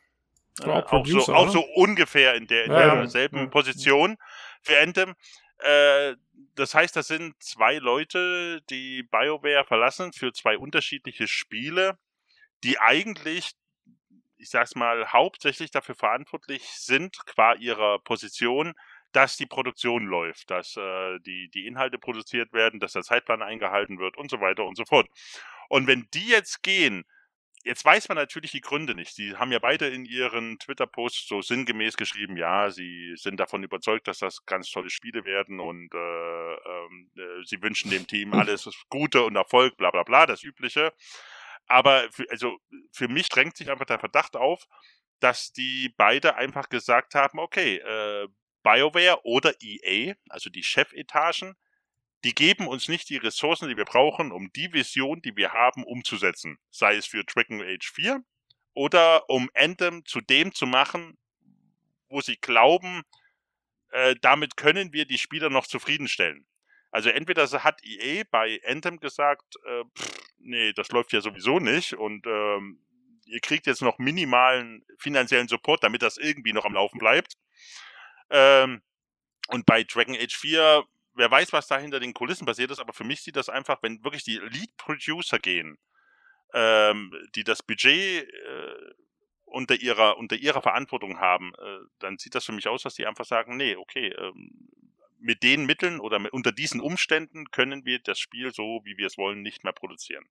Äh, auch, so, auch so ungefähr in der in ja, derselben ja. Position für Anthem. Äh, das heißt, das sind zwei Leute, die BioWare verlassen für zwei unterschiedliche Spiele, die eigentlich, ich sag's mal, hauptsächlich dafür verantwortlich sind, qua ihrer Position, dass die Produktion läuft, dass äh, die, die Inhalte produziert werden, dass der Zeitplan eingehalten wird und so weiter und so fort. Und wenn die jetzt gehen, Jetzt weiß man natürlich die Gründe nicht. Sie haben ja beide in ihren Twitter-Posts so sinngemäß geschrieben, ja, sie sind davon überzeugt, dass das ganz tolle Spiele werden und äh, ähm, äh, sie wünschen dem Team alles Gute und Erfolg, bla bla bla, das Übliche. Aber für, also für mich drängt sich einfach der Verdacht auf, dass die beide einfach gesagt haben, okay, äh, BioWare oder EA, also die Chefetagen, die geben uns nicht die Ressourcen, die wir brauchen, um die Vision, die wir haben, umzusetzen. Sei es für Dragon Age 4 oder um Anthem zu dem zu machen, wo sie glauben, äh, damit können wir die Spieler noch zufriedenstellen. Also entweder hat EA bei Anthem gesagt, äh, pff, nee, das läuft ja sowieso nicht und ähm, ihr kriegt jetzt noch minimalen finanziellen Support, damit das irgendwie noch am Laufen bleibt. Ähm, und bei Dragon Age 4 wer weiß, was da hinter den Kulissen passiert ist, aber für mich sieht das einfach, wenn wirklich die Lead-Producer gehen, ähm, die das Budget äh, unter ihrer unter ihrer Verantwortung haben, äh, dann sieht das für mich aus, dass die einfach sagen, nee, okay, ähm, mit den Mitteln oder mit, unter diesen Umständen können wir das Spiel so, wie wir es wollen, nicht mehr produzieren.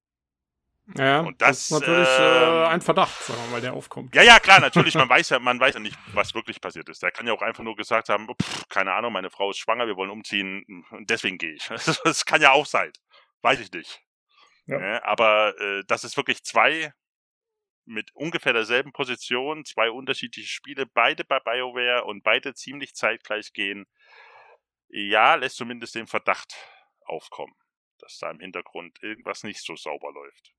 Ja, und das, das ist natürlich äh, ein Verdacht, sagen wir mal, der aufkommt. Ja, ja, klar, natürlich, man weiß ja, man weiß ja nicht, was wirklich passiert ist. Der kann ja auch einfach nur gesagt haben, pff, keine Ahnung, meine Frau ist schwanger, wir wollen umziehen und deswegen gehe ich. Das kann ja auch sein. Weiß ich nicht. Ja. Ja, aber äh, das ist wirklich zwei mit ungefähr derselben Position, zwei unterschiedliche Spiele, beide bei BioWare und beide ziemlich zeitgleich gehen. ja, lässt zumindest den Verdacht aufkommen, dass da im Hintergrund irgendwas nicht so sauber läuft.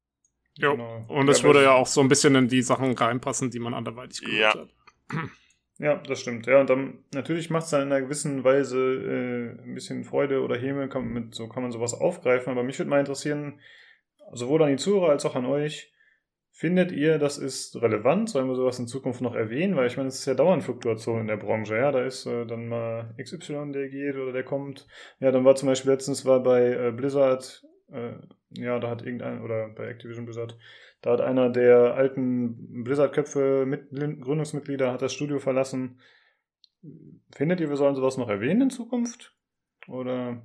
Ja, genau. und es würde ja auch so ein bisschen in die Sachen reinpassen, die man anderweitig gehört ja. hat. Ja, das stimmt. Ja, und dann natürlich macht es dann in einer gewissen Weise äh, ein bisschen Freude oder Häme, kann, mit, so kann man sowas aufgreifen. Aber mich würde mal interessieren, sowohl an die Zuhörer als auch an euch, findet ihr, das ist relevant? Sollen wir sowas in Zukunft noch erwähnen? Weil ich meine, es ist ja dauernd Fluktuation in der Branche. Ja, da ist äh, dann mal XY, der geht oder der kommt. Ja, dann war zum Beispiel letztens war bei äh, Blizzard, äh, ja, da hat irgendein, oder bei Activision Blizzard, da hat einer der alten Blizzard-Köpfe, mit, Gründungsmitglieder, hat das Studio verlassen. Findet ihr, wir sollen sowas noch erwähnen in Zukunft? Oder?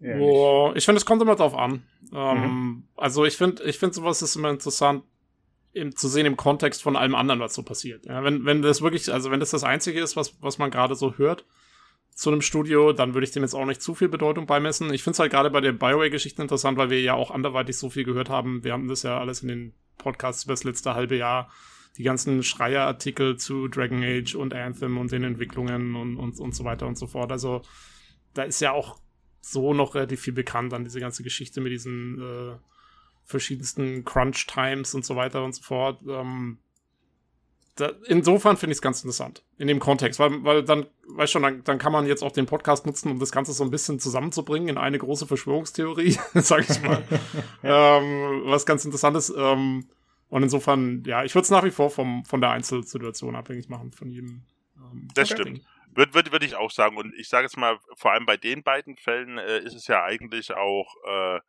Boah, ich finde, es kommt immer drauf an. Ähm, mhm. Also ich finde, ich finde sowas ist immer interessant im, zu sehen im Kontext von allem anderen, was so passiert. Ja, wenn, wenn das wirklich, also wenn das das Einzige ist, was, was man gerade so hört zu einem Studio, dann würde ich dem jetzt auch nicht zu viel Bedeutung beimessen. Ich finde es halt gerade bei der Bioware-Geschichte interessant, weil wir ja auch anderweitig so viel gehört haben. Wir haben das ja alles in den Podcasts über das letzte halbe Jahr die ganzen Schreierartikel zu Dragon Age und Anthem und den Entwicklungen und, und, und so weiter und so fort. Also da ist ja auch so noch relativ viel bekannt an diese ganze Geschichte mit diesen äh, verschiedensten Crunch Times und so weiter und so fort. Ähm, da, insofern finde ich es ganz interessant in dem Kontext, weil, weil dann, weißt schon, dann, dann kann man jetzt auch den Podcast nutzen, um das Ganze so ein bisschen zusammenzubringen in eine große Verschwörungstheorie, sag ich mal. ähm, was ganz interessant ist. Ähm, und insofern, ja, ich würde es nach wie vor vom, von der Einzelsituation abhängig machen, von jedem. Ähm, das stimmt. Würde würd, würd ich auch sagen. Und ich sage jetzt mal, vor allem bei den beiden Fällen äh, ist es ja eigentlich auch äh,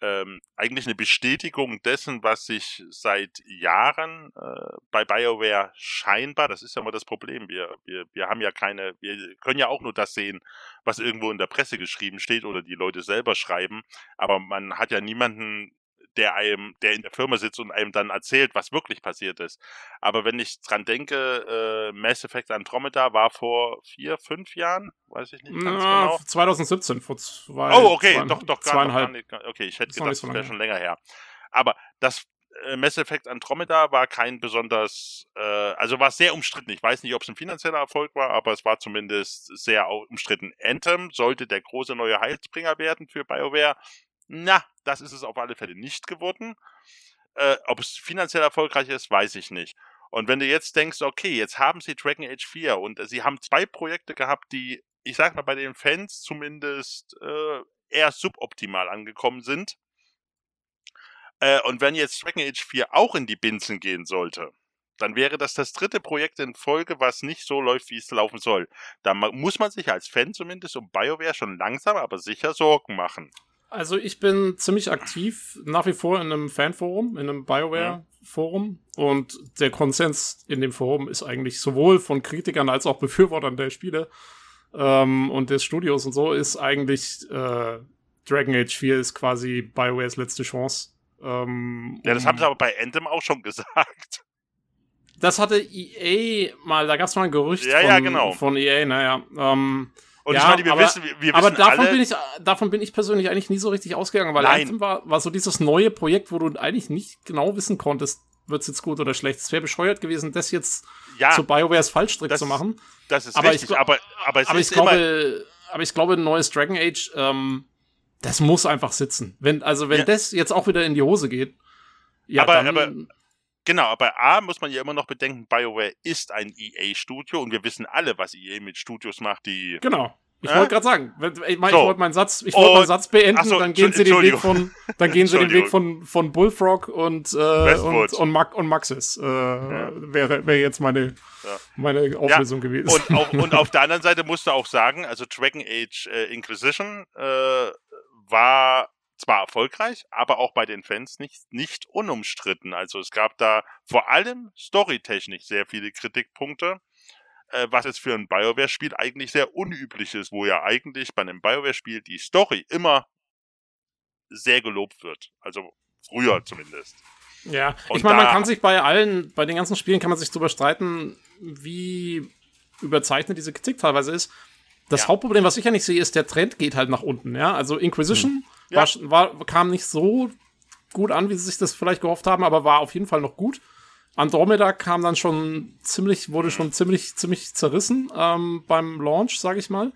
ähm, eigentlich eine Bestätigung dessen, was sich seit Jahren äh, bei BioWare scheinbar, das ist ja immer das Problem, wir, wir, wir haben ja keine, wir können ja auch nur das sehen, was irgendwo in der Presse geschrieben steht oder die Leute selber schreiben, aber man hat ja niemanden der einem, der in der Firma sitzt und einem dann erzählt, was wirklich passiert ist. Aber wenn ich dran denke, äh, Mass Effect Andromeda war vor vier, fünf Jahren, weiß ich nicht ganz Na, genau. 2017, vor zwei. Oh, okay, zwei, doch, doch, zweieinhalb. Nicht, okay, ich hätte gedacht, das wäre schon länger her. Aber das äh, Mass Effect Andromeda war kein besonders, äh, also war sehr umstritten. Ich weiß nicht, ob es ein finanzieller Erfolg war, aber es war zumindest sehr umstritten. Anthem sollte der große neue Heilsbringer werden für BioWare. Na, das ist es auf alle Fälle nicht geworden. Äh, ob es finanziell erfolgreich ist, weiß ich nicht. Und wenn du jetzt denkst, okay, jetzt haben sie Dragon Age 4 und sie haben zwei Projekte gehabt, die, ich sag mal, bei den Fans zumindest äh, eher suboptimal angekommen sind. Äh, und wenn jetzt Dragon Age 4 auch in die Binsen gehen sollte, dann wäre das das dritte Projekt in Folge, was nicht so läuft, wie es laufen soll. Da muss man sich als Fan zumindest um BioWare schon langsam, aber sicher Sorgen machen. Also ich bin ziemlich aktiv nach wie vor in einem Fanforum, in einem BioWare-Forum. Und der Konsens in dem Forum ist eigentlich sowohl von Kritikern als auch Befürwortern der Spiele ähm, und des Studios und so, ist eigentlich äh, Dragon Age 4 ist quasi BioWares letzte Chance. Ähm, ja, das haben sie aber bei Anthem auch schon gesagt. Das hatte EA mal, da gab es mal ein Gerücht ja, von, ja, genau. von EA, naja. Ähm, und ja, ich meine, wir aber, wissen, wir, wir aber wissen davon alle, bin ich, davon bin ich persönlich eigentlich nie so richtig ausgegangen, weil Nein. Anthem war, war so dieses neue Projekt, wo du eigentlich nicht genau wissen konntest, wird's jetzt gut oder schlecht. Es wäre bescheuert gewesen, das jetzt ja, zu BioWares Fallstrick das, zu machen. Das ist aber richtig, ich, aber, aber, es aber ist ich glaube, aber ich glaube, ein neues Dragon Age, ähm, das muss einfach sitzen. Wenn, also wenn ja. das jetzt auch wieder in die Hose geht, ja, aber, dann, aber Genau, aber A muss man ja immer noch bedenken, BioWare ist ein EA-Studio und wir wissen alle, was EA mit Studios macht, die genau. Ich wollte gerade sagen, ich, mein, so. ich wollte meinen Satz, ich wollte meinen Satz beenden, so, dann gehen sie den Weg von, dann gehen sie den Weg von, von Bullfrog und, äh, und, und, Mac, und Maxis, äh, ja. wäre, wäre jetzt meine, ja. meine Auflösung ja. gewesen. Und, auch, und auf der anderen Seite musst du auch sagen, also Dragon Age äh, Inquisition äh, war zwar erfolgreich, aber auch bei den Fans nicht, nicht unumstritten. Also es gab da vor allem storytechnisch sehr viele Kritikpunkte äh, was jetzt für ein BioWare-Spiel eigentlich sehr unüblich ist, wo ja eigentlich bei einem BioWare-Spiel die Story immer sehr gelobt wird. Also früher zumindest. Ja, Und ich meine, man kann sich bei allen, bei den ganzen Spielen kann man sich darüber streiten, wie überzeichnet diese Kritik teilweise ist. Das ja. Hauptproblem, was ich ja nicht sehe, ist, der Trend geht halt nach unten, ja. Also Inquisition hm. Ja. War, war, kam nicht so gut an, wie sie sich das vielleicht gehofft haben, aber war auf jeden Fall noch gut. Andromeda kam dann schon ziemlich, wurde schon ziemlich, ziemlich zerrissen ähm, beim Launch, sag ich mal.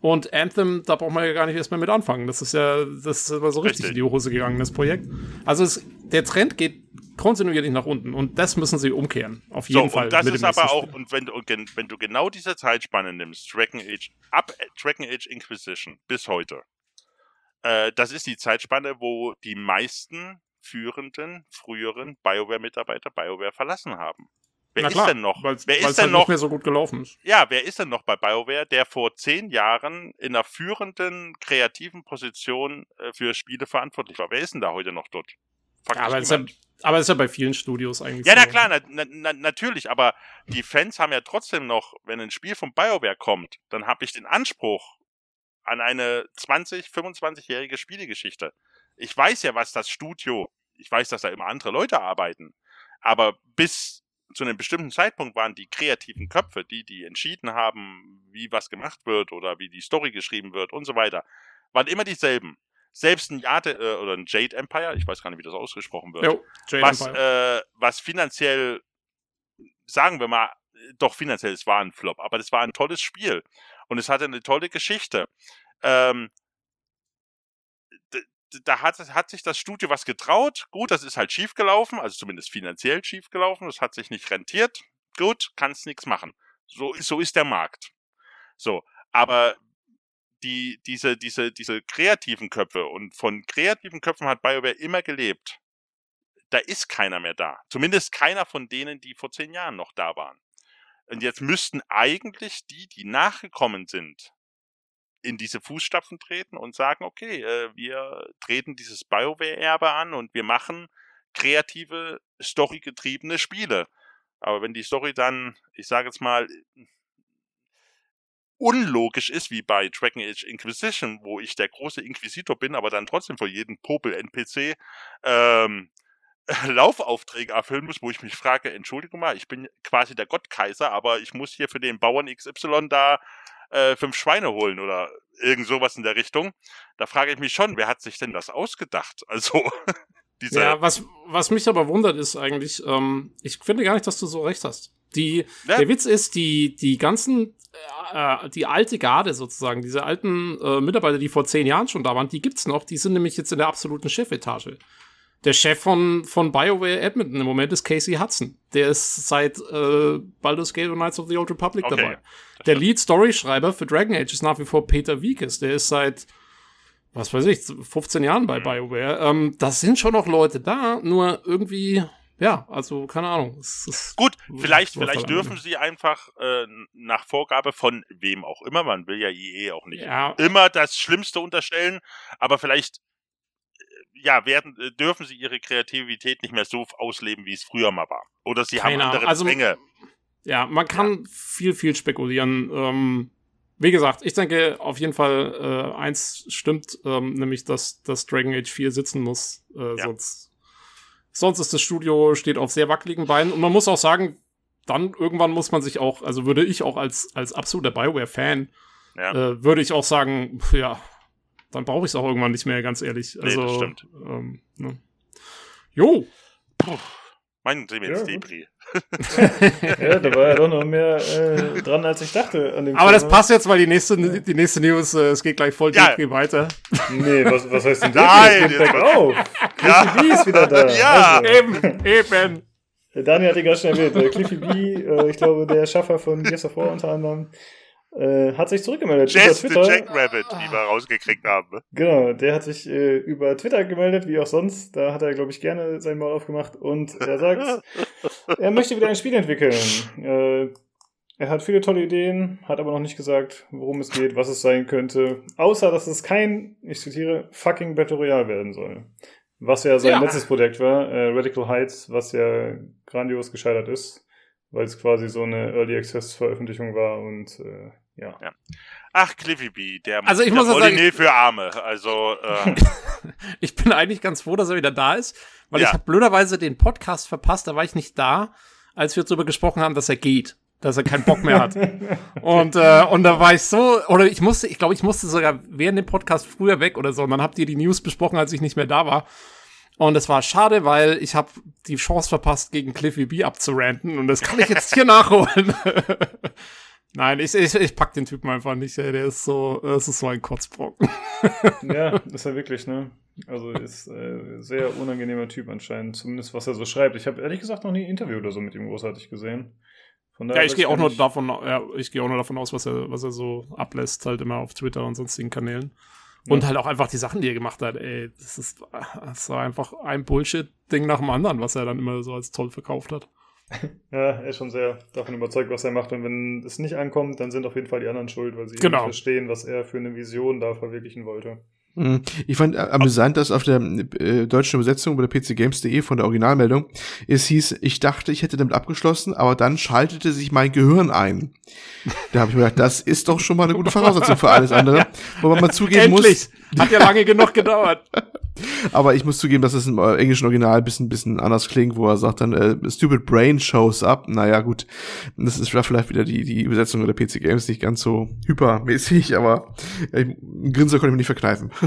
Und Anthem, da braucht man ja gar nicht erst mehr mit anfangen. Das ist ja, das ist aber so richtig, richtig in die Hose gegangen, das Projekt. Also es, der Trend geht kontinuierlich nach unten und das müssen sie umkehren. Auf jeden so, Fall. Und das ist aber auch, und wenn, und wenn du genau diese Zeitspanne nimmst, Dragon Age, ab Dragon Age Inquisition bis heute, äh, das ist die Zeitspanne, wo die meisten führenden, früheren BioWare-Mitarbeiter BioWare verlassen haben. Wer Na ist denn noch? Weil's, wer ist denn halt noch nicht mehr so gut gelaufen ist. Ja, wer ist denn noch bei BioWare, der vor zehn Jahren in einer führenden, kreativen Position äh, für Spiele verantwortlich war? Wer ist denn da heute noch dort? Ja, aber, ja, aber ist ja bei vielen Studios eigentlich. Ja, so. na klar, na, na, natürlich, aber die Fans haben ja trotzdem noch, wenn ein Spiel von BioWare kommt, dann habe ich den Anspruch an eine 20, 25-jährige Spielegeschichte. Ich weiß ja, was das Studio, ich weiß, dass da immer andere Leute arbeiten, aber bis zu einem bestimmten Zeitpunkt waren die kreativen Köpfe, die, die entschieden haben, wie was gemacht wird oder wie die Story geschrieben wird und so weiter, waren immer dieselben. Selbst ein Jade äh, oder ein Jade Empire, ich weiß gar nicht, wie das ausgesprochen wird, jo, was, äh, was finanziell, sagen wir mal, doch finanziell, es war ein Flop, aber das war ein tolles Spiel und es hatte eine tolle Geschichte. Ähm, da hat, hat sich das Studio was getraut. Gut, das ist halt schiefgelaufen, also zumindest finanziell schiefgelaufen. Das hat sich nicht rentiert. Gut, kannst nichts machen. So, so ist der Markt. So, aber die, diese, diese, diese kreativen Köpfe und von kreativen Köpfen hat BioWare immer gelebt. Da ist keiner mehr da. Zumindest keiner von denen, die vor zehn Jahren noch da waren. Und jetzt müssten eigentlich die, die nachgekommen sind, in diese Fußstapfen treten und sagen, okay, äh, wir treten dieses BioWare-Erbe an und wir machen kreative, storygetriebene Spiele. Aber wenn die Story dann, ich sage jetzt mal, unlogisch ist, wie bei Dragon Age Inquisition, wo ich der große Inquisitor bin, aber dann trotzdem vor jedem Popel-NPC ähm, Laufaufträge erfüllen muss, wo ich mich frage, Entschuldigung mal, ich bin quasi der Gottkaiser, aber ich muss hier für den Bauern XY da äh, fünf Schweine holen oder irgend sowas in der Richtung. Da frage ich mich schon, wer hat sich denn das ausgedacht? Also diese Ja, was, was mich aber wundert ist eigentlich, ähm, ich finde gar nicht, dass du so recht hast. Die, ja. Der Witz ist, die, die ganzen, äh, die alte Garde sozusagen, diese alten äh, Mitarbeiter, die vor zehn Jahren schon da waren, die gibt's noch, die sind nämlich jetzt in der absoluten Chefetage der Chef von, von BioWare Edmonton im Moment ist Casey Hudson. Der ist seit äh, Baldur's Gate und Knights of the Old Republic okay. dabei. Der Lead-Story-Schreiber für Dragon Age ist nach wie vor Peter Wiekes. Der ist seit, was weiß ich, 15 Jahren bei mhm. BioWare. Ähm, das sind schon noch Leute da, nur irgendwie, ja, also keine Ahnung. Gut, vielleicht, vielleicht dürfen sie einfach äh, nach Vorgabe von wem auch immer, man will ja IE auch nicht ja. immer das Schlimmste unterstellen, aber vielleicht ja, werden, äh, dürfen sie ihre Kreativität nicht mehr so ausleben, wie es früher mal war. Oder sie Keine haben andere also, Zwänge. Ja, man kann ja. viel, viel spekulieren. Ähm, wie gesagt, ich denke auf jeden Fall, äh, eins stimmt, ähm, nämlich, dass, dass Dragon Age 4 sitzen muss. Äh, ja. sonst, sonst ist das Studio, steht auf sehr wackeligen Beinen. Und man muss auch sagen, dann irgendwann muss man sich auch, also würde ich auch als, als absoluter Bioware-Fan, ja. äh, würde ich auch sagen, ja, dann brauche ich es auch irgendwann nicht mehr, ganz ehrlich. Also, nee, das stimmt. Ähm, ne. Jo. Puh, mein Demenz ja, Debris. ja, da war ja doch noch mehr äh, dran, als ich dachte. Aber Thema. das passt jetzt, weil die nächste, die nächste News, äh, es geht gleich voll ja. Debris weiter. Nee, was, was heißt denn Debris? Nein! Es auf. Cliffy B ist wieder da. Ja, also. eben, eben. Daniel hat ihn gerade schon erwähnt. Äh, Cliffy B, äh, ich glaube, der Schaffer von Gears of War unter anderem, äh, hat sich zurückgemeldet. Jess über Twitter. the Jackrabbit, die wir rausgekriegt haben. Genau, der hat sich äh, über Twitter gemeldet, wie auch sonst. Da hat er, glaube ich, gerne sein Maul aufgemacht und er sagt, er möchte wieder ein Spiel entwickeln. Äh, er hat viele tolle Ideen, hat aber noch nicht gesagt, worum es geht, was es sein könnte. Außer, dass es kein, ich zitiere, fucking Battle Royale werden soll. Was ja sein ja. letztes Projekt war, äh, Radical Heights, was ja grandios gescheitert ist weil es quasi so eine Early Access Veröffentlichung war und äh, ja. ja. Ach, Cliffy B, der, also ich der muss sagen, für Arme. Also äh. ich bin eigentlich ganz froh, dass er wieder da ist, weil ja. ich habe blöderweise den Podcast verpasst. Da war ich nicht da, als wir darüber gesprochen haben, dass er geht, dass er keinen Bock mehr hat. und äh, und da war ich so, oder ich musste, ich glaube, ich musste sogar während dem Podcast früher weg oder so. Und dann habt ihr die News besprochen, als ich nicht mehr da war. Und es war schade, weil ich habe die Chance verpasst, gegen Cliffy B abzuranten. Und das kann ich jetzt hier nachholen. Nein, ich, ich, ich pack den Typen einfach nicht, ey. Der ist so, das ist so ein Kotzbrocken. ja, ist er wirklich, ne? Also ist äh, sehr unangenehmer Typ anscheinend, zumindest was er so schreibt. Ich habe ehrlich gesagt noch nie ein Interview oder so mit ihm großartig gesehen. ja, ich gehe auch nur davon, ja, ich gehe auch nur davon aus, was er, was er so ablässt, halt immer auf Twitter und sonstigen Kanälen. Und halt auch einfach die Sachen, die er gemacht hat, ey, das ist, das war einfach ein Bullshit-Ding nach dem anderen, was er dann immer so als toll verkauft hat. Ja, er ist schon sehr davon überzeugt, was er macht. Und wenn es nicht ankommt, dann sind auf jeden Fall die anderen schuld, weil sie genau. nicht verstehen, was er für eine Vision da verwirklichen wollte. Mhm. Ich fand äh, amüsant, dass auf der äh, deutschen Übersetzung bei der pcgames.de von der Originalmeldung es hieß, ich dachte, ich hätte damit abgeschlossen, aber dann schaltete sich mein Gehirn ein. Da habe ich mir gedacht, das ist doch schon mal eine gute Voraussetzung für alles andere. Wobei man zugeben Endlich. muss. Hat ja lange genug gedauert. Aber ich muss zugeben, dass es im äh, englischen Original ein bisschen, bisschen anders klingt, wo er sagt dann, äh, Stupid Brain shows up. Naja, gut, das ist vielleicht wieder die, die Übersetzung der PC Games nicht ganz so hypermäßig, aber äh, ein Grinser konnte ich mir nicht verkneifen.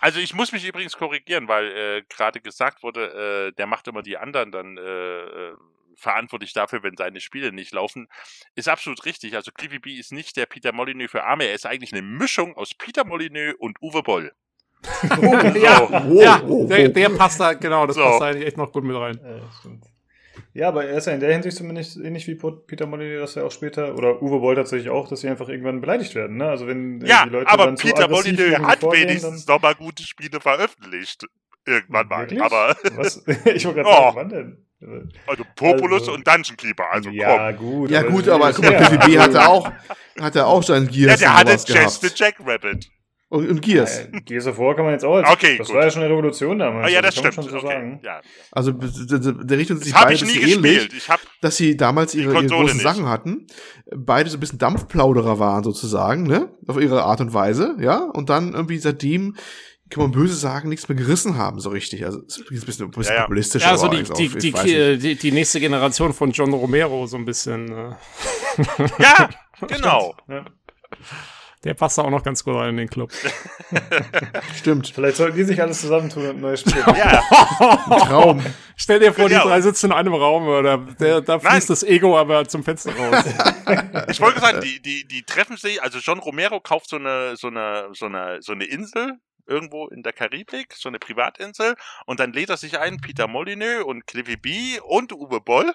Also ich muss mich übrigens korrigieren, weil äh, gerade gesagt wurde, äh, der macht immer die anderen dann äh, äh verantwortlich dafür, wenn seine Spiele nicht laufen, ist absolut richtig. Also Cliffy B ist nicht der Peter Molyneux für Arme, er ist eigentlich eine Mischung aus Peter Molyneux und Uwe Boll. Oh, ja, oh, ja oh, der, der, passt da, genau, das so. passt da eigentlich echt noch gut mit rein. Ja, aber er ist ja in der Hinsicht zumindest ähnlich wie Peter Molyneux, dass er auch später, oder Uwe Boll tatsächlich auch, dass sie einfach irgendwann beleidigt werden. Ne? Also wenn ja, die Leute aber dann Peter Molyneux hat wenigstens noch mal gute Spiele veröffentlicht. Irgendwann mal. Wirklich? Aber Was? ich wollte gerade sagen, oh. wann denn? Also Populus also, und Dungeon Keeper, also ja, komm. gut. Ja, gut, aber guck mal, PvP hatte auch, hatte auch seinen Gears. Ja, der hatte Chess the Jackrabbit. Und, und Gears. Ja, Gears of War kann man jetzt auch. Als, okay, das gut. war ja schon eine Revolution damals. Ah, ja, das also stimmt. So okay. ja. Also der richtet sich beide so ähnlich, ich hab dass sie damals ihre, ihre großen nicht. Sachen hatten, beide so ein bisschen Dampfplauderer waren sozusagen, ne, auf ihre Art und Weise, ja, und dann irgendwie seitdem kann man böse sagen, nichts mehr gerissen haben, so richtig. Also, ist ein bisschen, ein bisschen ja, ja. populistisch. Ja, also die, die, die, die, die, nächste Generation von John Romero, so ein bisschen. Äh. Ja, genau. Ja. Der passt auch noch ganz gut rein in den Club. Stimmt. Vielleicht sollten die sich alles zusammentun und neu spielen. ja. Traum. Stell dir vor, genau. die drei sitzen in einem Raum oder der, da fließt Nein. das Ego aber zum Fenster raus. ich wollte sagen, die, die, die treffen sich, also John Romero kauft so eine, so eine, so eine, so eine Insel irgendwo in der Karibik, so eine Privatinsel, und dann lädt er sich ein, Peter Molyneux und Cliffy B und Uwe Boll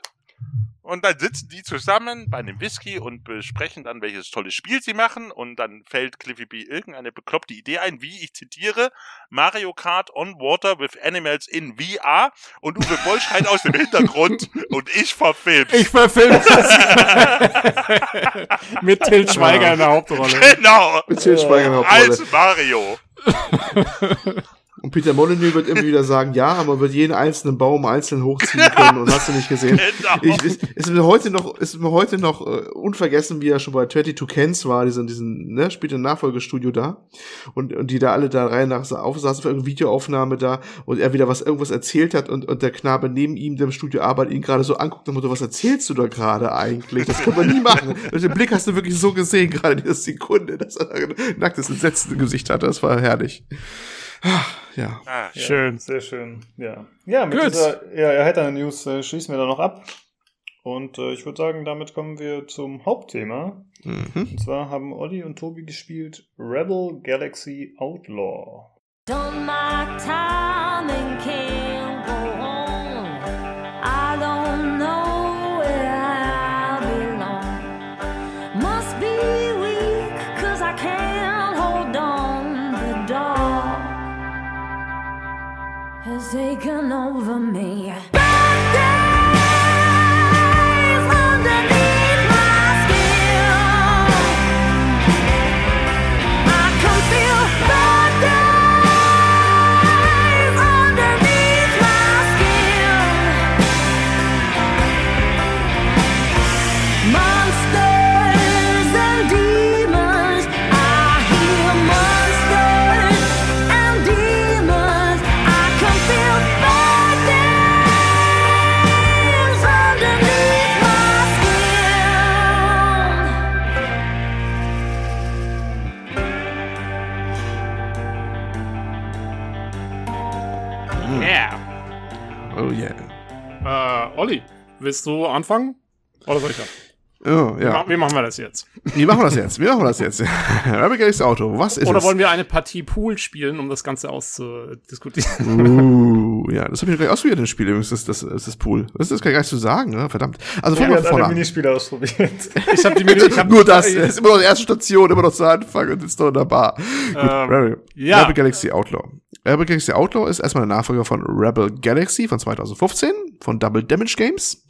und dann sitzen die zusammen bei einem Whisky und besprechen dann, welches tolles Spiel sie machen. Und dann fällt Cliffy B irgendeine bekloppte Idee ein, wie ich zitiere, Mario Kart on Water with Animals in VR. Und Uwe Boll schreit aus dem Hintergrund und ich verfilme. Ich verfilme Mit Til Schweiger in der Hauptrolle. Genau. Mit Til Schweiger in der Hauptrolle. Als Mario. Und Peter Molyneux wird immer wieder sagen, ja, man wird jeden einzelnen Baum einzeln hochziehen können und hast du nicht gesehen. Genau. Ich, ist, ist mir heute noch, ist mir heute noch uh, unvergessen, wie er schon bei 22 Cans war, diesen, diesen, ne, spielt ein Nachfolgestudio da. Und, und die da alle da rein nach aufsaßen für irgendeine Videoaufnahme da und er wieder was, irgendwas erzählt hat und, und der Knabe neben ihm, der im Studio arbeitet, ihn gerade so anguckt und was erzählst du da gerade eigentlich? Das kann man nie machen. Und den Blick hast du wirklich so gesehen, gerade in dieser Sekunde, dass er ein nacktes, entsetztes Gesicht hatte. Das war herrlich. Ja. Ah, schön. Sehr schön. Ja. Ja, mit Good. dieser ja, erheiternden News äh, schließen wir dann noch ab. Und äh, ich würde sagen, damit kommen wir zum Hauptthema. Mhm. Und zwar haben Olli und Tobi gespielt Rebel Galaxy Outlaw. Don't my timing can go taken over me. Willst du anfangen? Oder soll ich ja? Oh, ja. Wie, machen wir das jetzt? Wie machen wir das jetzt? Wie machen wir das jetzt? Galaxy Auto, was ist Oder es? wollen wir eine Partie Pool spielen, um das Ganze auszudiskutieren? Uh, ja, das habe ich noch gleich ausprobiert, das Spiel übrigens, das, das, das, das Pool. Das ist gar nicht zu sagen, ne? verdammt. Also fangen wir von alle Minispiele ausprobiert. ich habe die Mini ich hab Nur das, das ist immer noch die erste Station, immer noch zu Anfang und ist noch in der Bar. Gut, ähm, Rebel, ja. Rebel Galaxy Outlaw. Rebel Galaxy Outlaw ist erstmal der Nachfolger von Rebel Galaxy von 2015 von Double Damage Games.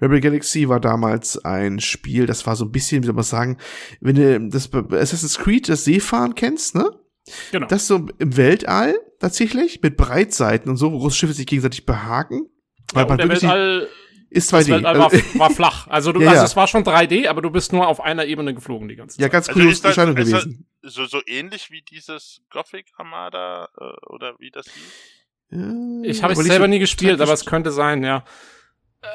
Rebel Galaxy war damals ein Spiel, das war so ein bisschen, wie soll man sagen, wenn du das Assassin's Creed, das Seefahren kennst, ne? Genau. Das so im Weltall tatsächlich mit Breitseiten und so, wo große Schiffe sich gegenseitig behaken. Ja, weil man der Weltall ist 2D. Das Weltall war, war flach. Also, du, ja, also ja. es war schon 3D, aber du bist nur auf einer Ebene geflogen die ganze Zeit. Ja, ganz cool also Erscheinung gewesen. So, so ähnlich wie dieses Gothic Armada äh, oder wie das hieß? Ich habe es selber nie gespielt, aber es könnte sein, ja.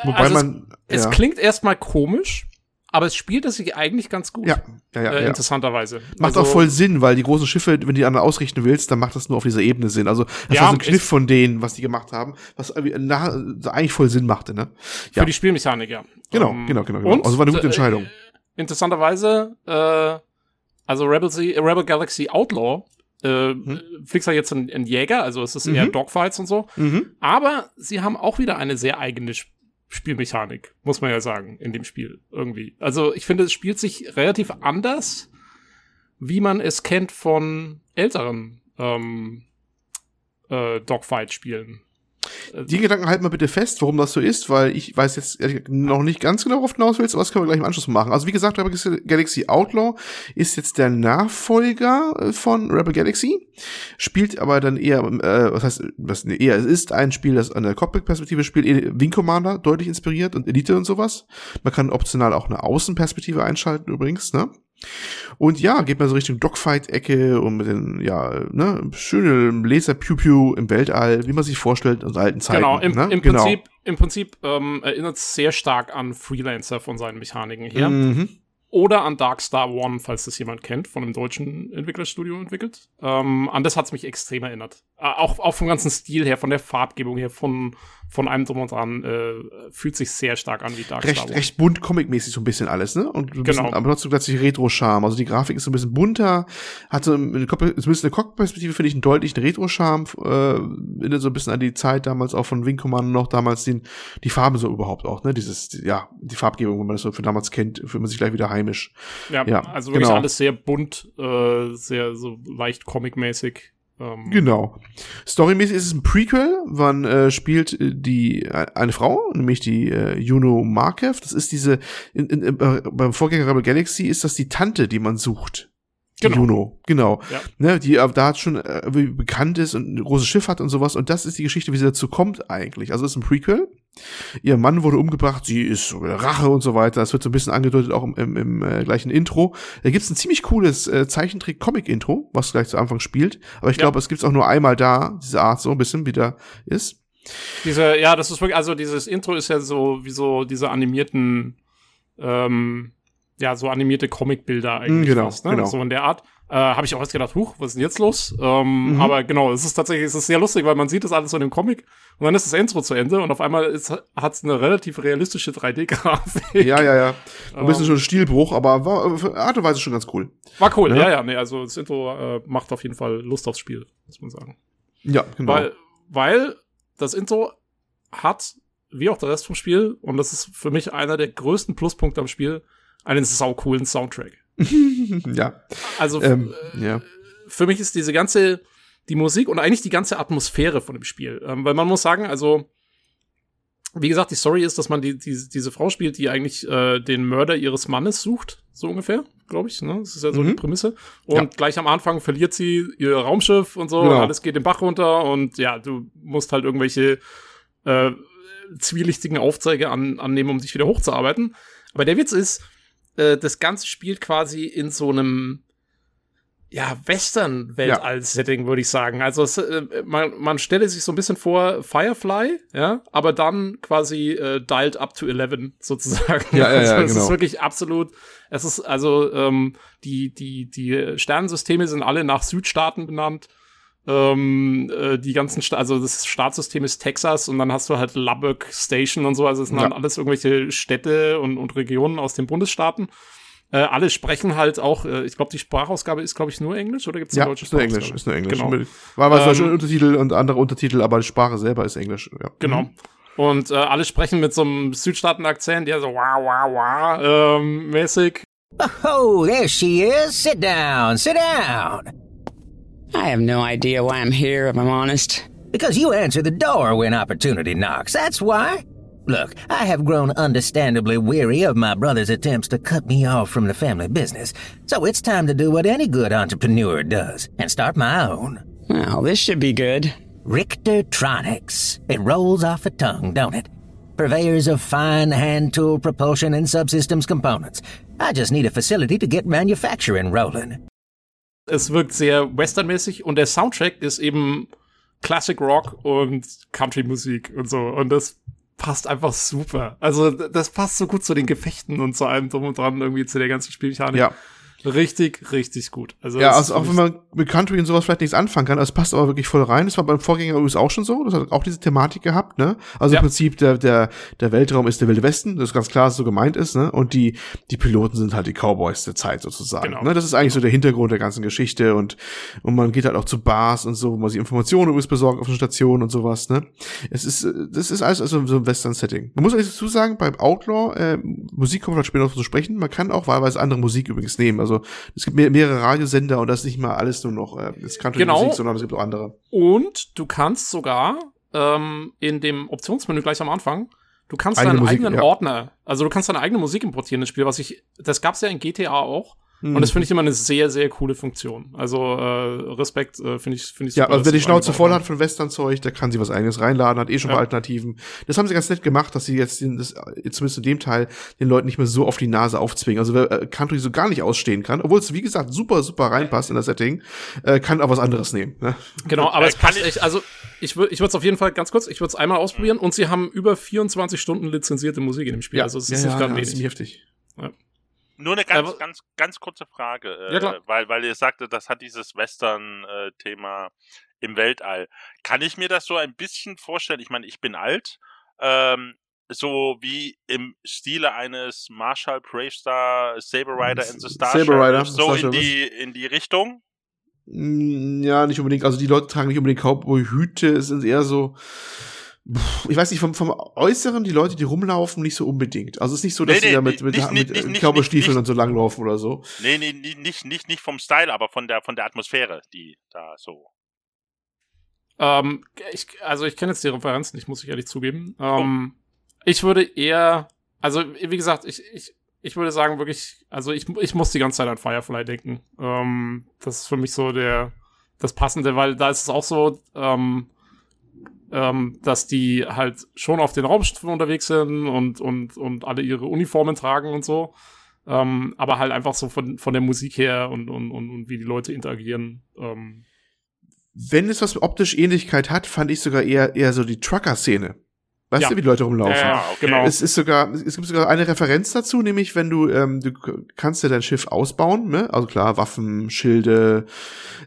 Wobei also man. Es, ja. es klingt erstmal komisch, aber es spielt es sich eigentlich ganz gut. Ja, ja, ja. Äh, interessanterweise. Macht also, auch voll Sinn, weil die großen Schiffe, wenn du die anderen ausrichten willst, dann macht das nur auf dieser Ebene Sinn. Also das ja, war so ein Kniff von denen, was die gemacht haben, was na, eigentlich voll Sinn machte, ne? Ja. Für die Spielmechanik, ja. Genau, um, genau, genau, genau. Und, also war eine gute Entscheidung. Äh, interessanterweise, äh, also Rebel, Rebel Galaxy Outlaw äh, hm? fliegst ja jetzt ein, ein, Jäger, also es ist eher mhm. Dogfights und so. Mhm. Aber sie haben auch wieder eine sehr eigene Spielmechanik, muss man ja sagen, in dem Spiel irgendwie. Also ich finde, es spielt sich relativ anders, wie man es kennt von älteren ähm, äh, Dogfight-Spielen. Die Gedanken halten wir bitte fest, warum das so ist, weil ich weiß jetzt noch nicht ganz genau, worauf du hinaus willst, aber das können wir gleich im Anschluss machen. Also wie gesagt, Rebel Galaxy Outlaw ist jetzt der Nachfolger äh, von Rebel Galaxy, spielt aber dann eher, äh, was heißt, was nee, eher, es ist ein Spiel, das an der Cockpit-Perspektive spielt, Wing Commander deutlich inspiriert und Elite und sowas. Man kann optional auch eine Außenperspektive einschalten übrigens, ne? Und ja, geht mal so Richtung Dogfight-Ecke und mit den, ja, ne, schöne Laser-Pew-Pew im Weltall, wie man sich vorstellt aus alten Zeiten. Genau, im, ne? im genau. Prinzip, im Prinzip ähm, erinnert es sehr stark an Freelancer von seinen Mechaniken her. Mhm oder an Darkstar One, falls das jemand kennt, von einem deutschen Entwicklerstudio entwickelt. Ähm, an das hat's mich extrem erinnert. Äh, auch, auch vom ganzen Stil her, von der Farbgebung her, von, von einem drum und dran, äh, fühlt sich sehr stark an wie Darkstar recht, One. Recht bunt, comic-mäßig so ein bisschen alles, ne? Und ein bisschen, genau. aber trotzdem plötzlich Retro-Charme. Also die Grafik ist so ein bisschen bunter, hat so eine, zumindest eine Cockperspektive, finde ich, einen deutlichen Retro-Charme, äh, erinnert so ein bisschen an die Zeit damals auch von Wing Commander noch, damals den, die Farben so überhaupt auch, ne? Dieses, ja, die Farbgebung, wenn man das so für damals kennt, fühlt man sich gleich wieder heimisch. Ja, ja also wirklich genau. alles sehr bunt, äh, sehr so leicht comic-mäßig. Ähm. Genau. Storymäßig ist es ein Prequel. Man äh, spielt äh, die äh, eine Frau, nämlich die äh, Juno Markev. Das ist diese in, in, in, äh, beim Vorgänger Rebel Galaxy ist das die Tante, die man sucht. Genau. Juno, genau. Ja. Ne, die da schon äh, bekannt ist und ein großes Schiff hat und sowas. Und das ist die Geschichte, wie sie dazu kommt eigentlich. Also es ist ein Prequel. Ihr Mann wurde umgebracht, sie ist Rache und so weiter. Das wird so ein bisschen angedeutet auch im, im, im äh, gleichen Intro. Da gibt's ein ziemlich cooles äh, Zeichentrick-Comic-Intro, was gleich zu Anfang spielt. Aber ich ja. glaube, es gibt's auch nur einmal da, diese Art so ein bisschen, wie da ist. Diese, ja, das ist wirklich, also dieses Intro ist ja so wie so diese animierten ähm, ja, so animierte Comicbilder eigentlich genau, fast, ne? genau. So in der Art. Äh, Habe ich auch erst gedacht, huch, was ist denn jetzt los? Ähm, mhm. Aber genau, es ist tatsächlich, es ist sehr lustig, weil man sieht das alles so in dem Comic und dann ist das Intro zu Ende und auf einmal hat es eine relativ realistische 3D-Grafik. Ja, ja, ja. Ein bisschen ähm. schon ein Stilbruch, aber war auf Art und Weise schon ganz cool. War cool, ja, ja, ja nee, also das Intro äh, macht auf jeden Fall Lust aufs Spiel, muss man sagen. Ja, genau. Weil, weil das Intro hat, wie auch der Rest vom Spiel, und das ist für mich einer der größten Pluspunkte am Spiel, einen saucoolen Soundtrack. ja. Also ähm, äh, ja. für mich ist diese ganze, die Musik und eigentlich die ganze Atmosphäre von dem Spiel. Ähm, weil man muss sagen, also, wie gesagt, die Story ist, dass man die, die diese Frau spielt, die eigentlich äh, den Mörder ihres Mannes sucht, so ungefähr, glaube ich. Ne? Das ist ja so mhm. die Prämisse. Und ja. gleich am Anfang verliert sie ihr Raumschiff und so, genau. und alles geht den Bach runter und ja, du musst halt irgendwelche äh, zwielichtigen Aufträge an, annehmen, um dich wieder hochzuarbeiten. Aber der Witz ist, äh, das Ganze spielt quasi in so einem ja, Western-Weltall-Setting, ja. würde ich sagen. Also es, äh, man, man stelle sich so ein bisschen vor Firefly, ja, aber dann quasi äh, dialed up to 11 sozusagen. Ja, ja, also, ja, es genau. ist wirklich absolut, es ist also ähm, die, die, die Sternensysteme sind alle nach Südstaaten benannt. Ähm, äh, die ganzen, Sta also das Startsystem ist Texas und dann hast du halt Lubbock Station und so, also es sind ja. dann alles irgendwelche Städte und, und Regionen aus den Bundesstaaten. Äh, alle sprechen halt auch, äh, ich glaube, die Sprachausgabe ist, glaube ich, nur Englisch oder gibt es ja, deutsche ist nur Englisch, ist nur Englisch. Genau. War mal ähm, Untertitel und andere Untertitel, aber die Sprache selber ist Englisch. Ja. Genau. Mhm. Und äh, alle sprechen mit so einem Südstaaten-Akzent, der so wow, wow, wow ähm, mäßig. Oh, there she is. Sit down, sit down. I have no idea why I'm here, if I'm honest. Because you answer the door when opportunity knocks, that's why. Look, I have grown understandably weary of my brother's attempts to cut me off from the family business, so it's time to do what any good entrepreneur does and start my own. Well, this should be good. Richtertronics. It rolls off the tongue, don't it? Purveyors of fine hand tool propulsion and subsystems components. I just need a facility to get manufacturing rolling. Es wirkt sehr westernmäßig und der Soundtrack ist eben Classic Rock und Country Musik und so und das passt einfach super. Also das passt so gut zu den Gefechten und zu allem drum und dran irgendwie zu der ganzen Spielmechanik. Ja. Richtig, richtig gut. Also ja, also auch wenn man mit Country und sowas vielleicht nichts anfangen kann, also es passt aber wirklich voll rein. Das war beim Vorgänger übrigens auch schon so. Das hat auch diese Thematik gehabt, ne? Also ja. im Prinzip der, der, der Weltraum ist der Wilde Westen, das ist ganz klar, dass es so gemeint ist, ne? Und die, die Piloten sind halt die Cowboys der Zeit sozusagen. Genau. Ne? Das ist eigentlich so der Hintergrund der ganzen Geschichte und, und man geht halt auch zu Bars und so, wo man sich Informationen übrigens besorgt auf den Stationen und sowas, ne? Es ist, das ist alles also so ein Western-Setting. Man muss eigentlich dazu sagen, beim Outlaw, äh, Musik kommt halt später noch zu sprechen, man kann auch wahlweise andere Musik übrigens nehmen. Also es gibt mehr, mehrere Radiosender und das ist nicht mal alles nur noch äh, das Country genau. Musik, sondern es gibt auch andere. Und du kannst sogar ähm, in dem Optionsmenü gleich am Anfang Du kannst eigene deinen Musik, eigenen ja. Ordner, also du kannst deine eigene Musik importieren ins Spiel, was ich, das gab's ja in GTA auch. Mhm. Und das finde ich immer eine sehr, sehr coole Funktion. Also äh, Respekt äh, finde ich, finde ich super. Ja, also wer die Schnauze voll hat von Western-Zeug, der kann sich was eigenes reinladen, hat eh schon ja. Alternativen. Das haben sie ganz nett gemacht, dass sie jetzt den, das, zumindest in dem Teil den Leuten nicht mehr so auf die Nase aufzwingen. Also wer äh, Country so gar nicht ausstehen kann, obwohl es wie gesagt super, super reinpasst in das Setting, äh, kann auch was anderes nehmen. Ne? Genau, aber es passt echt. Also ich würde, ich würde es auf jeden Fall ganz kurz, ich würde es einmal ausprobieren und sie haben über 24 Stunden lizenzierte Musik in dem Spiel. Ja. Also es ist ja, nicht ja, gerade ja, wenig. heftig. Ja. Nur eine ganz, ganz, ganz kurze Frage, äh, ja, weil, weil ihr sagte, das hat dieses Western-Thema äh, im Weltall. Kann ich mir das so ein bisschen vorstellen? Ich meine, ich bin alt, ähm, so wie im Stile eines Marshall Bravestar Saber Rider in the Star Saber Rider, so in die, in die Richtung? Mm, ja, nicht unbedingt. Also die Leute tragen nicht unbedingt Cowboy-Hüte, es sind eher so ich weiß nicht, vom, vom Äußeren, die Leute, die rumlaufen, nicht so unbedingt. Also es ist nicht so, dass nee, nee, die da mit, mit, nicht, mit, mit Körperstiefeln und so langlaufen oder so. Nee, nee, nicht, nicht, nicht vom Style, aber von der, von der Atmosphäre, die da so. Ähm, ich, also ich kenne jetzt die Referenzen nicht, muss ich ehrlich zugeben. Ähm, oh. Ich würde eher, also wie gesagt, ich, ich, ich würde sagen wirklich, also ich, ich muss die ganze Zeit an Firefly denken. Ähm, das ist für mich so der, das Passende, weil da ist es auch so, ähm, ähm, dass die halt schon auf den Raumschiffen unterwegs sind und, und, und alle ihre Uniformen tragen und so. Ähm, aber halt einfach so von, von der Musik her und, und, und, und wie die Leute interagieren. Ähm. Wenn es was optisch Ähnlichkeit hat, fand ich sogar eher, eher so die Trucker-Szene. Weißt ja. du, wie die Leute rumlaufen? Ja, okay. genau. Es ist sogar, es gibt sogar eine Referenz dazu, nämlich wenn du, ähm, du kannst ja dein Schiff ausbauen, ne? Also klar, Waffen, Schilde,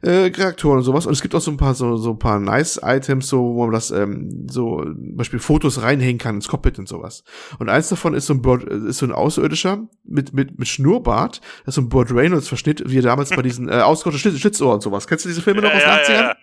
äh, Reaktoren und sowas. Und es gibt auch so ein paar so, so ein paar Nice-Items, so, wo man das, ähm, so, zum Beispiel Fotos reinhängen kann ins Cockpit und sowas. Und eins davon ist so ein Bird, ist so ein Außerirdischer mit, mit, mit Schnurrbart, das ist so ein Bird Reynolds-Verschnitt, wie er damals bei diesen, äh, ausgerotteten Schlitzohr und sowas. Kennst du diese Filme noch aus den 80ern?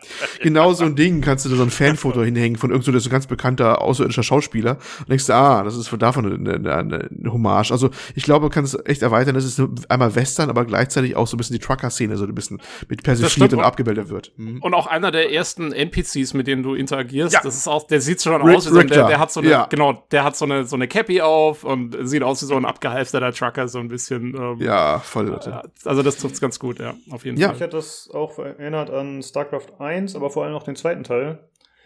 Genau so ein Ding kannst du da so ein Fanfoto hinhängen von irgendeinem so, so ganz bekannter außerirdischer Schauspieler und denkst du, ah, das ist von davon eine, eine, eine Hommage. Also ich glaube, man kann es echt erweitern. Das ist einmal Western, aber gleichzeitig auch so ein bisschen die Trucker-Szene, so ein bisschen mit persifliert und abgebildet wird. Mhm. Und auch einer der ersten NPCs, mit denen du interagierst, ja. das ist auch, der sieht schon aus wie so, der, der hat so eine, ja. genau, der hat so eine, so eine Cappy auf und sieht aus wie so ein abgehalfterter Trucker, so ein bisschen. Ähm, ja, voll. Äh, also das trifft's ganz gut, ja, auf jeden ja. Fall. Ich hätte das auch erinnert an StarCraft 1, aber vor allem auch den zweiten Teil.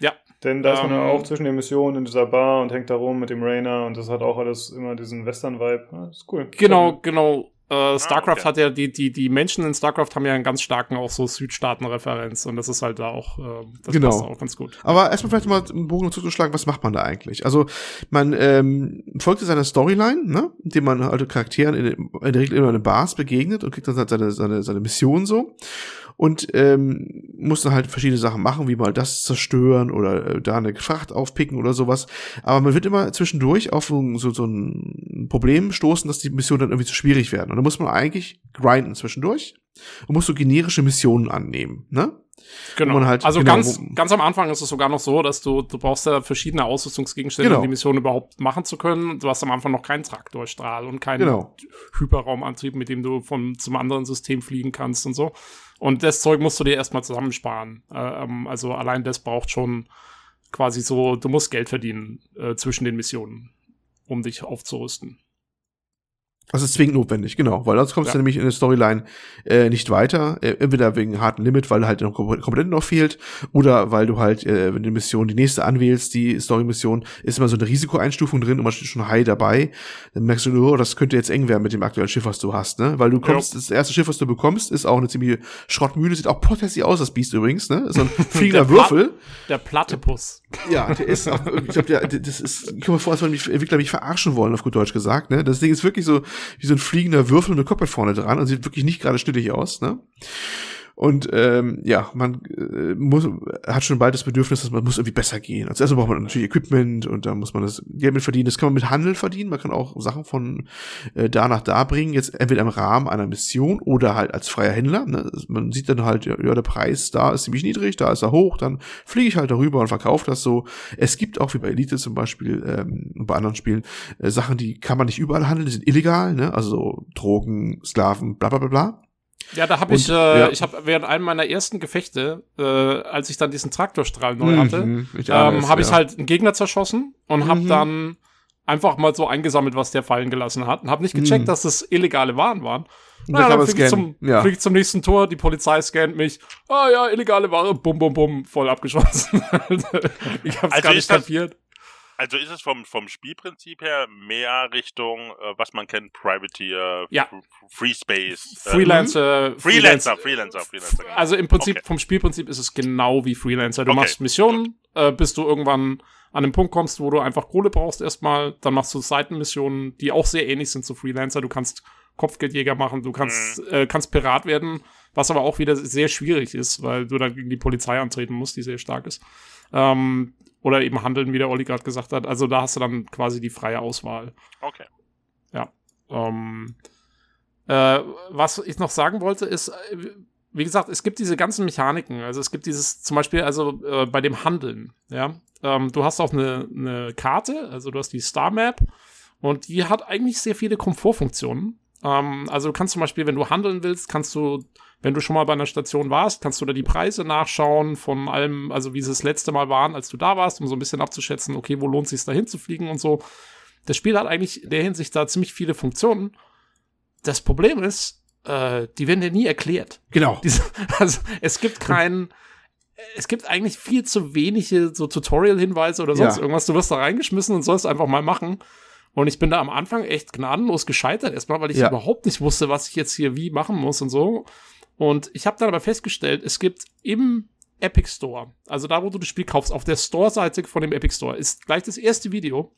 Ja. Denn da ist man ja ähm. auch zwischen den Missionen in dieser Bar und hängt da rum mit dem Rainer und das hat auch alles immer diesen Western-Vibe. Ja, ist cool. Genau, genau. Äh, StarCraft ah, okay. hat ja, die, die, die Menschen in StarCraft haben ja einen ganz starken auch so Südstaaten-Referenz und das ist halt da auch, äh, das genau. passt auch ganz gut. Aber erstmal vielleicht mal einen Bogen zuzuschlagen, was macht man da eigentlich? Also, man ähm, folgt seiner Storyline, ne? indem man halt Charakteren in, in der Regel immer in Bars begegnet und kriegt dann halt seine, seine, seine Mission so. Und ähm, musst dann halt verschiedene Sachen machen, wie mal das zerstören oder äh, da eine Fracht aufpicken oder sowas. Aber man wird immer zwischendurch auf so, so ein Problem stoßen, dass die Missionen dann irgendwie zu schwierig werden. Und da muss man eigentlich grinden zwischendurch und muss so generische Missionen annehmen, ne? Genau. Halt, also genau, ganz, ganz am Anfang ist es sogar noch so, dass du, du brauchst ja verschiedene Ausrüstungsgegenstände, genau. um die Mission überhaupt machen zu können. Du hast am Anfang noch keinen Traktorstrahl und keinen genau. Hyperraumantrieb, mit dem du von zum anderen System fliegen kannst und so. Und das Zeug musst du dir erstmal zusammensparen. Äh, ähm, also allein das braucht schon quasi so, du musst Geld verdienen äh, zwischen den Missionen, um dich aufzurüsten. Das ist zwingend notwendig, genau, weil sonst kommst ja. du nämlich in der Storyline äh, nicht weiter. Äh, entweder wegen harten Limit, weil halt noch komplett noch fehlt, oder weil du halt, äh, wenn du die Mission die nächste anwählst, die Story-Mission, ist immer so eine Risikoeinstufung drin und man steht schon high dabei. Dann merkst du, oh, das könnte jetzt eng werden mit dem aktuellen Schiff, was du hast, ne? Weil du kommst, ja. das erste Schiff, was du bekommst, ist auch eine ziemliche Schrottmühle, sieht auch potentiell aus, das Biest übrigens, ne? So ein fliegender Würfel. der Platypus. Ja, der ist auch, ich glaube, der, das ist, ich komme vor, als wollen mich Entwickler mich verarschen wollen, auf gut Deutsch gesagt, ne? Das Ding ist wirklich so, wie so ein fliegender Würfel mit Cockpit vorne dran und sieht wirklich nicht gerade schnittig aus, ne? Und ähm, ja, man äh, muss, hat schon bald das Bedürfnis, dass man muss irgendwie besser gehen. Als erstes braucht man natürlich Equipment und da muss man das Geld mit verdienen. Das kann man mit Handel verdienen. Man kann auch Sachen von äh, da nach da bringen. Jetzt entweder im Rahmen einer Mission oder halt als freier Händler. Ne? Man sieht dann halt, ja, der Preis da ist ziemlich niedrig, da ist er hoch, dann fliege ich halt darüber und verkaufe das so. Es gibt auch wie bei Elite zum Beispiel ähm, und bei anderen Spielen äh, Sachen, die kann man nicht überall handeln, die sind illegal, ne? Also so Drogen, Sklaven, bla bla bla bla. Ja, da habe ich, äh, ja. ich habe während einem meiner ersten Gefechte, äh, als ich dann diesen Traktorstrahl neu mhm, hatte, ähm, habe ich ja. halt einen Gegner zerschossen und mhm. habe dann einfach mal so eingesammelt, was der fallen gelassen hat und habe nicht gecheckt, mhm. dass das illegale Waren waren. Na, dann fliege ich, zum, ja. flieg ich zum nächsten Tor, die Polizei scannt mich. Ah ja, illegale Ware, bum, bum, bum, voll abgeschossen. ich habe es also gar nicht kapiert. Also ist es vom, vom Spielprinzip her mehr Richtung, äh, was man kennt, Privateer, ja. Free Space. Äh, Freelancer, Freelancer, Freelancer, Freelancer. Genau. Also im Prinzip okay. vom Spielprinzip ist es genau wie Freelancer. Du okay. machst Missionen, äh, bis du irgendwann an den Punkt kommst, wo du einfach Kohle brauchst erstmal. Dann machst du Seitenmissionen, die auch sehr ähnlich sind zu Freelancer. Du kannst Kopfgeldjäger machen, du kannst, mhm. äh, kannst Pirat werden, was aber auch wieder sehr schwierig ist, weil du dann gegen die Polizei antreten musst, die sehr stark ist. Ähm, oder eben handeln, wie der Olli gerade gesagt hat. Also da hast du dann quasi die freie Auswahl. Okay. Ja. Ähm, äh, was ich noch sagen wollte, ist, äh, wie gesagt, es gibt diese ganzen Mechaniken. Also es gibt dieses, zum Beispiel, also äh, bei dem Handeln, ja. Ähm, du hast auch eine, eine Karte, also du hast die Star Map und die hat eigentlich sehr viele Komfortfunktionen. Ähm, also du kannst zum Beispiel, wenn du handeln willst, kannst du wenn du schon mal bei einer Station warst, kannst du da die Preise nachschauen von allem, also wie sie das letzte Mal waren, als du da warst, um so ein bisschen abzuschätzen, okay, wo lohnt es sich da hinzufliegen und so. Das Spiel hat eigentlich in der Hinsicht da ziemlich viele Funktionen. Das Problem ist, äh, die werden dir nie erklärt. Genau. Diese, also es gibt keinen es gibt eigentlich viel zu wenige so Tutorial-Hinweise oder sonst ja. irgendwas. Du wirst da reingeschmissen und sollst einfach mal machen. Und ich bin da am Anfang echt gnadenlos gescheitert, erstmal, weil ich ja. überhaupt nicht wusste, was ich jetzt hier wie machen muss und so. Und ich habe dann aber festgestellt, es gibt im Epic Store, also da, wo du das Spiel kaufst, auf der Store-Seite von dem Epic Store, ist gleich das erste Video,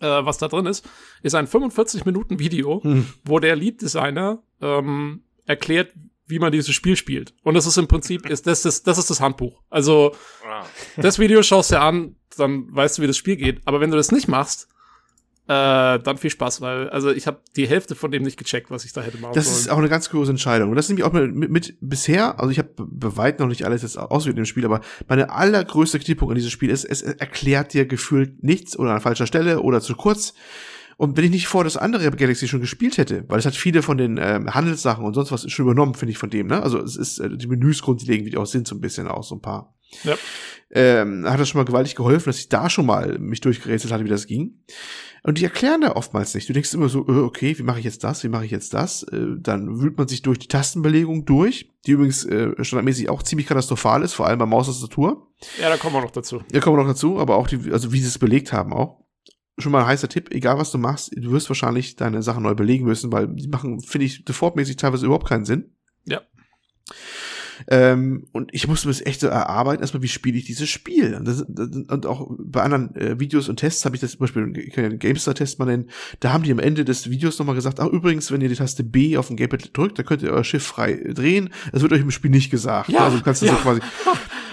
äh, was da drin ist, ist ein 45-Minuten-Video, hm. wo der Lead-Designer ähm, erklärt, wie man dieses Spiel spielt. Und das ist im Prinzip, ist, das, ist, das ist das Handbuch. Also, wow. das Video schaust du dir an, dann weißt du, wie das Spiel geht. Aber wenn du das nicht machst, äh, dann viel Spaß, weil also ich habe die Hälfte von dem nicht gecheckt, was ich da hätte machen das sollen. Das ist auch eine ganz große Entscheidung. Und das ist nämlich auch mit, mit, mit bisher, also ich habe bei weitem noch nicht alles jetzt ausgewählt im Spiel, aber meine allergrößte Kritikpunkt an diesem Spiel ist, es erklärt dir gefühlt nichts oder an falscher Stelle oder zu kurz. Und wenn ich nicht vor das andere Galaxy schon gespielt hätte, weil es hat viele von den ähm, Handelssachen und sonst was schon übernommen, finde ich von dem, ne? Also es ist äh, die Menüs grundlegend, wie die auch sind, so ein bisschen auch so ein paar. Ja. Ähm, hat das schon mal gewaltig geholfen, dass ich da schon mal mich durchgerätselt hatte, wie das ging. Und die erklären da oftmals nicht. Du denkst immer so, äh, okay, wie mache ich jetzt das, wie mache ich jetzt das? Äh, dann wühlt man sich durch die Tastenbelegung durch, die übrigens äh, standardmäßig auch ziemlich katastrophal ist, vor allem bei Maustastatur. Ja, da kommen wir noch dazu. Ja, kommen wir noch dazu, aber auch die, also wie sie es belegt haben auch. Schon mal ein heißer Tipp, egal was du machst, du wirst wahrscheinlich deine Sachen neu belegen müssen, weil die machen, finde ich, defaultmäßig teilweise überhaupt keinen Sinn. Ja. Ähm, und ich musste mir das echt so erarbeiten, erstmal, wie spiele ich dieses Spiel? Und, das, und auch bei anderen äh, Videos und Tests habe ich das zum Beispiel, ich kann ja den GameStar-Test mal nennen, da haben die am Ende des Videos nochmal gesagt, ach übrigens, wenn ihr die Taste B auf dem Gamepad drückt, dann könnt ihr euer Schiff frei drehen. Das wird euch im Spiel nicht gesagt. Ja, also du kannst das ja. so quasi.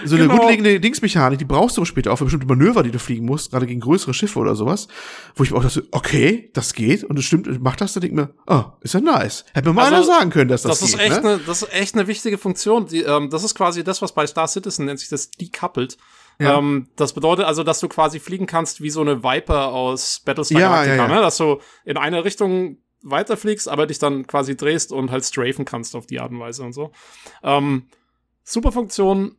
So genau. eine grundlegende Dingsmechanik, die brauchst du später auch für bestimmte Manöver, die du fliegen musst, gerade gegen größere Schiffe oder sowas, wo ich mir auch dachte, okay, das geht und es stimmt, macht das, dann denke ich mir, oh, ist ja nice. Hätte mir mal also, einer sagen können, dass das, das geht. Ist echt ne? ne, das ist echt eine wichtige Funktion. Die, ähm, das ist quasi das, was bei Star Citizen nennt sich das decoupled. Ja. Ähm, das bedeutet also, dass du quasi fliegen kannst wie so eine Viper aus Battlestar ja, Galactica, ja, ja. Ne? dass du in eine Richtung weiterfliegst, aber dich dann quasi drehst und halt strafen kannst auf die Art und Weise und so. Ähm, super Funktion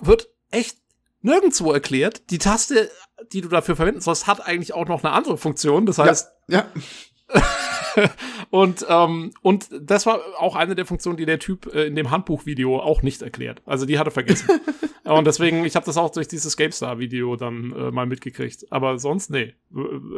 wird echt nirgendwo erklärt. Die Taste, die du dafür verwenden sollst, hat eigentlich auch noch eine andere Funktion. Das heißt, ja. ja. und ähm, und das war auch eine der Funktionen, die der Typ äh, in dem Handbuchvideo auch nicht erklärt. Also die hat er vergessen. und deswegen, ich habe das auch durch dieses GameStar-Video dann äh, mal mitgekriegt. Aber sonst, nee,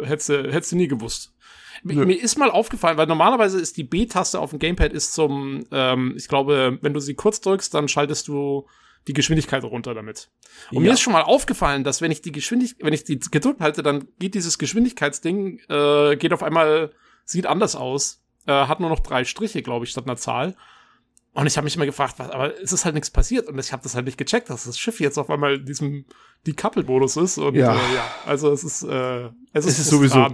hättest du hättest nie gewusst. Mir, mir ist mal aufgefallen, weil normalerweise ist die B-Taste auf dem Gamepad ist zum, ähm, ich glaube, wenn du sie kurz drückst, dann schaltest du die Geschwindigkeit runter damit. Und ja. mir ist schon mal aufgefallen, dass wenn ich die Geschwindigkeit, wenn ich die gedrückt halte, dann geht dieses Geschwindigkeitsding, äh, geht auf einmal, sieht anders aus. Äh, hat nur noch drei Striche, glaube ich, statt einer Zahl. Und ich habe mich immer gefragt, was, aber es ist halt nichts passiert und ich habe das halt nicht gecheckt, dass das Schiff jetzt auf einmal in diesem die Couple-Modus ist. Und ja. Äh, ja, also es ist, äh, es, es ist, sowieso,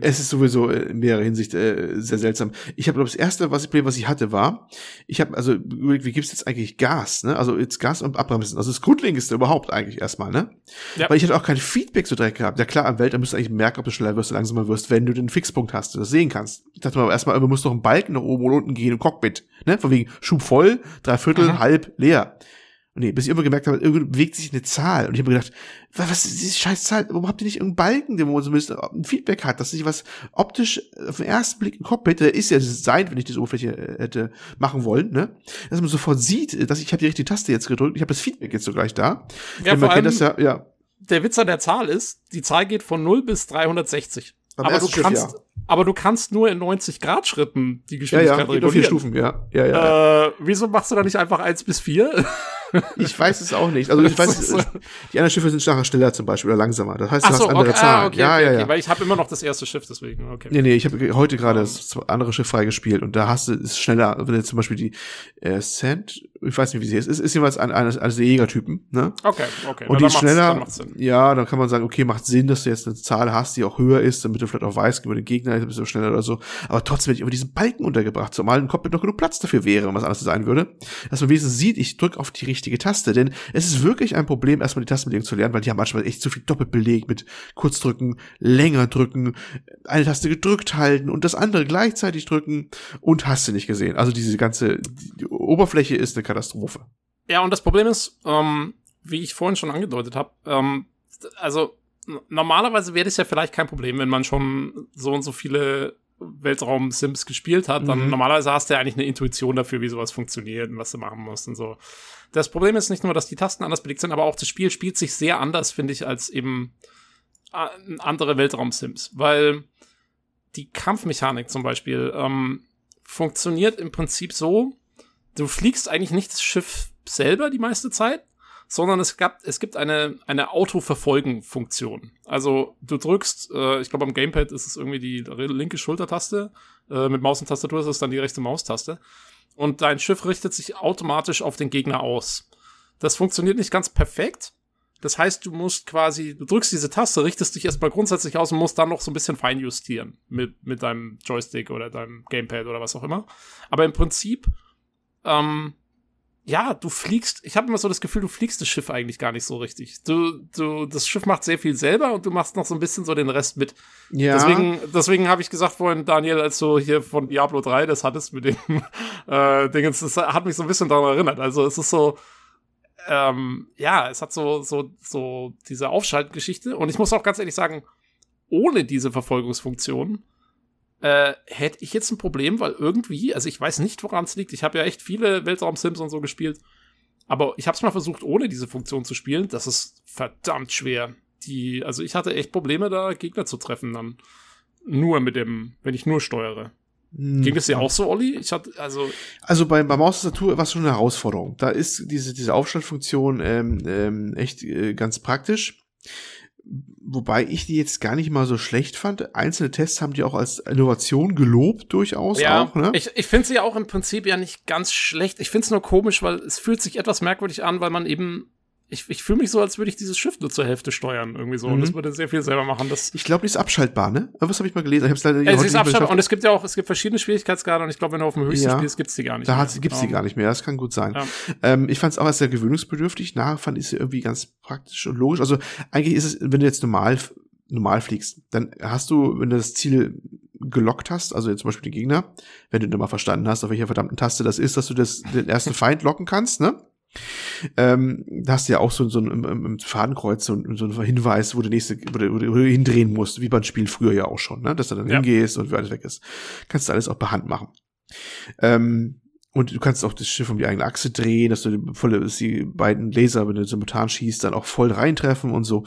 es ist sowieso in mehrerer Hinsicht äh, sehr seltsam. Ich habe, glaube das erste, was ich, was ich hatte, war, ich habe, also wie gibt's jetzt eigentlich Gas, ne? Also jetzt Gas und Abbremsen. Also das Grundlegendste überhaupt eigentlich erstmal, ne? Ja. Weil ich hatte auch kein Feedback so direkt gehabt. Ja klar, am Welt, da müsst du eigentlich merken, ob du schneller wirst oder langsamer wirst, wenn du den Fixpunkt hast, du das sehen kannst. Ich dachte mal, erstmal, du musst doch einen Balken nach oben und unten gehen im Cockpit, ne? Von wegen Schub voll, drei Viertel, mhm. halb, leer. Nee, bis ich immer gemerkt habe, irgendwie bewegt sich eine Zahl. Und ich habe mir gedacht, was ist diese scheiß Zahl? Warum habt ihr nicht irgendeinen Balken, wo man zumindest ein Feedback hat, dass sich was optisch auf den ersten Blick im Cockpit, der ist ja Design, wenn ich diese Oberfläche äh, hätte machen wollen, ne? Dass man sofort sieht, dass ich, ich habe die richtige Taste jetzt gedrückt, ich habe das Feedback jetzt so gleich da. Ja, vor allem, das ja, ja. Der Witz an der Zahl ist, die Zahl geht von 0 bis 360. Am aber du Schiff, kannst, ja. Aber du kannst nur in 90 Grad Schritten die Geschwindigkeit ja, ja, regulieren. vier Stufen, ja. Ja, ja. Äh, wieso machst du da nicht einfach 1 bis 4? ich weiß es auch nicht. Also ich weiß, die anderen Schiffe sind nachher schneller zum Beispiel oder langsamer. Das heißt, du so, hast andere okay, ah, Zahlen. Ah, okay, ja, okay, ja, ja. Weil ich habe immer noch das erste Schiff, deswegen. Okay. Nee, nee, ich habe heute gerade das andere Schiff freigespielt und da hast du es schneller, wenn du zum Beispiel die äh, Sand, ich weiß nicht, wie sie ist, ist, ist jeweils ein, eines, eines der Jägertypen, ne? Okay, okay. Und Na, die schneller, dann ja, dann kann man sagen, okay, macht Sinn, dass du jetzt eine Zahl hast, die auch höher ist, damit du vielleicht auch weißt, über den Gegner ist ein bisschen schneller oder so. Aber trotzdem werde ich über diesen Balken untergebracht, zumal ein Cockpit noch genug Platz dafür wäre, wenn was anderes sein würde. Dass man wenigstens sieht, ich drücke auf die richtige Taste, denn es ist wirklich ein Problem, erstmal die Tastenbelegung zu lernen, weil die haben manchmal echt zu viel Doppelbeleg mit Kurzdrücken, länger drücken, eine Taste gedrückt halten und das andere gleichzeitig drücken und hast du nicht gesehen. Also diese ganze die Oberfläche ist eine Katastrophe. Ja, und das Problem ist, ähm, wie ich vorhin schon angedeutet habe, ähm, also normalerweise wäre das ja vielleicht kein Problem, wenn man schon so und so viele Weltraum-Sims gespielt hat, dann mhm. normalerweise hast du ja eigentlich eine Intuition dafür, wie sowas funktioniert und was du machen musst und so. Das Problem ist nicht nur, dass die Tasten anders belegt sind, aber auch das Spiel spielt sich sehr anders, finde ich, als eben äh, andere Weltraum-Sims, weil die Kampfmechanik zum Beispiel ähm, funktioniert im Prinzip so, du fliegst eigentlich nicht das Schiff selber die meiste Zeit, sondern es gab, es gibt eine, eine Autoverfolgen-Funktion. Also du drückst, äh, ich glaube am Gamepad ist es irgendwie die linke Schultertaste, äh, mit Maus und Tastatur ist es dann die rechte Maustaste. Und dein Schiff richtet sich automatisch auf den Gegner aus. Das funktioniert nicht ganz perfekt. Das heißt, du musst quasi, du drückst diese Taste, richtest dich erstmal grundsätzlich aus und musst dann noch so ein bisschen feinjustieren mit, mit deinem Joystick oder deinem Gamepad oder was auch immer. Aber im Prinzip ähm, ja, du fliegst, ich habe immer so das Gefühl, du fliegst das Schiff eigentlich gar nicht so richtig. Du, du, das Schiff macht sehr viel selber und du machst noch so ein bisschen so den Rest mit. Ja. Deswegen, deswegen habe ich gesagt vorhin, Daniel, als du hier von Diablo 3 das hattest mit dem äh, Dingens, das hat mich so ein bisschen daran erinnert. Also es ist so, ähm, ja, es hat so, so, so diese Aufschaltgeschichte und ich muss auch ganz ehrlich sagen, ohne diese Verfolgungsfunktion äh, hätte ich jetzt ein Problem, weil irgendwie, also ich weiß nicht, woran es liegt. Ich habe ja echt viele Weltraum-Sims und so gespielt. Aber ich habe es mal versucht, ohne diese Funktion zu spielen. Das ist verdammt schwer. Die, also ich hatte echt Probleme, da Gegner zu treffen dann. Nur mit dem, wenn ich nur steuere. Hm. Ging das ja auch so, Olli? Ich hatte, also. Also bei, bei Maustastatur war es schon eine Herausforderung. Da ist diese, diese Aufschaltfunktion ähm, ähm, echt äh, ganz praktisch. Wobei ich die jetzt gar nicht mal so schlecht fand. Einzelne Tests haben die auch als Innovation gelobt, durchaus ja, auch. Ne? Ich, ich finde sie ja auch im Prinzip ja nicht ganz schlecht. Ich finde es nur komisch, weil es fühlt sich etwas merkwürdig an, weil man eben ich, ich fühle mich so, als würde ich dieses Schiff nur zur Hälfte steuern, irgendwie so. Mhm. Und das würde sehr viel selber machen. Das ich glaube, die ist abschaltbar, ne? Was habe ich mal gelesen? Ich hab's leider ja, sie ist abschaltbar. Und es gibt ja auch, es gibt verschiedene Schwierigkeitsgrade und ich glaube, wenn du auf dem höchsten ja, spielst, gibt's die gar nicht da mehr. Da gibt's die gar nicht mehr, das kann gut sein. Ja. Ähm, ich fand es auch sehr gewöhnungsbedürftig. Nachher fand ich sie irgendwie ganz praktisch und logisch. Also eigentlich ist es, wenn du jetzt normal, normal fliegst, dann hast du, wenn du das Ziel gelockt hast, also jetzt zum Beispiel den Gegner, wenn du dann mal verstanden hast, auf welcher verdammten Taste das ist, dass du das, den ersten Feind locken kannst, ne? Ähm, da hast du ja auch so, so ein, im, im Fadenkreuz so, so einen Hinweis, wo du nächste, wo du, wo du hindrehen musst, wie beim Spiel früher ja auch schon, ne? Dass du dann ja. hingehst und wie alles weg ist. Kannst du alles auch per Hand machen. Ähm, und du kannst auch das Schiff um die eigene Achse drehen, dass du die, volle, dass die beiden Laser, wenn du simultan schießt, dann auch voll reintreffen und so.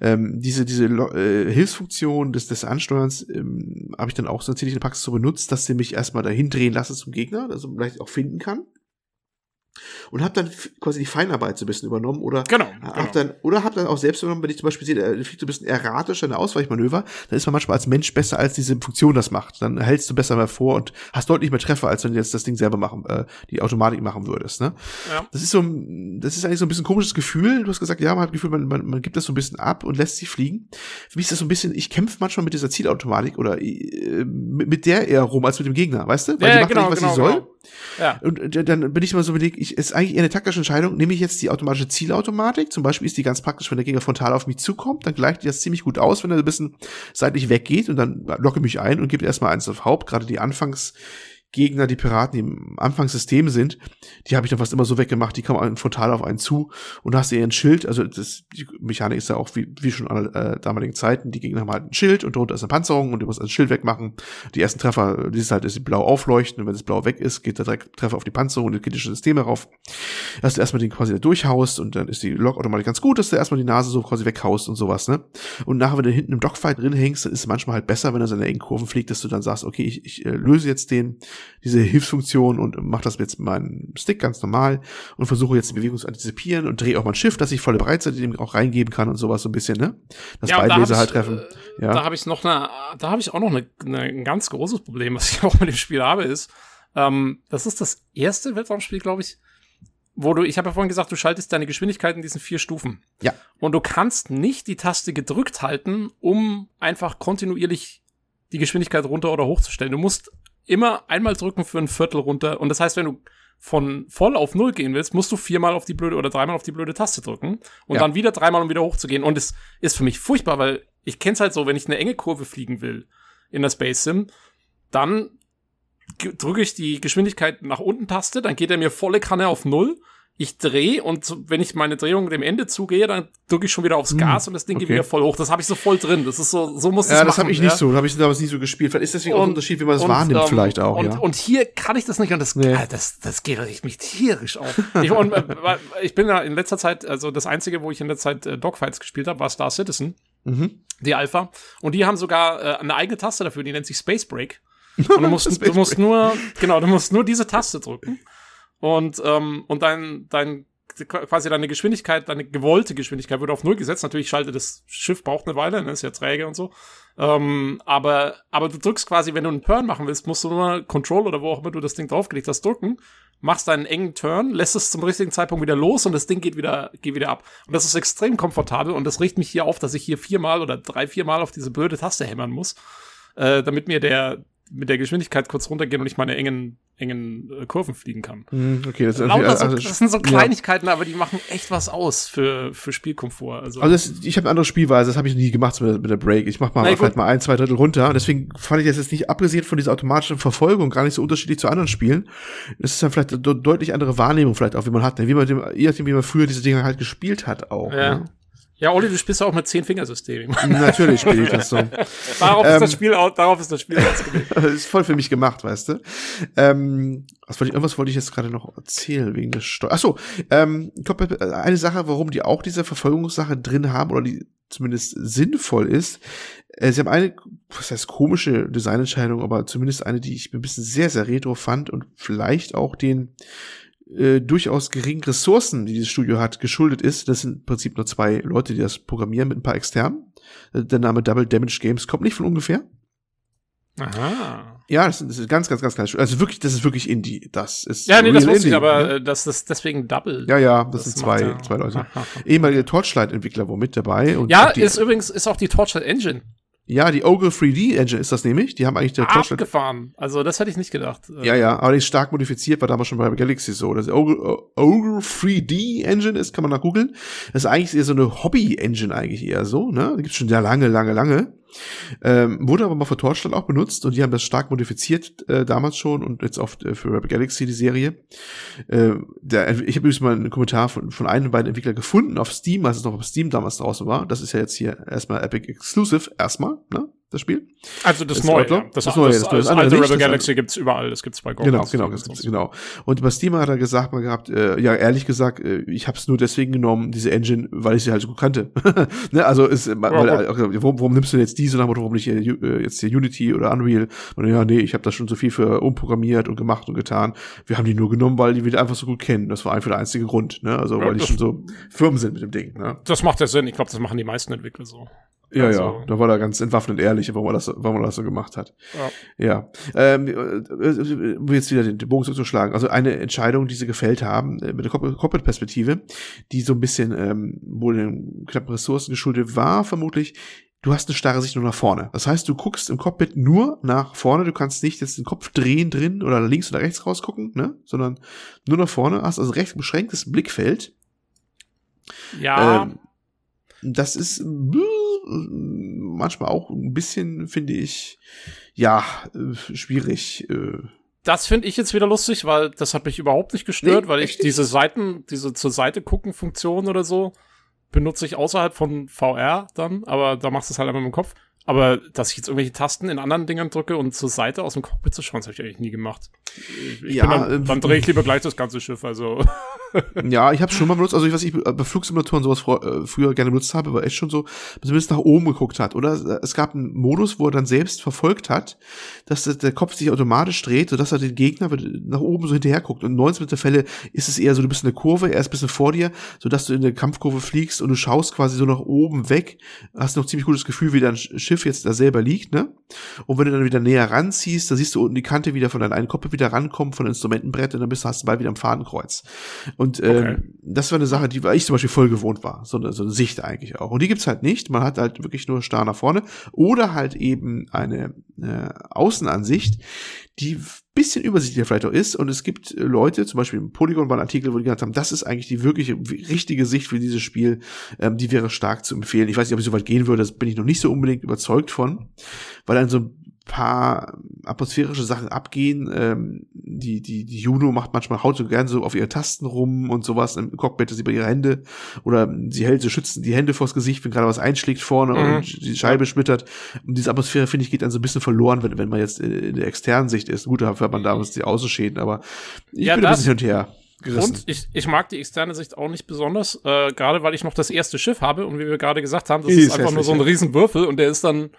Ähm, diese diese äh, Hilfsfunktion des, des Ansteuerns ähm, habe ich dann auch so ziemlich in der Praxis so benutzt, dass sie mich erstmal dahin drehen lassen zum Gegner, dass er vielleicht auch finden kann und habe dann quasi die Feinarbeit so ein bisschen übernommen oder genau, hab genau. dann oder habe dann auch selbst übernommen, wenn ich zum Beispiel sehe, der fliegt so ein bisschen erratisch eine Ausweichmanöver, dann ist man manchmal als Mensch besser als diese Funktion das macht. Dann hältst du besser mal vor und hast deutlich mehr Treffer, als wenn du jetzt das Ding selber machen, äh, die Automatik machen würdest. Ne? Ja. Das ist so, das ist eigentlich so ein bisschen ein komisches Gefühl. Du hast gesagt, ja, man hat das Gefühl, man, man, man gibt das so ein bisschen ab und lässt sich fliegen. Für mich ist das so ein bisschen, ich kämpfe manchmal mit dieser Zielautomatik oder äh, mit, mit der eher rum als mit dem Gegner, weißt du? Weil ja, die macht genau, nicht, was genau, sie soll. Genau. Ja. Und äh, dann bin ich immer so überlegt, ich, ist eigentlich eher eine taktische Entscheidung, nehme ich jetzt die automatische Zielautomatik, zum Beispiel ist die ganz praktisch, wenn der Gegner frontal auf mich zukommt, dann gleicht die das ziemlich gut aus, wenn er ein bisschen seitlich weggeht und dann locke mich ein und gebe erstmal eins auf Haupt, gerade die Anfangs Gegner, die Piraten, die im Anfangssystem sind, die habe ich dann fast immer so weggemacht, die kommen frontal auf einen zu und da hast du eher ein Schild, also das, die Mechanik ist ja auch wie, wie schon an äh, damaligen Zeiten, die Gegner haben halt ein Schild und drunter ist eine Panzerung und du musst das Schild wegmachen. Die ersten Treffer, dieses halt ist blau aufleuchten und wenn das blau weg ist, geht der Treffer auf die Panzerung und die kritische Systeme rauf. Dass du erstmal den quasi da durchhaust und dann ist die Lok automatisch ganz gut, dass du erstmal die Nase so quasi weghaust und sowas, ne? Und nachher, wenn du hinten im Dogfight drin hängst, dann ist es manchmal halt besser, wenn er so in der engen Kurven fliegt, dass du dann sagst, okay, ich, ich äh, löse jetzt den diese Hilfsfunktion und mache das jetzt mit meinem Stick ganz normal und versuche jetzt die Bewegung zu antizipieren und drehe auch mal Shift, dass ich volle Breitseite dem auch reingeben kann und sowas so ein bisschen, ne? Dass ja, beide Laser halt treffen. Äh, ja. Da habe ich noch eine, da habe ich auch noch eine, eine, ein ganz großes Problem, was ich auch mit dem Spiel habe, ist, ähm, das ist das erste Weltraumspiel, glaube ich, wo du, ich habe ja vorhin gesagt, du schaltest deine Geschwindigkeit in diesen vier Stufen. Ja. Und du kannst nicht die Taste gedrückt halten, um einfach kontinuierlich die Geschwindigkeit runter oder hochzustellen. Du musst immer einmal drücken für ein Viertel runter. Und das heißt, wenn du von voll auf null gehen willst, musst du viermal auf die blöde oder dreimal auf die blöde Taste drücken und ja. dann wieder dreimal, um wieder hochzugehen. Und es ist für mich furchtbar, weil ich kenn's halt so, wenn ich eine enge Kurve fliegen will in der Space Sim, dann drücke ich die Geschwindigkeit nach unten Taste, dann geht er mir volle Kanne auf null ich drehe und wenn ich meine Drehung dem Ende zugehe, dann drücke ich schon wieder aufs hm, Gas und das Ding okay. geht wieder voll hoch. Das habe ich so voll drin. Das ist so, so muss es Ja, das habe ich nicht ja? so. Habe ich damals nie so gespielt. Vielleicht ist deswegen und, auch ein Unterschied, wie man das und, wahrnimmt, ähm, vielleicht auch. Und, ja. und hier kann ich das nicht und das, nee. äh, das, das geht ich mich tierisch auf. ich, und, äh, ich bin ja in letzter Zeit, also das einzige, wo ich in der Zeit äh, Dogfights gespielt habe, war Star Citizen. Mhm. Die Alpha. Und die haben sogar äh, eine eigene Taste dafür, die nennt sich Space Break. Und du musst, du musst nur, genau, du musst nur diese Taste drücken. Und, ähm, und dein, dein quasi deine Geschwindigkeit, deine gewollte Geschwindigkeit wird auf Null gesetzt. Natürlich schaltet das Schiff braucht eine Weile, ne, ist ja träge und so. Ähm, aber, aber du drückst quasi, wenn du einen Turn machen willst, musst du nur Control oder wo auch immer du das Ding draufgelegt hast, drücken, machst einen engen Turn, lässt es zum richtigen Zeitpunkt wieder los und das Ding geht wieder, geht wieder ab. Und das ist extrem komfortabel und das riecht mich hier auf, dass ich hier viermal oder drei, viermal auf diese blöde Taste hämmern muss, äh, damit mir der, mit der Geschwindigkeit kurz runtergehen und ich meine engen, engen äh, Kurven fliegen kann. Hm, okay, das, ist Lauter so, also, das sind so Kleinigkeiten, ja. aber die machen echt was aus für, für Spielkomfort. Also, also das, ich habe eine andere Spielweise, das habe ich nie gemacht mit, mit der Break. Ich mach mal Nein, vielleicht mal ein, zwei Drittel runter. Deswegen fand ich das jetzt nicht abgesehen von dieser automatischen Verfolgung gar nicht so unterschiedlich zu anderen Spielen. Es ist dann vielleicht eine deutlich andere Wahrnehmung vielleicht auch, wie man hat, ne? wie man dem, je nachdem, wie man früher diese Dinge halt gespielt hat auch. Ja. Ne? Ja, Olli, du spielst auch mit zehn Fingersystemen. Natürlich spiele ich das so. darauf, ähm, ist das Spiel, darauf ist das Spiel ausgelegt. das ist voll für mich gemacht, weißt du. Ähm, was wollte ich, irgendwas wollte ich jetzt gerade noch erzählen wegen der Steuer. Achso, ähm, eine Sache, warum die auch diese Verfolgungssache drin haben oder die zumindest sinnvoll ist. Äh, sie haben eine, was heißt komische Designentscheidung, aber zumindest eine, die ich ein bisschen sehr, sehr retro fand und vielleicht auch den äh, durchaus geringen Ressourcen, die dieses Studio hat, geschuldet ist. Das sind im Prinzip nur zwei Leute, die das programmieren mit ein paar externen. Äh, der Name Double Damage Games kommt nicht von ungefähr. Aha. Ja, das, das ist ganz, ganz, ganz kleines Also wirklich, das ist wirklich Indie. Das ist. Ja, nee, das wusste Indie, ich, aber ne? Äh, das ist deswegen Double. Ja, ja, das, das sind zwei, ja. zwei Leute. Ehemalige Torchlight-Entwickler wo mit dabei. Und ja, ist übrigens, ist auch die Torchlight Engine. Ja, die Ogre 3D Engine ist das nämlich. Die haben eigentlich der Torchlight. Abgefahren. Also, das hätte ich nicht gedacht. Ja, ja, aber die ist stark modifiziert, war damals schon bei Galaxy so. Das Ogre, Ogre 3D Engine ist, kann man nach googeln. Das ist eigentlich eher so eine Hobby-Engine eigentlich eher so, ne? Die gibt's schon sehr lange, lange, lange. Ähm, wurde aber mal für Torchlight auch benutzt und die haben das stark modifiziert äh, damals schon und jetzt oft äh, für Rebel Galaxy die Serie. Äh, der, ich habe übrigens mal einen Kommentar von, von einem beiden Entwicklern gefunden auf Steam, als es noch auf Steam damals draußen war. Das ist ja jetzt hier erstmal Epic Exclusive, erstmal, ne? Das Spiel. Also das, das neue, ja. das, das, neue, das, das, das, das alte Rebel Galaxy gibt's überall, das gibt's bei Goblins. Genau, genau, gibt's, genau. Und bei Steam hat er gesagt, mal gehabt, äh, ja, ehrlich gesagt, äh, ich habe es nur deswegen genommen, diese Engine, weil ich sie halt so gut kannte. ne, also ist, äh, weil, okay, warum, warum nimmst du jetzt diese, warum nicht äh, jetzt hier Unity oder Unreal? Und ja, nee, ich habe da schon so viel für umprogrammiert und gemacht und getan. Wir haben die nur genommen, weil die wir einfach so gut kennen. Das war einfach der einzige Grund, ne? Also ja, weil die schon so Firmen sind mit dem Ding. Ne? Das macht ja Sinn. Ich glaube, das machen die meisten Entwickler so. Ja, also, ja, da war er ganz entwaffnend ehrlich, warum er das, warum er das so gemacht hat. Ja. ja. Ähm, äh, um jetzt wieder den, den Bogen zuzuschlagen. Also eine Entscheidung, die sie gefällt haben, äh, mit der Cockpit-Perspektive, die so ein bisschen ähm, wohl den knappen Ressourcen geschuldet war, vermutlich. Du hast eine starre Sicht nur nach vorne. Das heißt, du guckst im Cockpit nur nach vorne. Du kannst nicht jetzt den Kopf drehen drin oder links oder rechts rausgucken, ne? Sondern nur nach vorne. Hast also recht beschränktes Blickfeld. Ja. Ähm, das ist äh, manchmal auch ein bisschen, finde ich, ja, äh, schwierig. Äh. Das finde ich jetzt wieder lustig, weil das hat mich überhaupt nicht gestört, nee, weil ich diese Seiten, diese zur Seite gucken Funktion oder so benutze ich außerhalb von VR dann, aber da machst du es halt einfach mit dem Kopf. Aber dass ich jetzt irgendwelche Tasten in anderen Dingern drücke und zur Seite aus dem Cockpit zu schauen, das habe ich eigentlich nie gemacht. Ich ja, dann, äh, dann drehe ich lieber gleich das ganze Schiff, also. ja, ich habe schon mal benutzt, also ich weiß, ich bei Flugsimulatoren sowas vor, äh, früher gerne benutzt habe, war echt schon so, zumindest nach oben geguckt hat. Oder es gab einen Modus, wo er dann selbst verfolgt hat, dass der Kopf sich automatisch dreht, sodass er den Gegner nach oben so hinterher guckt. Und in 90 der Fälle ist es eher so, du bist in der Kurve, er ist ein bisschen vor dir, sodass du in der Kampfkurve fliegst und du schaust quasi so nach oben weg, hast noch ziemlich gutes Gefühl, wie dein Schiff jetzt da selber liegt, ne? Und wenn du dann wieder näher ranziehst, da siehst du unten die Kante wieder von deinem einen Kopf wieder rankommen, von Instrumentenbrett und dann bist du, hast du bald wieder am Fadenkreuz. Und ähm, okay. das war eine Sache, die ich zum Beispiel voll gewohnt war. So eine, so eine Sicht eigentlich auch. Und die gibt's halt nicht. Man hat halt wirklich nur starr nach vorne. Oder halt eben eine äh, Außenansicht, die bisschen übersichtlicher vielleicht auch ist. Und es gibt äh, Leute, zum Beispiel im Polygon war ein Artikel, wo die gesagt haben, das ist eigentlich die wirkliche, richtige Sicht für dieses Spiel. Ähm, die wäre stark zu empfehlen. Ich weiß nicht, ob ich so weit gehen würde, das bin ich noch nicht so unbedingt überzeugt von. Weil dann so paar atmosphärische Sachen abgehen. Ähm, die, die, die Juno macht manchmal haut so gern so auf ihre Tasten rum und sowas im Cockpit, dass sie bei ihre Hände oder sie hält so schützen die Hände vors Gesicht, wenn gerade was einschlägt vorne mhm. und die Scheibe schmittert. Und diese Atmosphäre, finde ich, geht dann so ein bisschen verloren, wenn, wenn man jetzt in der externen Sicht ist. Gut, da hat man damals die Außenschäden, aber ich ja, bin ein bisschen hin und her. Gerissen. Und ich, ich mag die externe Sicht auch nicht besonders, äh, gerade weil ich noch das erste Schiff habe und wie wir gerade gesagt haben, das ist, ist einfach nur so ein Riesenwürfel und der ist dann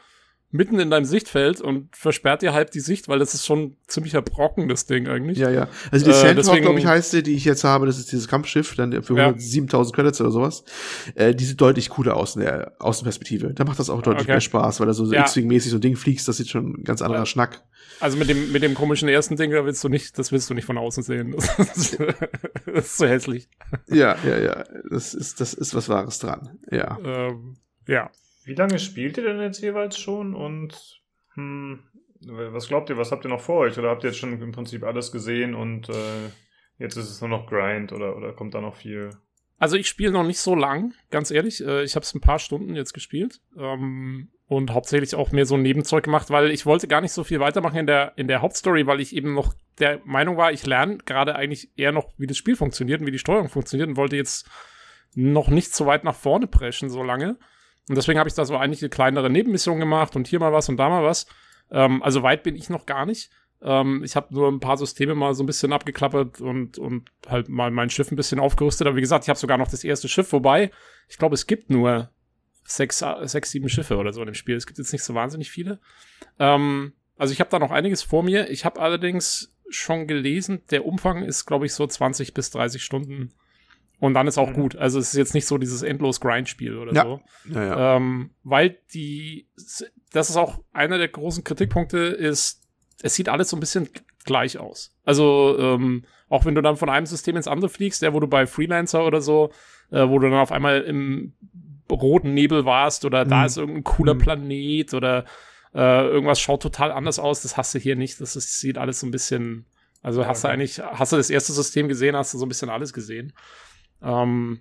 mitten in deinem Sichtfeld und versperrt dir halt die Sicht, weil das ist schon ziemlicher Brocken, das Ding eigentlich. Ja, ja. Also die äh, Sandhawk, glaube ich, heißt die, die ich jetzt habe, das ist dieses Kampfschiff, dann für ja. 7000 Credits oder sowas. Äh, die sieht deutlich cooler aus in der Außenperspektive. Da macht das auch deutlich okay. mehr Spaß, weil da so, ja. X-Wing-mäßig so ein Ding fliegst, das sieht schon ein ganz anderer ja. Schnack. Also mit dem, mit dem komischen ersten Ding, da willst du nicht, das willst du nicht von außen sehen. Das ist, das ist so hässlich. Ja, ja, ja. Das ist, das ist was Wahres dran. Ja. Ähm, ja. Wie lange spielt ihr denn jetzt jeweils schon und hm, was glaubt ihr, was habt ihr noch vor euch? Oder habt ihr jetzt schon im Prinzip alles gesehen und äh, jetzt ist es nur noch Grind oder, oder kommt da noch viel? Also ich spiele noch nicht so lang, ganz ehrlich. Äh, ich habe es ein paar Stunden jetzt gespielt ähm, und hauptsächlich auch mehr so Nebenzeug gemacht, weil ich wollte gar nicht so viel weitermachen in der, in der Hauptstory, weil ich eben noch der Meinung war, ich lerne gerade eigentlich eher noch, wie das Spiel funktioniert und wie die Steuerung funktioniert und wollte jetzt noch nicht so weit nach vorne preschen so lange. Und deswegen habe ich da so einige kleinere Nebenmissionen gemacht und hier mal was und da mal was. Ähm, also weit bin ich noch gar nicht. Ähm, ich habe nur ein paar Systeme mal so ein bisschen abgeklappert und, und halt mal mein Schiff ein bisschen aufgerüstet. Aber wie gesagt, ich habe sogar noch das erste Schiff, wobei ich glaube, es gibt nur sechs, sechs, sieben Schiffe oder so in dem Spiel. Es gibt jetzt nicht so wahnsinnig viele. Ähm, also ich habe da noch einiges vor mir. Ich habe allerdings schon gelesen, der Umfang ist, glaube ich, so 20 bis 30 Stunden. Und dann ist auch mhm. gut. Also es ist jetzt nicht so dieses endlos Grind-Spiel oder ja. so. Ja, ja. Ähm, weil die, das ist auch einer der großen Kritikpunkte, ist, es sieht alles so ein bisschen gleich aus. Also ähm, auch wenn du dann von einem System ins andere fliegst, der wo du bei Freelancer oder so, äh, wo du dann auf einmal im roten Nebel warst oder mhm. da ist irgendein cooler mhm. Planet oder äh, irgendwas schaut total anders aus, das hast du hier nicht. Das ist, sieht alles so ein bisschen, also hast okay. du eigentlich, hast du das erste System gesehen, hast du so ein bisschen alles gesehen. Ähm,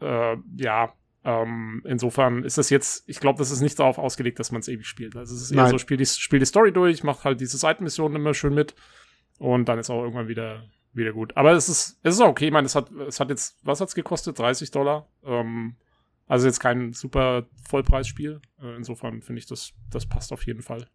äh, ja, ähm, insofern ist das jetzt, ich glaube, das ist nicht darauf ausgelegt, dass man es ewig spielt. Also es ist eher Nein. so, spiel die, spiel die Story durch, mach halt diese Seitenmissionen immer schön mit und dann ist auch irgendwann wieder, wieder gut. Aber es ist, es ist auch okay. Ich meine, es hat, es hat jetzt, was hat's gekostet? 30 Dollar. Ähm, also jetzt kein super Vollpreisspiel. Äh, insofern finde ich, das, das passt auf jeden Fall.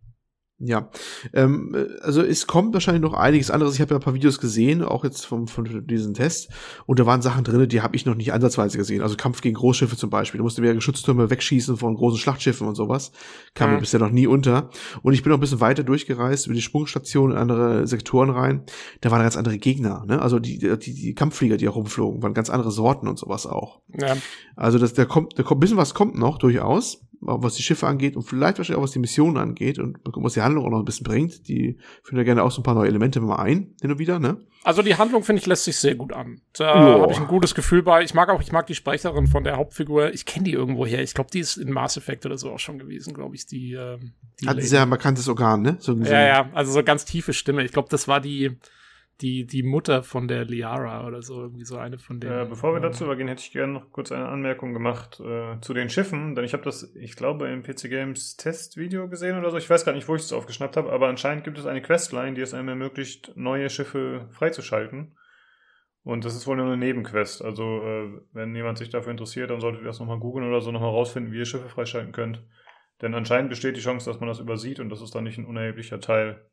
Ja, ähm, also es kommt wahrscheinlich noch einiges anderes. Ich habe ja ein paar Videos gesehen, auch jetzt vom, von diesem Test, und da waren Sachen drin, die habe ich noch nicht ansatzweise gesehen. Also Kampf gegen Großschiffe zum Beispiel. Da musste mehr Geschütztürme wegschießen von großen Schlachtschiffen und sowas. Kam mhm. mir bisher noch nie unter. Und ich bin noch ein bisschen weiter durchgereist über die Sprungstation in andere Sektoren rein. Da waren ganz andere Gegner. Ne? Also die, die, die Kampfflieger, die auch rumflogen, waren ganz andere Sorten und sowas auch. Ja. Also das, da kommt, da kommt ein bisschen was kommt noch durchaus was die Schiffe angeht und vielleicht wahrscheinlich auch was die Missionen angeht und was die Handlung auch noch ein bisschen bringt. Die führen da gerne auch so ein paar neue Elemente mal ein, hin und wieder, ne? Also die Handlung, finde ich, lässt sich sehr gut an. Da habe ich ein gutes Gefühl bei. Ich mag auch, ich mag die Sprecherin von der Hauptfigur. Ich kenne die irgendwo her. Ich glaube, die ist in Mass Effect oder so auch schon gewesen, glaube ich, die, äh, die Hat ein sehr markantes Organ, ne? So, ja, ja, also so ganz tiefe Stimme. Ich glaube, das war die, die, die Mutter von der Liara oder so, irgendwie so eine von denen. Äh, bevor wir dazu übergehen, hätte ich gerne noch kurz eine Anmerkung gemacht äh, zu den Schiffen, denn ich habe das, ich glaube, im PC Games Testvideo gesehen oder so. Ich weiß gar nicht, wo ich es aufgeschnappt habe, aber anscheinend gibt es eine Questline, die es einem ermöglicht, neue Schiffe freizuschalten. Und das ist wohl nur eine Nebenquest. Also, äh, wenn jemand sich dafür interessiert, dann solltet ihr das nochmal googeln oder so nochmal rausfinden, wie ihr Schiffe freischalten könnt. Denn anscheinend besteht die Chance, dass man das übersieht und das ist dann nicht ein unerheblicher Teil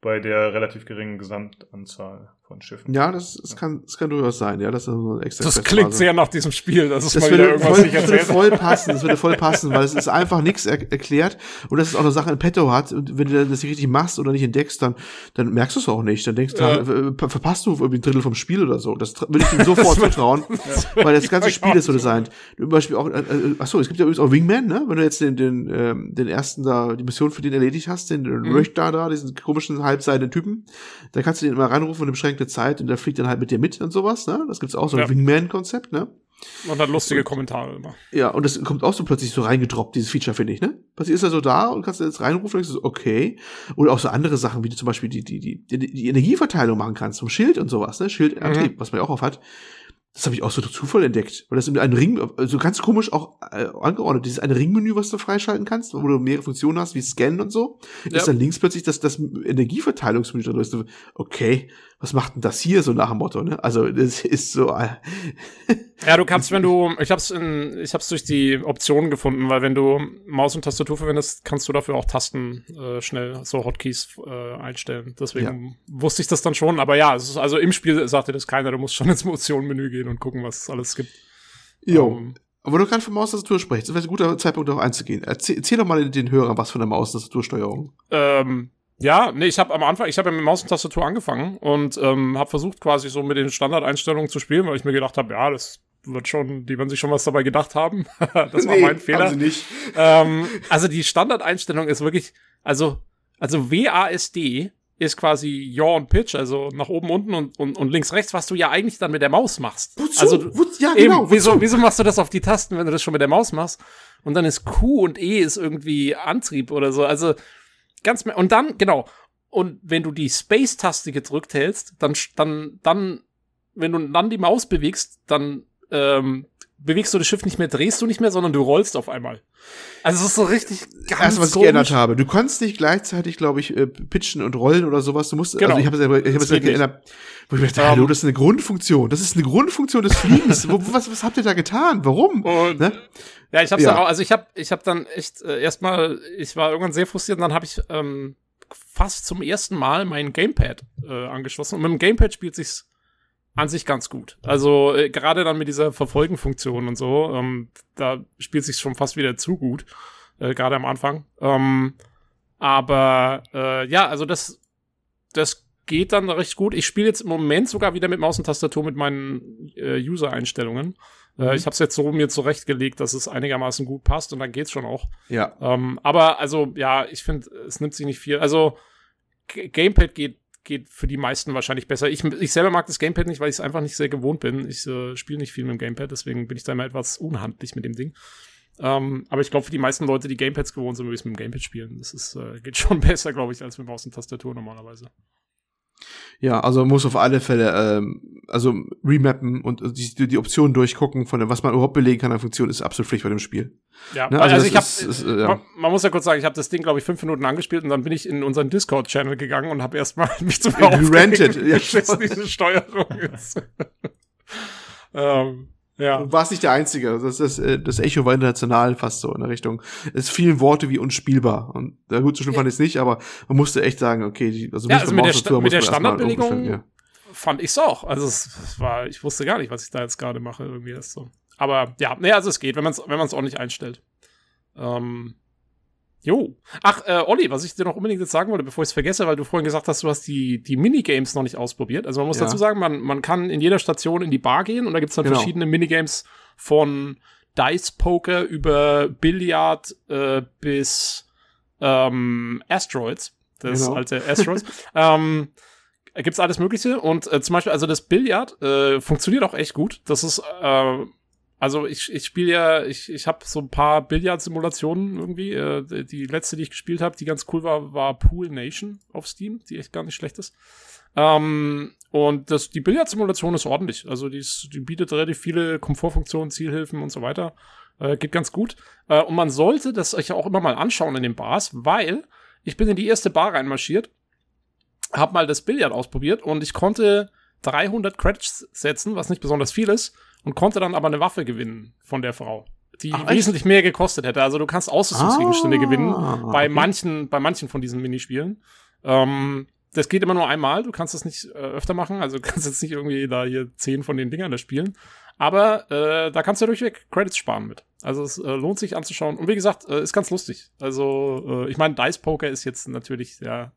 bei der relativ geringen Gesamtanzahl von Schiffen. Ja, das, das, kann, das kann durchaus sein, ja, das ist so ein extra Das klingt sehr nach diesem Spiel, das ist das mal wieder irgendwas voll, nicht erzählt. Das würde voll passen, das würde voll passen, weil es ist einfach nichts er erklärt und dass es auch eine Sache in petto hat und wenn du das nicht richtig machst oder nicht entdeckst, dann, dann merkst du es auch nicht, dann denkst du, ja. verpasst du irgendwie ein Drittel vom Spiel oder so, das würde ich ihm sofort vertrauen, ja. weil das ganze Spiel ist so designt. Zum Beispiel auch, äh, äh, achso, es gibt ja übrigens auch Wingman, ne, wenn du jetzt den, den, ähm, den ersten da, die Mission für den erledigt hast, den, den mhm. Röchter da, diesen komischen halbseitigen Typen, dann kannst du den immer reinrufen und beschränkte Zeit und der fliegt dann halt mit dir mit und sowas, ne? Das gibt's auch so ein ja. Wingman-Konzept, ne? Und hat lustige und, Kommentare immer. Ja, und das kommt auch so plötzlich so reingedroppt, dieses Feature, finde ich, ne? Plötzlich ist er so da und kannst du jetzt reinrufen und denkst so, okay. Oder auch so andere Sachen, wie du zum Beispiel die, die, die, die Energieverteilung machen kannst, zum Schild und sowas, ne? Schildantrieb, mhm. was man ja auch auf hat. Das habe ich auch so durch Zufall entdeckt, weil das in einem Ring, so ganz komisch auch äh, angeordnet. Dieses eine Ringmenü, was du freischalten kannst, wo du mehrere Funktionen hast, wie Scannen und so, ja. ist dann links plötzlich das, das Energieverteilungsmenü drin. Okay, was macht denn das hier so nach dem Motto, ne? Also, das ist so. Äh ja, du kannst, wenn du, ich hab's in, ich hab's durch die Optionen gefunden, weil wenn du Maus und Tastatur verwendest, kannst du dafür auch Tasten äh, schnell so Hotkeys äh, einstellen. Deswegen ja. wusste ich das dann schon, aber ja, es ist, also im Spiel sagte das keiner, du musst schon ins Optionenmenü gehen und gucken, was es alles gibt. Jo. Um, ähm, aber du kannst von Maustastatur sprechen. Das wäre ein guter Zeitpunkt, darauf einzugehen. Erzähl, erzähl doch mal den Hörern was von der Maustastatursteuerung. Ähm, ja, nee, ich habe am Anfang, ich habe ja mit Maus und Tastatur angefangen und ähm, habe versucht quasi so mit den Standardeinstellungen zu spielen, weil ich mir gedacht habe, ja, das wird schon, die werden sich schon was dabei gedacht haben. das war nee, mein Fehler. Ähm, also die Standardeinstellung ist wirklich, also also WASD ist quasi Yaw und Pitch, also nach oben, unten und, und, und links, rechts, was du ja eigentlich dann mit der Maus machst. Wozu? Also, Wo, ja, genau, eben, wieso, wieso machst du das auf die Tasten, wenn du das schon mit der Maus machst? Und dann ist Q und E ist irgendwie Antrieb oder so. Also Ganz mehr. Und dann, genau. Und wenn du die Space-Taste gedrückt hältst, dann, dann, dann, wenn du dann die Maus bewegst, dann ähm, bewegst du das Schiff nicht mehr, drehst du nicht mehr, sondern du rollst auf einmal. Also es ist so richtig ganz Erst, was komisch. ich geändert habe. Du konntest nicht gleichzeitig, glaube ich, äh, pitchen und rollen oder sowas. Du musst, genau. also ich habe es ich hab es geändert. Wo ich mir dachte, um, hallo, das ist eine Grundfunktion. Das ist eine Grundfunktion des Fliegens. was, was habt ihr da getan? Warum? Und, ne? Ja, ich hab's ja. dann auch, also ich habe ich hab dann echt äh, erstmal, ich war irgendwann sehr frustriert und dann habe ich ähm, fast zum ersten Mal mein Gamepad äh, angeschlossen. Und mit dem Gamepad spielt sich's an sich ganz gut. Also äh, gerade dann mit dieser Verfolgenfunktion und so, ähm, da spielt sich schon fast wieder zu gut, äh, gerade am Anfang. Ähm, aber äh, ja, also das, das geht dann recht gut. Ich spiele jetzt im Moment sogar wieder mit Maus und Tastatur mit meinen äh, User-Einstellungen. Äh, mhm. ich habe es jetzt so mir zurechtgelegt, dass es einigermaßen gut passt und dann geht's schon auch. Ja. Ähm, aber also ja, ich finde, es nimmt sich nicht viel. Also G Gamepad geht geht für die meisten wahrscheinlich besser. Ich, ich selber mag das Gamepad nicht, weil ich es einfach nicht sehr gewohnt bin. Ich äh, spiele nicht viel mit dem Gamepad, deswegen bin ich da immer etwas unhandlich mit dem Ding. Ähm, aber ich glaube, für die meisten Leute, die Gamepads gewohnt sind, würde ich es mit dem Gamepad spielen. Das ist, äh, geht schon besser, glaube ich, als mit Maus und Tastatur normalerweise. Ja, also muss auf alle Fälle ähm, also remappen und die, die Optionen durchgucken, von dem, was man überhaupt belegen kann an Funktion, ist absolut Pflicht bei dem Spiel. Ja, ne? also, also ich habe, äh, ja. man, man, muss ja kurz sagen, ich habe das Ding, glaube ich, fünf Minuten angespielt und dann bin ich in unseren Discord-Channel gegangen und habe erstmal mich zu Rented, ja, diese Steuerung ist. ähm, ja. Du warst nicht der Einzige. Das, das, äh, das Echo war international fast so in der Richtung. Es fielen Worte wie unspielbar. Und da gut, so schlimm ja. fand ich es nicht, aber man musste echt sagen, okay, die, also, ja, also mit der, Sta mit der Standardbelegung ja. fand ich es auch. Also es, es, war, ich wusste gar nicht, was ich da jetzt gerade mache, irgendwie ist so. Aber ja, nee, also es geht, wenn man es wenn man's ordentlich einstellt. Ähm, Jo. Ach, äh, Olli, was ich dir noch unbedingt jetzt sagen wollte, bevor ich es vergesse, weil du vorhin gesagt hast, du hast die, die Minigames noch nicht ausprobiert. Also man muss ja. dazu sagen, man, man kann in jeder Station in die Bar gehen und da gibt es dann genau. verschiedene Minigames von Dice Poker über Billard äh, bis ähm, Asteroids. Das genau. alte Asteroids. ähm, gibt's alles Mögliche und äh, zum Beispiel, also das Billard äh, funktioniert auch echt gut. Das ist äh, also ich, ich spiele ja, ich, ich habe so ein paar Billard-Simulationen irgendwie. Äh, die letzte, die ich gespielt habe, die ganz cool war, war Pool Nation auf Steam, die echt gar nicht schlecht ist. Ähm, und das, die Billard-Simulation ist ordentlich. Also die, ist, die bietet relativ viele Komfortfunktionen, Zielhilfen und so weiter. Äh, geht ganz gut. Äh, und man sollte das euch auch immer mal anschauen in den Bars, weil ich bin in die erste Bar reinmarschiert, habe mal das Billard ausprobiert und ich konnte 300 Credits setzen, was nicht besonders viel ist und konnte dann aber eine Waffe gewinnen von der Frau, die Ach, wesentlich mehr gekostet hätte. Also du kannst Ausrüstungsgegenstände ah, gewinnen bei okay. manchen, bei manchen von diesen Minispielen. Ähm, das geht immer nur einmal, du kannst das nicht äh, öfter machen, also du kannst jetzt nicht irgendwie da hier zehn von den Dingern da spielen. Aber äh, da kannst du durchweg Credits sparen mit. Also es äh, lohnt sich anzuschauen. Und wie gesagt, äh, ist ganz lustig. Also äh, ich meine, Dice Poker ist jetzt natürlich, ja,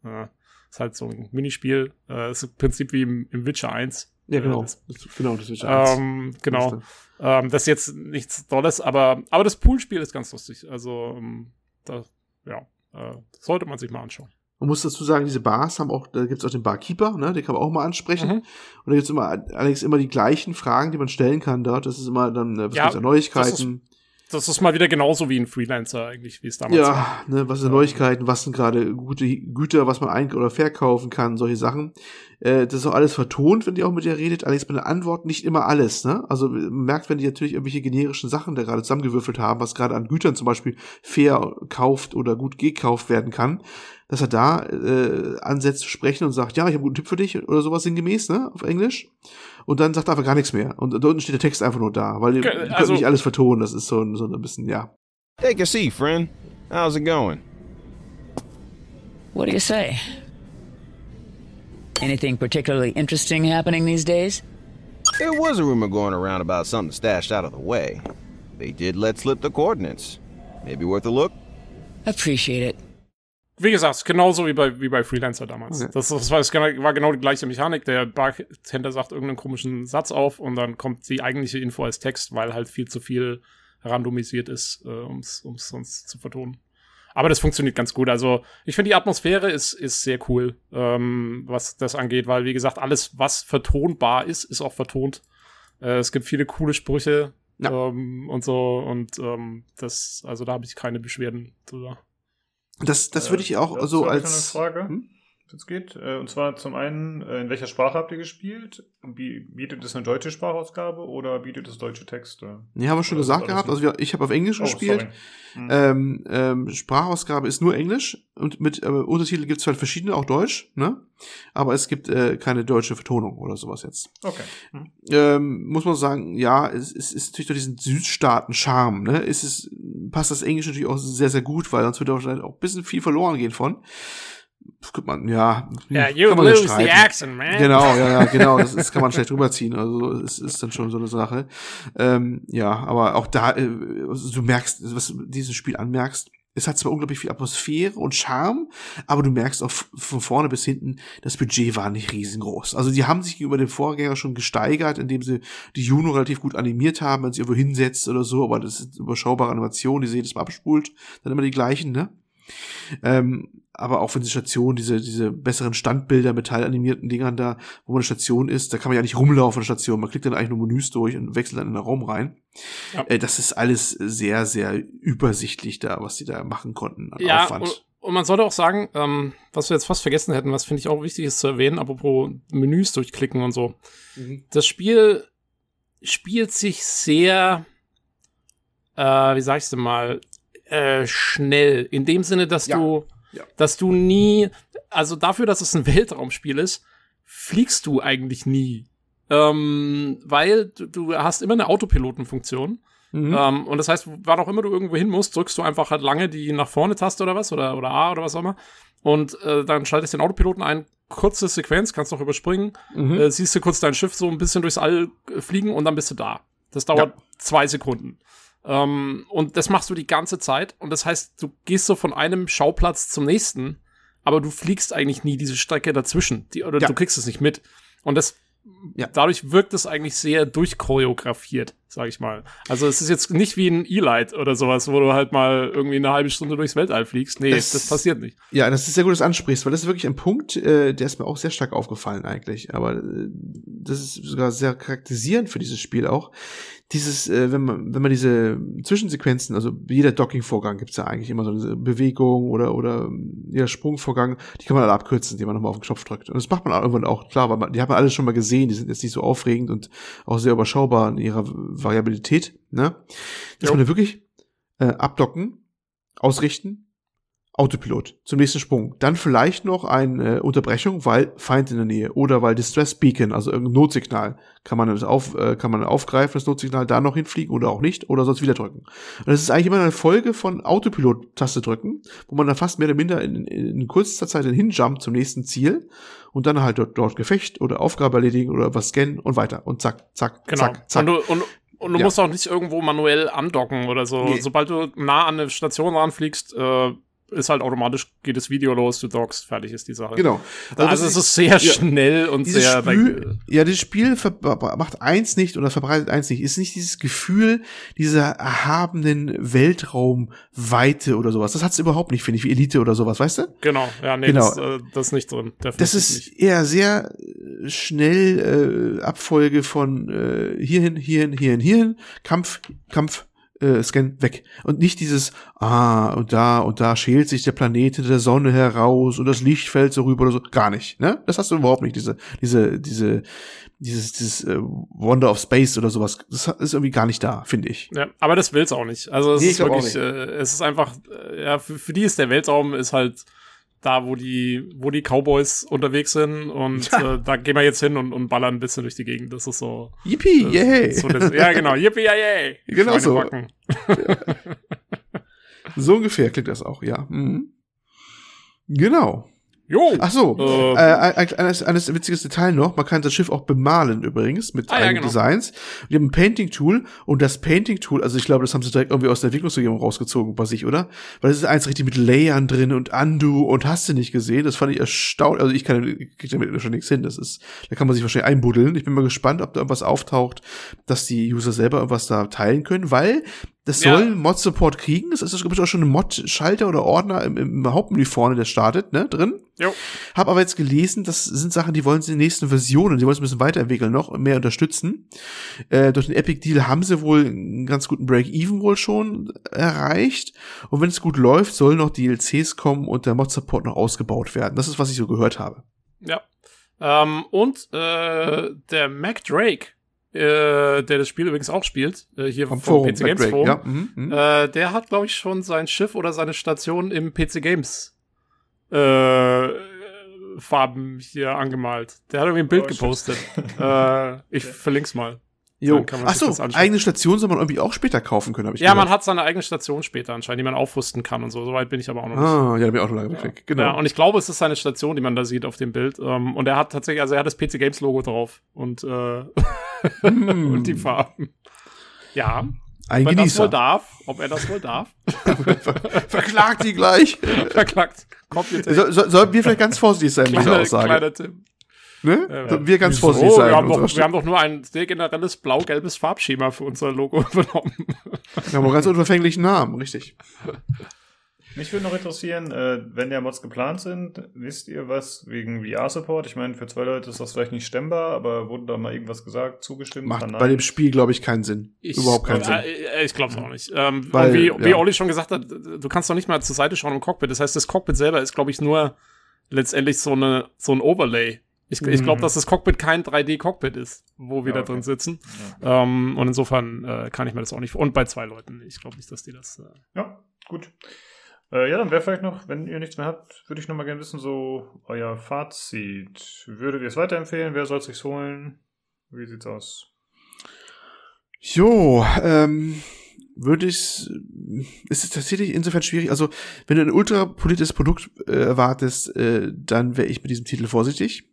ist halt so ein Minispiel. Äh, ist im Prinzip wie im, im Witcher 1. Ja, genau. Das, genau, das ist ähm, Genau. Ähm, das ist jetzt nichts Tolles, aber, aber das Poolspiel ist ganz lustig. Also, ähm, da, ja, äh, sollte man sich mal anschauen. Man muss dazu sagen, diese Bars haben auch, da gibt's auch den Barkeeper, ne, den kann man auch mal ansprechen. Mhm. Und da gibt's immer, allerdings immer die gleichen Fragen, die man stellen kann dort. Das ist immer dann, äh, was ja, gibt's da Neuigkeiten? Das ist mal wieder genauso wie ein Freelancer eigentlich, wie es damals ja, war. Ja, ne, was sind Neuigkeiten, was sind gerade gute Güter, was man ein- oder verkaufen kann, solche Sachen. Äh, das ist auch alles vertont, wenn die auch mit dir redet, allerdings bei der Antwort nicht immer alles, ne? Also man merkt, wenn die natürlich irgendwelche generischen Sachen da gerade zusammengewürfelt haben, was gerade an Gütern zum Beispiel fair kauft oder gut gekauft werden kann, dass er da äh, ansetzt zu sprechen und sagt, ja, ich habe einen guten Tipp für dich oder sowas sinngemäß, ne, auf Englisch. Und dann sagt er einfach gar nichts mehr. Und da unten steht der Text einfach nur da, weil die also, können nicht alles vertonen. Das ist so, so ein bisschen, ja. Take a seat, friend. How's it going? What do you say? Anything particularly interesting happening these days? There was a rumor going around about something stashed out of the way. They did let slip the coordinates. Maybe worth a look? Appreciate it. Wie gesagt, genauso wie bei, wie bei Freelancer damals. Okay. Das, das, war, das, war, genau die gleiche Mechanik. Der Bartender sagt irgendeinen komischen Satz auf und dann kommt die eigentliche Info als Text, weil halt viel zu viel randomisiert ist, äh, um es sonst zu vertonen. Aber das funktioniert ganz gut. Also ich finde, die Atmosphäre ist, ist sehr cool, ähm, was das angeht, weil, wie gesagt, alles, was vertonbar ist, ist auch vertont. Äh, es gibt viele coole Sprüche ja. ähm, und so. Und ähm, das, also da habe ich keine Beschwerden drüber. Das, das würde ich auch äh, so als. Frage. Hm? Es geht. Äh, und zwar zum einen, äh, in welcher Sprache habt ihr gespielt? Bietet es eine deutsche Sprachausgabe oder bietet es deutsche Texte? Nee, haben wir schon gesagt gehabt. Also ich habe auf Englisch oh, gespielt. Hm. Ähm, ähm, Sprachausgabe ist nur Englisch und mit äh, Untertitel gibt es halt verschiedene, auch Deutsch, ne? Aber es gibt äh, keine deutsche Vertonung oder sowas jetzt. Okay. Hm. Ähm, muss man sagen, ja, es, es ist natürlich durch diesen Südstaaten-Charme, ne? Es ist, passt das Englisch natürlich auch sehr, sehr gut, weil sonst wird wahrscheinlich auch ein bisschen viel verloren gehen von. Man, ja, ja you kann man lose the accent, man. Genau, ja, ja, genau, das, das kann man schlecht rüberziehen. Also es ist dann schon so eine Sache. Ähm, ja, aber auch da, äh, also du merkst, was du dieses Spiel anmerkst, es hat zwar unglaublich viel Atmosphäre und Charme, aber du merkst auch von vorne bis hinten, das Budget war nicht riesengroß. Also die haben sich gegenüber dem Vorgänger schon gesteigert, indem sie die Juno relativ gut animiert haben, wenn sie irgendwo hinsetzt oder so, aber das ist überschaubare Animation, die sie jedes Mal abspult, dann immer die gleichen, ne? Ähm, aber auch wenn die Station, diese, diese besseren Standbilder, metallanimierten Dingern da, wo man eine Station ist, da kann man ja nicht rumlaufen in der Station. Man klickt dann eigentlich nur Menüs durch und wechselt dann in den Raum rein. Ja. Äh, das ist alles sehr, sehr übersichtlich da, was die da machen konnten an ja, Aufwand. Und, und man sollte auch sagen, ähm, was wir jetzt fast vergessen hätten, was finde ich auch wichtig ist zu erwähnen, apropos Menüs durchklicken und so. Mhm. Das Spiel spielt sich sehr, äh, wie sag ich's denn mal, äh, schnell. In dem Sinne, dass ja. du ja. Dass du nie, also dafür, dass es ein Weltraumspiel ist, fliegst du eigentlich nie. Ähm, weil du, du hast immer eine Autopilotenfunktion. Mhm. Ähm, und das heißt, wann auch immer du irgendwo hin musst, drückst du einfach halt lange die nach vorne Taste oder was oder, oder A oder was auch immer. Und äh, dann schaltest du den Autopiloten ein, kurze Sequenz, kannst noch überspringen, mhm. äh, siehst du kurz dein Schiff so ein bisschen durchs All fliegen und dann bist du da. Das dauert ja. zwei Sekunden. Ähm, und das machst du die ganze Zeit. Und das heißt, du gehst so von einem Schauplatz zum nächsten, aber du fliegst eigentlich nie diese Strecke dazwischen. Die, oder ja. du kriegst es nicht mit. Und das ja. dadurch wirkt es eigentlich sehr durchchoreografiert, sag ich mal. Also es ist jetzt nicht wie ein E-Light oder sowas, wo du halt mal irgendwie eine halbe Stunde durchs Weltall fliegst. Nee, das, das passiert nicht. Ja, das ist sehr gut, dass du ansprichst, weil das ist wirklich ein Punkt, äh, der ist mir auch sehr stark aufgefallen eigentlich. Aber äh, das ist sogar sehr charakterisierend für dieses Spiel auch dieses, äh, wenn man, wenn man diese Zwischensequenzen, also jeder Docking-Vorgang gibt's ja eigentlich immer so eine Bewegung oder, oder jeder Sprungvorgang, die kann man alle abkürzen, indem man nochmal auf den Knopf drückt. Und das macht man irgendwann auch, klar, weil man, die hat man alles schon mal gesehen, die sind jetzt nicht so aufregend und auch sehr überschaubar in ihrer Variabilität, ne? Dass jo. man da wirklich äh, abdocken, ausrichten, Autopilot zum nächsten Sprung. Dann vielleicht noch eine Unterbrechung, weil Feind in der Nähe oder weil Distress Beacon, also irgendein Notsignal, kann man das auf, äh, kann man aufgreifen, das Notsignal da noch hinfliegen oder auch nicht oder sonst wieder drücken. Und das ist eigentlich immer eine Folge von Autopilot-Taste drücken, wo man dann fast mehr oder minder in, in, in kurzer Zeit hinjumpt zum nächsten Ziel und dann halt dort, dort Gefecht oder Aufgabe erledigen oder was scannen und weiter und zack, zack, genau. zack, zack. Und du, und, und du ja. musst auch nicht irgendwo manuell andocken oder so. Nee. Sobald du nah an eine Station ranfliegst, äh, ist halt automatisch, geht das Video los, du dockst, fertig ist die Sache. Genau. Also, also es ist sehr ja, schnell und sehr. Spiel, ja, das Spiel macht eins nicht oder verbreitet eins nicht. Ist nicht dieses Gefühl dieser erhabenen Weltraumweite oder sowas. Das hat es überhaupt nicht, finde ich, wie Elite oder sowas, weißt du? Genau, ja, nee, genau. Das, äh, das ist nicht drin. Das ist nicht. eher sehr äh, schnell äh, Abfolge von äh, hierhin, hierhin, hierhin, hierhin, Kampf, Kampf, äh, Scan weg. Und nicht dieses, ah, und da und da schält sich der Planet hinter der Sonne heraus und das Licht fällt so rüber oder so. Gar nicht, ne? Das hast du überhaupt nicht, diese, diese, diese, dieses, dieses äh, Wonder of Space oder sowas. Das ist irgendwie gar nicht da, finde ich. Ja, aber das will's auch nicht. Also es nee, ist wirklich, äh, es ist einfach, äh, ja, für, für die ist der Weltraum ist halt da, wo die, wo die Cowboys unterwegs sind und ja. äh, da gehen wir jetzt hin und, und ballern ein bisschen durch die Gegend. Das ist so. Yippie, yay! So ja, genau, yippie, yay! Genau so. so ungefähr klingt das auch, ja. Mhm. Genau. Jo. Ach so, äh, äh, ein, ein, ein, witziges Detail noch, man kann das Schiff auch bemalen übrigens mit ah, ja, genau. Designs. Wir haben ein Painting-Tool und das Painting-Tool, also ich glaube, das haben sie direkt irgendwie aus der Entwicklungsumgebung rausgezogen bei sich, oder? Weil es ist eins richtig mit Layern drin und Undo und hast du nicht gesehen. Das fand ich erstaunlich. Also ich kann krieg damit schon nichts hin. Das ist, da kann man sich wahrscheinlich einbuddeln. Ich bin mal gespannt, ob da irgendwas auftaucht, dass die User selber irgendwas da teilen können, weil das soll ja. Mod-Support kriegen. Das ist, glaube ich, auch schon ein Mod-Schalter oder Ordner im, im Hauptmenü vorne, der startet, ne, drin. Jo. Hab aber jetzt gelesen, das sind Sachen, die wollen sie in den nächsten Versionen, die wollen sie ein bisschen weiterentwickeln noch, mehr unterstützen. Äh, durch den Epic Deal haben sie wohl einen ganz guten Break-Even wohl schon erreicht. Und wenn es gut läuft, sollen noch DLCs kommen und der Mod-Support noch ausgebaut werden. Das ist, was ich so gehört habe. Ja. Ähm, und äh, der Mac Drake äh, der das Spiel übrigens auch spielt, äh, hier vom, vom PC Games Forum, ja. mhm, mh. äh, der hat, glaube ich, schon sein Schiff oder seine Station im PC Games äh, Farben hier angemalt. Der hat irgendwie ein Bild oh, gepostet. äh, ich verlink's mal. Jo. Achso, eigene Station soll man irgendwie auch später kaufen können, habe ich Ja, gehört. man hat seine eigene Station später anscheinend, die man aufrüsten kann und so. Soweit bin ich aber auch noch nicht. Ah, ja, da bin ich auch noch lange ja. weg. Genau. Ja, und ich glaube, es ist seine Station, die man da sieht auf dem Bild. Ähm, und er hat tatsächlich, also er hat das PC Games Logo drauf und, äh, mm. und die Farben. Ja. Ein ob Genießer. er das wohl darf, ob er das wohl darf. Verklagt die gleich. Verklagt. So, so, sollten wir vielleicht ganz vorsichtig sein mit dieser Aussage. Kleiner Tipp. Ne? Ja, wir ganz vorsichtig sein. Wir haben, doch, wir haben doch nur ein sehr generelles blau-gelbes Farbschema für unser Logo übernommen. Wir haben auch ganz unverfänglichen Namen, richtig. Mich würde noch interessieren, äh, wenn ja Mods geplant sind, wisst ihr was wegen VR-Support? Ich meine, für zwei Leute ist das vielleicht nicht stemmbar, aber wurde da mal irgendwas gesagt, zugestimmt? Macht bei dem Spiel, glaube ich, keinen Sinn. Ich, Überhaupt keinen äh, Sinn. Äh, ich glaube es auch nicht. Ähm, Weil, wie, ja. wie Olli schon gesagt hat, du kannst doch nicht mal zur Seite schauen im Cockpit. Das heißt, das Cockpit selber ist, glaube ich, nur letztendlich so, eine, so ein Overlay. Ich, ich glaube, mhm. dass das Cockpit kein 3D-Cockpit ist, wo wir ja, da drin sitzen. Ja. Ähm, und insofern äh, kann ich mir das auch nicht. Und bei zwei Leuten. Ich glaube nicht, dass die das. Äh ja, gut. Äh, ja, dann wäre vielleicht noch, wenn ihr nichts mehr habt, würde ich noch mal gerne wissen, so euer Fazit. Würdet ihr es weiterempfehlen? Wer soll es sich holen? Wie sieht's aus? Jo, ähm, würde ich es ist tatsächlich insofern schwierig. Also, wenn du ein ultrapolitisches Produkt äh, erwartest, äh, dann wäre ich mit diesem Titel vorsichtig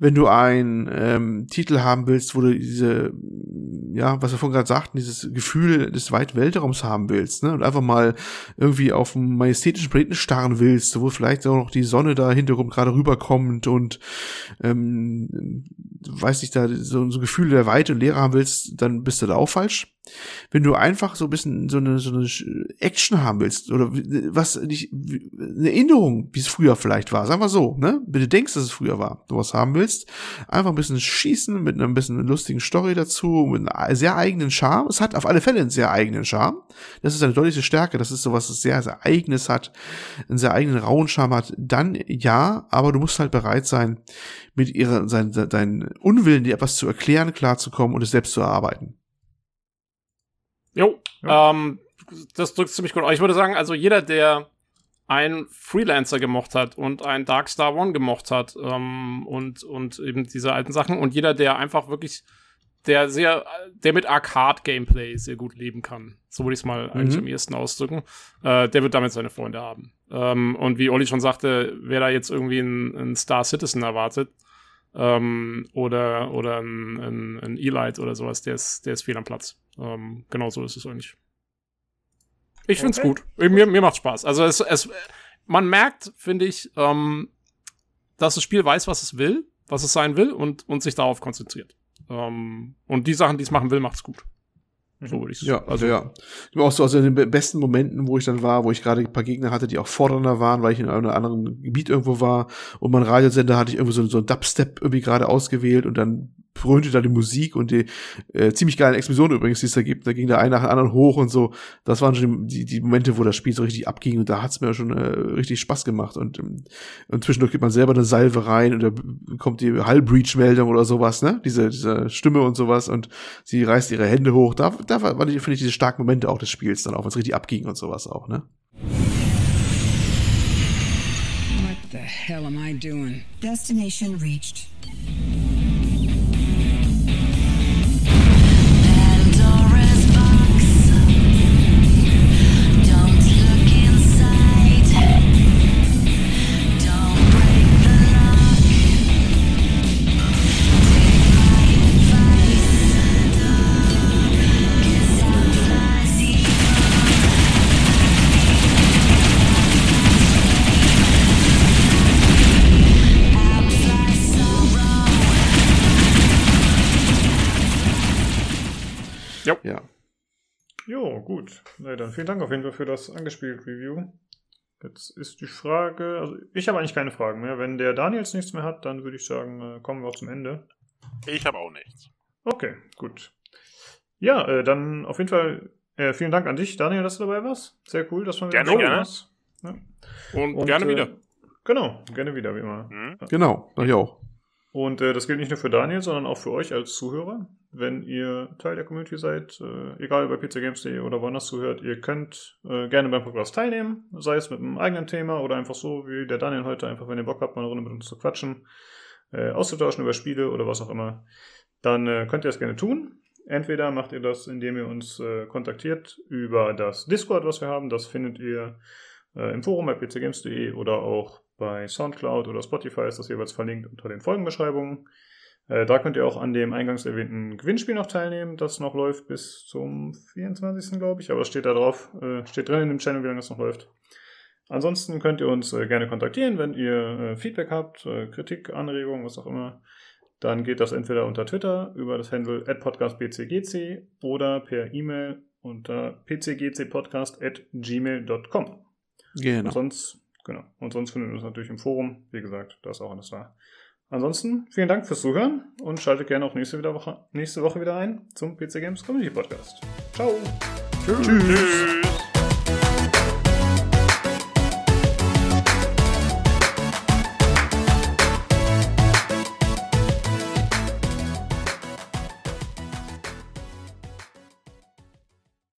wenn du einen ähm, Titel haben willst, wo du diese, ja, was wir vorhin gerade sagten, dieses Gefühl des weiten Weltraums haben willst, ne, und einfach mal irgendwie auf einen majestätischen Planeten starren willst, wo vielleicht auch noch die Sonne da hintergrund gerade rüberkommt und ähm, weiß nicht, da so, so ein Gefühl der Weite und Leere haben willst, dann bist du da auch falsch. Wenn du einfach so ein bisschen so eine, so eine Action haben willst oder was nicht, eine Erinnerung, wie es früher vielleicht war, sagen wir so, ne? Wenn du denkst, dass es früher war, du was haben willst, einfach ein bisschen schießen mit einem bisschen lustigen Story dazu, mit einem sehr eigenen Charme. Es hat auf alle Fälle einen sehr eigenen Charme. Das ist eine deutliche Stärke, das ist sowas, das sehr, sehr eigenes hat, einen sehr eigenen rauen Charme hat. Dann ja, aber du musst halt bereit sein, mit ihrer, sein, deinen Unwillen, dir etwas zu erklären, klarzukommen und es selbst zu erarbeiten. Jo, ja. ähm, das drückt ziemlich gut. Ich würde sagen, also jeder, der ein Freelancer gemocht hat und ein Darkstar One gemocht hat ähm, und, und eben diese alten Sachen und jeder, der einfach wirklich, der sehr, der mit Arcade-Gameplay sehr gut leben kann, so würde ich es mal mhm. eigentlich am ehesten ausdrücken, äh, der wird damit seine Freunde haben. Ähm, und wie Olli schon sagte, wer da jetzt irgendwie ein Star Citizen erwartet, ähm, oder, oder ein, ein, ein Elite oder sowas, der ist, der ist fehl am Platz. Ähm, genau so ist es eigentlich. Ich okay. find's gut. Mir, mir macht Spaß. Also es, es, man merkt, finde ich, ähm, dass das Spiel weiß, was es will, was es sein will und, und sich darauf konzentriert. Ähm, und die Sachen, die es machen will, macht's gut. So würde ich Ja, also ja. Auch so aus den besten Momenten, wo ich dann war, wo ich gerade ein paar Gegner hatte, die auch fordernder waren, weil ich in einem anderen Gebiet irgendwo war und mein Radiosender hatte ich irgendwo so, so ein Dubstep irgendwie gerade ausgewählt und dann dröhnte da die Musik und die äh, ziemlich geilen Explosionen übrigens, die es da gibt. Da ging der eine nach dem anderen hoch und so. Das waren schon die, die Momente, wo das Spiel so richtig abging und da hat's mir schon äh, richtig Spaß gemacht. Und, ähm, und zwischendurch gibt man selber eine Salve rein und da kommt die Hull-Breach-Meldung oder sowas, ne? Diese, diese Stimme und sowas und sie reißt ihre Hände hoch. Da, da finde ich, diese starken Momente auch des Spiels dann auch, wenn es richtig abging und sowas auch, ne? What the hell am I doing? Destination reached. Gut. Na, dann vielen Dank auf jeden Fall für das angespielt Review. Jetzt ist die Frage, also ich habe eigentlich keine Fragen mehr. Wenn der Daniels nichts mehr hat, dann würde ich sagen, äh, kommen wir auch zum Ende. Ich habe auch nichts. Okay, gut. Ja, äh, dann auf jeden Fall äh, vielen Dank an dich, Daniel, dass du dabei warst. Sehr cool, dass man gerne, gerne. Ja. Und, Und, gerne äh, wieder. Genau, gerne wieder, wie immer. Mhm. Genau, ich auch. Und äh, das gilt nicht nur für Daniel, sondern auch für euch als Zuhörer. Wenn ihr Teil der Community seid, äh, egal bei pcgames.de oder woanders zuhört, ihr könnt äh, gerne beim Podcast teilnehmen, sei es mit einem eigenen Thema oder einfach so wie der Daniel heute, einfach wenn ihr Bock habt, mal eine Runde mit uns zu quatschen, äh, auszutauschen über Spiele oder was auch immer, dann äh, könnt ihr das gerne tun. Entweder macht ihr das, indem ihr uns äh, kontaktiert über das Discord, was wir haben. Das findet ihr im Forum bei pcgames.de oder auch bei Soundcloud oder Spotify ist das jeweils verlinkt unter den Folgenbeschreibungen. Äh, da könnt ihr auch an dem eingangs erwähnten Gewinnspiel noch teilnehmen, das noch läuft bis zum 24. glaube ich, aber es steht da drauf, äh, steht drin in dem Channel, wie lange es noch läuft. Ansonsten könnt ihr uns äh, gerne kontaktieren, wenn ihr äh, Feedback habt, äh, Kritik, Anregungen, was auch immer. Dann geht das entweder unter Twitter über das Handle podcastbcgc oder per E-Mail unter pcgcpodcast@gmail.com. Genau. Und sonst, genau. Und sonst findet ihr uns natürlich im Forum. Wie gesagt, da ist auch alles da. Ansonsten vielen Dank fürs Zuhören und schaltet gerne auch nächste Woche, nächste Woche wieder ein zum PC Games Community Podcast. Ciao. Tschüss. Tschüss.